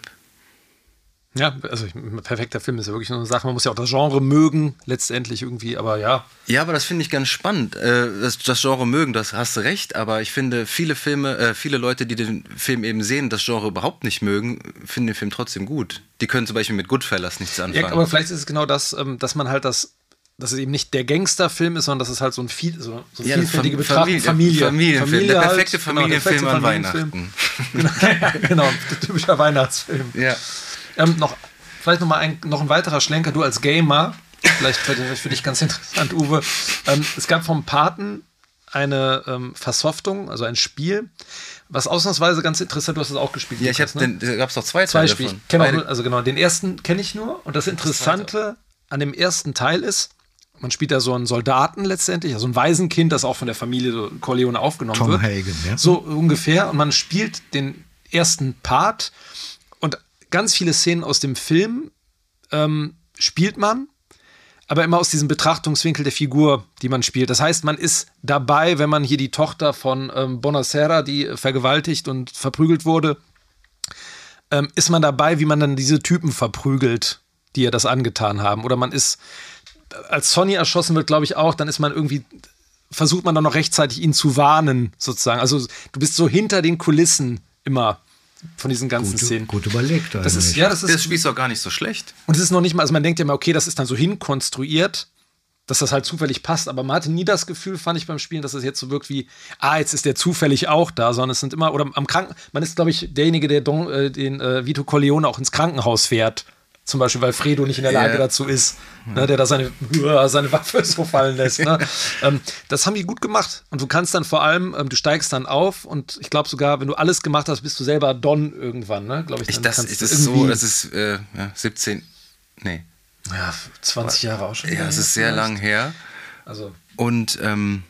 Ja, also perfekter Film ist ja wirklich so eine Sache. Man muss ja auch das Genre mögen, letztendlich irgendwie, aber ja. Ja, aber das finde ich ganz spannend. Äh, das, das, Genre mögen, das hast du recht, aber ich finde, viele Filme, äh, viele Leute, die den Film eben sehen, das Genre überhaupt nicht mögen, finden den Film trotzdem gut. Die können zum Beispiel mit Goodfellas nichts anfangen. Ja, aber vielleicht ist es genau das, ähm, dass man halt das dass es eben nicht der Gangsterfilm ist, sondern dass es halt so ein viel, so, so ja, vielfältige Betrachtung Familie. Familienfilm, Familie der perfekte halt, Familienfilm genau, der perfekte an Weihnachten. genau, genau, typischer Weihnachtsfilm. Ja. Ähm, noch, vielleicht noch mal ein, noch ein weiterer Schlenker, du als Gamer, vielleicht für, für dich ganz interessant, Uwe. Ähm, es gab vom Paten eine ähm, Versoftung, also ein Spiel, was ausnahmsweise ganz interessant, du hast es auch gespielt. Ja, ich habe ne? da gab es doch zwei Teile zwei Spiele. also genau, den ersten kenne ich nur und das Interessante das an dem ersten Teil ist, man spielt da so einen Soldaten letztendlich, also ein Waisenkind, das auch von der Familie Corleone aufgenommen Tom wird. Hagen, ja. So ungefähr. Und man spielt den ersten Part ganz viele Szenen aus dem Film ähm, spielt man, aber immer aus diesem Betrachtungswinkel der Figur, die man spielt. Das heißt, man ist dabei, wenn man hier die Tochter von ähm, Bonacera, die vergewaltigt und verprügelt wurde, ähm, ist man dabei, wie man dann diese Typen verprügelt, die ihr das angetan haben. Oder man ist, als Sonny erschossen wird, glaube ich auch, dann ist man irgendwie versucht man dann noch rechtzeitig ihn zu warnen, sozusagen. Also du bist so hinter den Kulissen immer von diesen ganzen gut, Szenen. Gut überlegt das ist, ja, das ist Das Spiel ist auch gar nicht so schlecht. Und es ist noch nicht mal, also man denkt ja immer, okay, das ist dann so hinkonstruiert, dass das halt zufällig passt, aber man hatte nie das Gefühl, fand ich beim Spielen, dass es jetzt so wirkt wie, ah, jetzt ist der zufällig auch da, sondern es sind immer, oder am Kranken, man ist, glaube ich, derjenige, der Don, äh, den äh, Vito Corleone auch ins Krankenhaus fährt zum Beispiel, weil Fredo nicht in der Lage yeah. dazu ist, ne, der da seine, seine Waffe so fallen lässt. Ne? ähm, das haben die gut gemacht. Und du kannst dann vor allem, ähm, du steigst dann auf und ich glaube sogar, wenn du alles gemacht hast, bist du selber Don irgendwann, ne? Glaube ich. ich das, ist das so, das ist äh, ja, 17, nee. Ja, 20 Jahre auch schon. Ja, es ist sehr lang her. Also. Und ähm,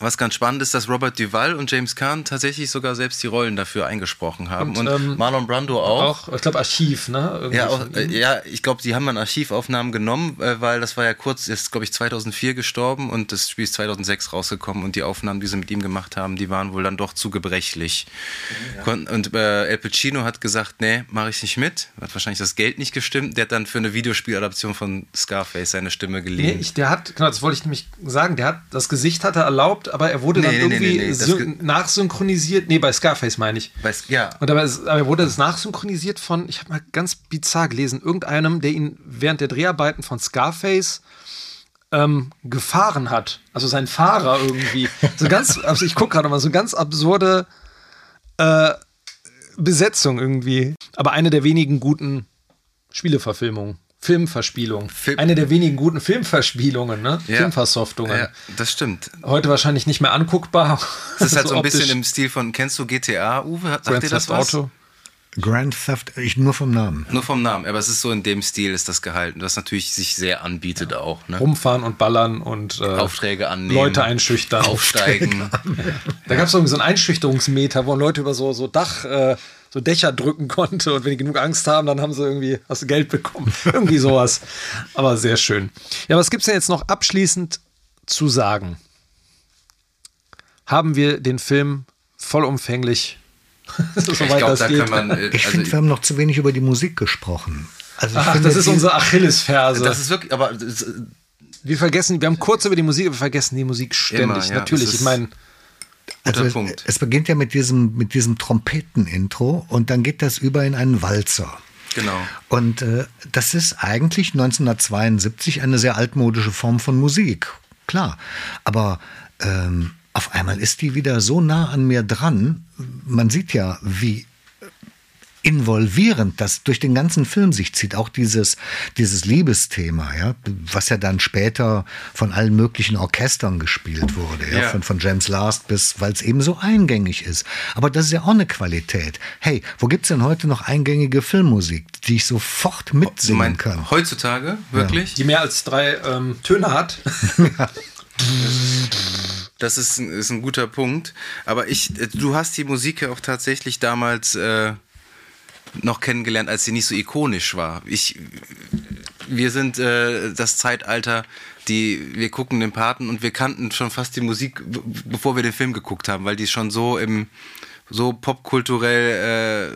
was ganz spannend ist, dass Robert Duval und James Caan tatsächlich sogar selbst die Rollen dafür eingesprochen haben. Und, und ähm, Marlon Brando auch. auch ich glaube, Archiv, ne? ja, auch, äh, ja, ich glaube, die haben dann Archivaufnahmen genommen, äh, weil das war ja kurz, ist, glaube ich, 2004 gestorben und das Spiel ist 2006 rausgekommen und die Aufnahmen, die sie mit ihm gemacht haben, die waren wohl dann doch zu gebrechlich. Ja. Und äh, El Pacino hat gesagt, nee, mache ich nicht mit. Hat wahrscheinlich das Geld nicht gestimmt. Der hat dann für eine Videospieladaption von Scarface seine Stimme geliehen. Nee, ich, der hat, genau, das wollte ich nämlich sagen, der hat, das Gesicht hat er erlaubt, aber er wurde nee, dann nee, irgendwie nee, nachsynchronisiert. Nee, bei Scarface meine ich. Bei, ja. Und aber, aber wurde das nachsynchronisiert von, ich habe mal ganz bizarr gelesen, irgendeinem, der ihn während der Dreharbeiten von Scarface ähm, gefahren hat. Also sein Fahrer irgendwie. So ganz, also ich gucke gerade mal, so ganz absurde äh, Besetzung irgendwie. Aber eine der wenigen guten Spieleverfilmungen. Filmverspielung. Film Eine der wenigen guten Filmverspielungen, ne? Ja. Filmversoftungen. Ja, das stimmt. Heute wahrscheinlich nicht mehr anguckbar. Das ist halt so, ein bisschen im Stil von, kennst du GTA, Uwe? Sagt Grand dir das Theft was? Auto? Grand Theft, ich nur vom Namen. Nur vom Namen, aber es ist so in dem Stil ist das gehalten, was natürlich sich sehr anbietet ja. auch. Ne? Rumfahren und ballern und äh, Aufträge annehmen. Leute einschüchtern. Aufsteigen. da gab es irgendwie so einen Einschüchterungsmeter, wo Leute über so, so Dach... Äh, so Dächer drücken konnte und wenn die genug Angst haben, dann haben sie irgendwie hast du Geld bekommen. irgendwie sowas. Aber sehr schön. Ja, was gibt es denn jetzt noch abschließend zu sagen? Haben wir den Film vollumfänglich so ich glaube, da kann man. Äh, ich also finde, wir haben noch zu wenig über die Musik gesprochen. Also Ach, finde, das ist unsere Achillesferse. Das ist wirklich, aber. Das, wir vergessen, wir haben kurz über die Musik, aber wir vergessen die Musik ständig. Immer, ja, Natürlich, ich meine. Also es, es, beginnt ja mit diesem, mit diesem Trompeten-Intro und dann geht das über in einen Walzer. Genau. Und äh, das ist eigentlich 1972 eine sehr altmodische Form von Musik. Klar. Aber ähm, auf einmal ist die wieder so nah an mir dran. Man sieht ja, wie involvierend das durch den ganzen Film sich zieht. Auch dieses, dieses Liebesthema, ja, was ja dann später von allen möglichen Orchestern gespielt wurde, ja, ja. Von, von James Last bis, weil es eben so eingängig ist. Aber das ist ja auch eine Qualität. Hey, wo gibt's denn heute noch eingängige Filmmusik, die ich sofort mitsingen mein, kann? Heutzutage, wirklich? Ja. Die mehr als drei ähm, Töne hat. Das ist, ist ein guter Punkt. Aber ich, du hast die Musik ja auch tatsächlich damals äh, noch kennengelernt, als sie nicht so ikonisch war. Ich, wir sind äh, das Zeitalter, die wir gucken den Paten und wir kannten schon fast die Musik, bevor wir den Film geguckt haben, weil die schon so im so popkulturell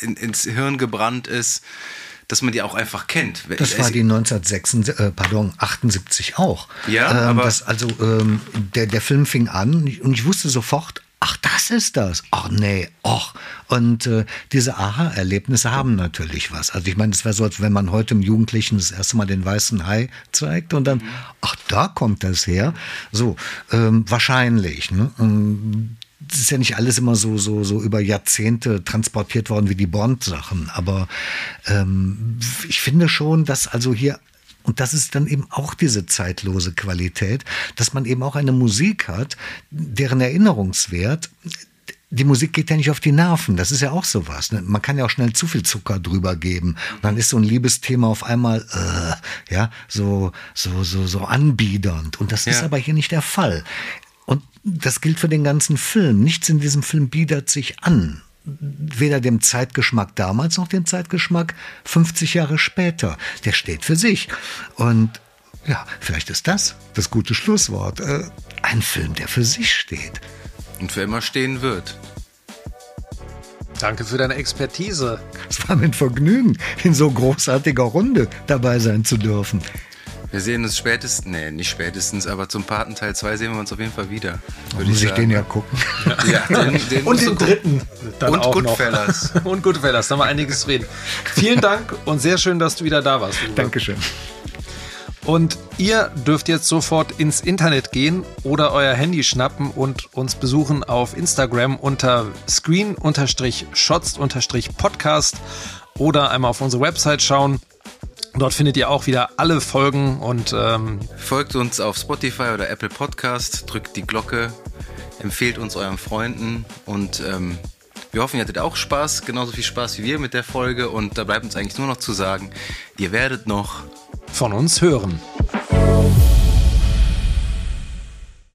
äh, in, ins Hirn gebrannt ist, dass man die auch einfach kennt. Das war die 1976, äh, pardon, 78 auch. Ja, ähm, aber das, also ähm, der, der Film fing an und ich, und ich wusste sofort, ach, das ist das. Ach nee, ach. Und äh, diese Aha-Erlebnisse haben natürlich was. Also ich meine, es wäre so, als wenn man heute im Jugendlichen das erste Mal den weißen Hai zeigt und dann, ach, da kommt das her. So, ähm, wahrscheinlich. Ne? Ähm, das ist ja nicht alles immer so, so, so über Jahrzehnte transportiert worden wie die Bond-Sachen. Aber ähm, ich finde schon, dass also hier und das ist dann eben auch diese zeitlose Qualität, dass man eben auch eine Musik hat, deren Erinnerungswert die Musik geht ja nicht auf die Nerven. Das ist ja auch sowas. Ne? Man kann ja auch schnell zu viel Zucker drüber geben. Und dann ist so ein Liebesthema auf einmal, äh, ja, so, so, so, so anbiedernd. Und das ja. ist aber hier nicht der Fall. Und das gilt für den ganzen Film. Nichts in diesem Film biedert sich an. Weder dem Zeitgeschmack damals noch dem Zeitgeschmack 50 Jahre später. Der steht für sich. Und ja, vielleicht ist das das gute Schlusswort. Äh, ein Film, der für sich steht. Und für immer stehen wird. Danke für deine Expertise. Es war mir ein Vergnügen, in so großartiger Runde dabei sein zu dürfen. Wir sehen uns spätestens, nee, nicht spätestens, aber zum Paten Teil 2 sehen wir uns auf jeden Fall wieder. Würde muss ich, ich den ja gucken. Ja, den, den und den dritten. Dann und Goodfellas. und Goodfellas, da haben wir einiges reden. Vielen Dank und sehr schön, dass du wieder da warst. Uwe. Dankeschön. Und ihr dürft jetzt sofort ins Internet gehen oder euer Handy schnappen und uns besuchen auf Instagram unter screen-shots-podcast oder einmal auf unsere Website schauen. Dort findet ihr auch wieder alle Folgen und ähm folgt uns auf Spotify oder Apple Podcast, drückt die Glocke, empfehlt uns euren Freunden und ähm, wir hoffen, ihr hattet auch Spaß, genauso viel Spaß wie wir mit der Folge und da bleibt uns eigentlich nur noch zu sagen, ihr werdet noch von uns hören.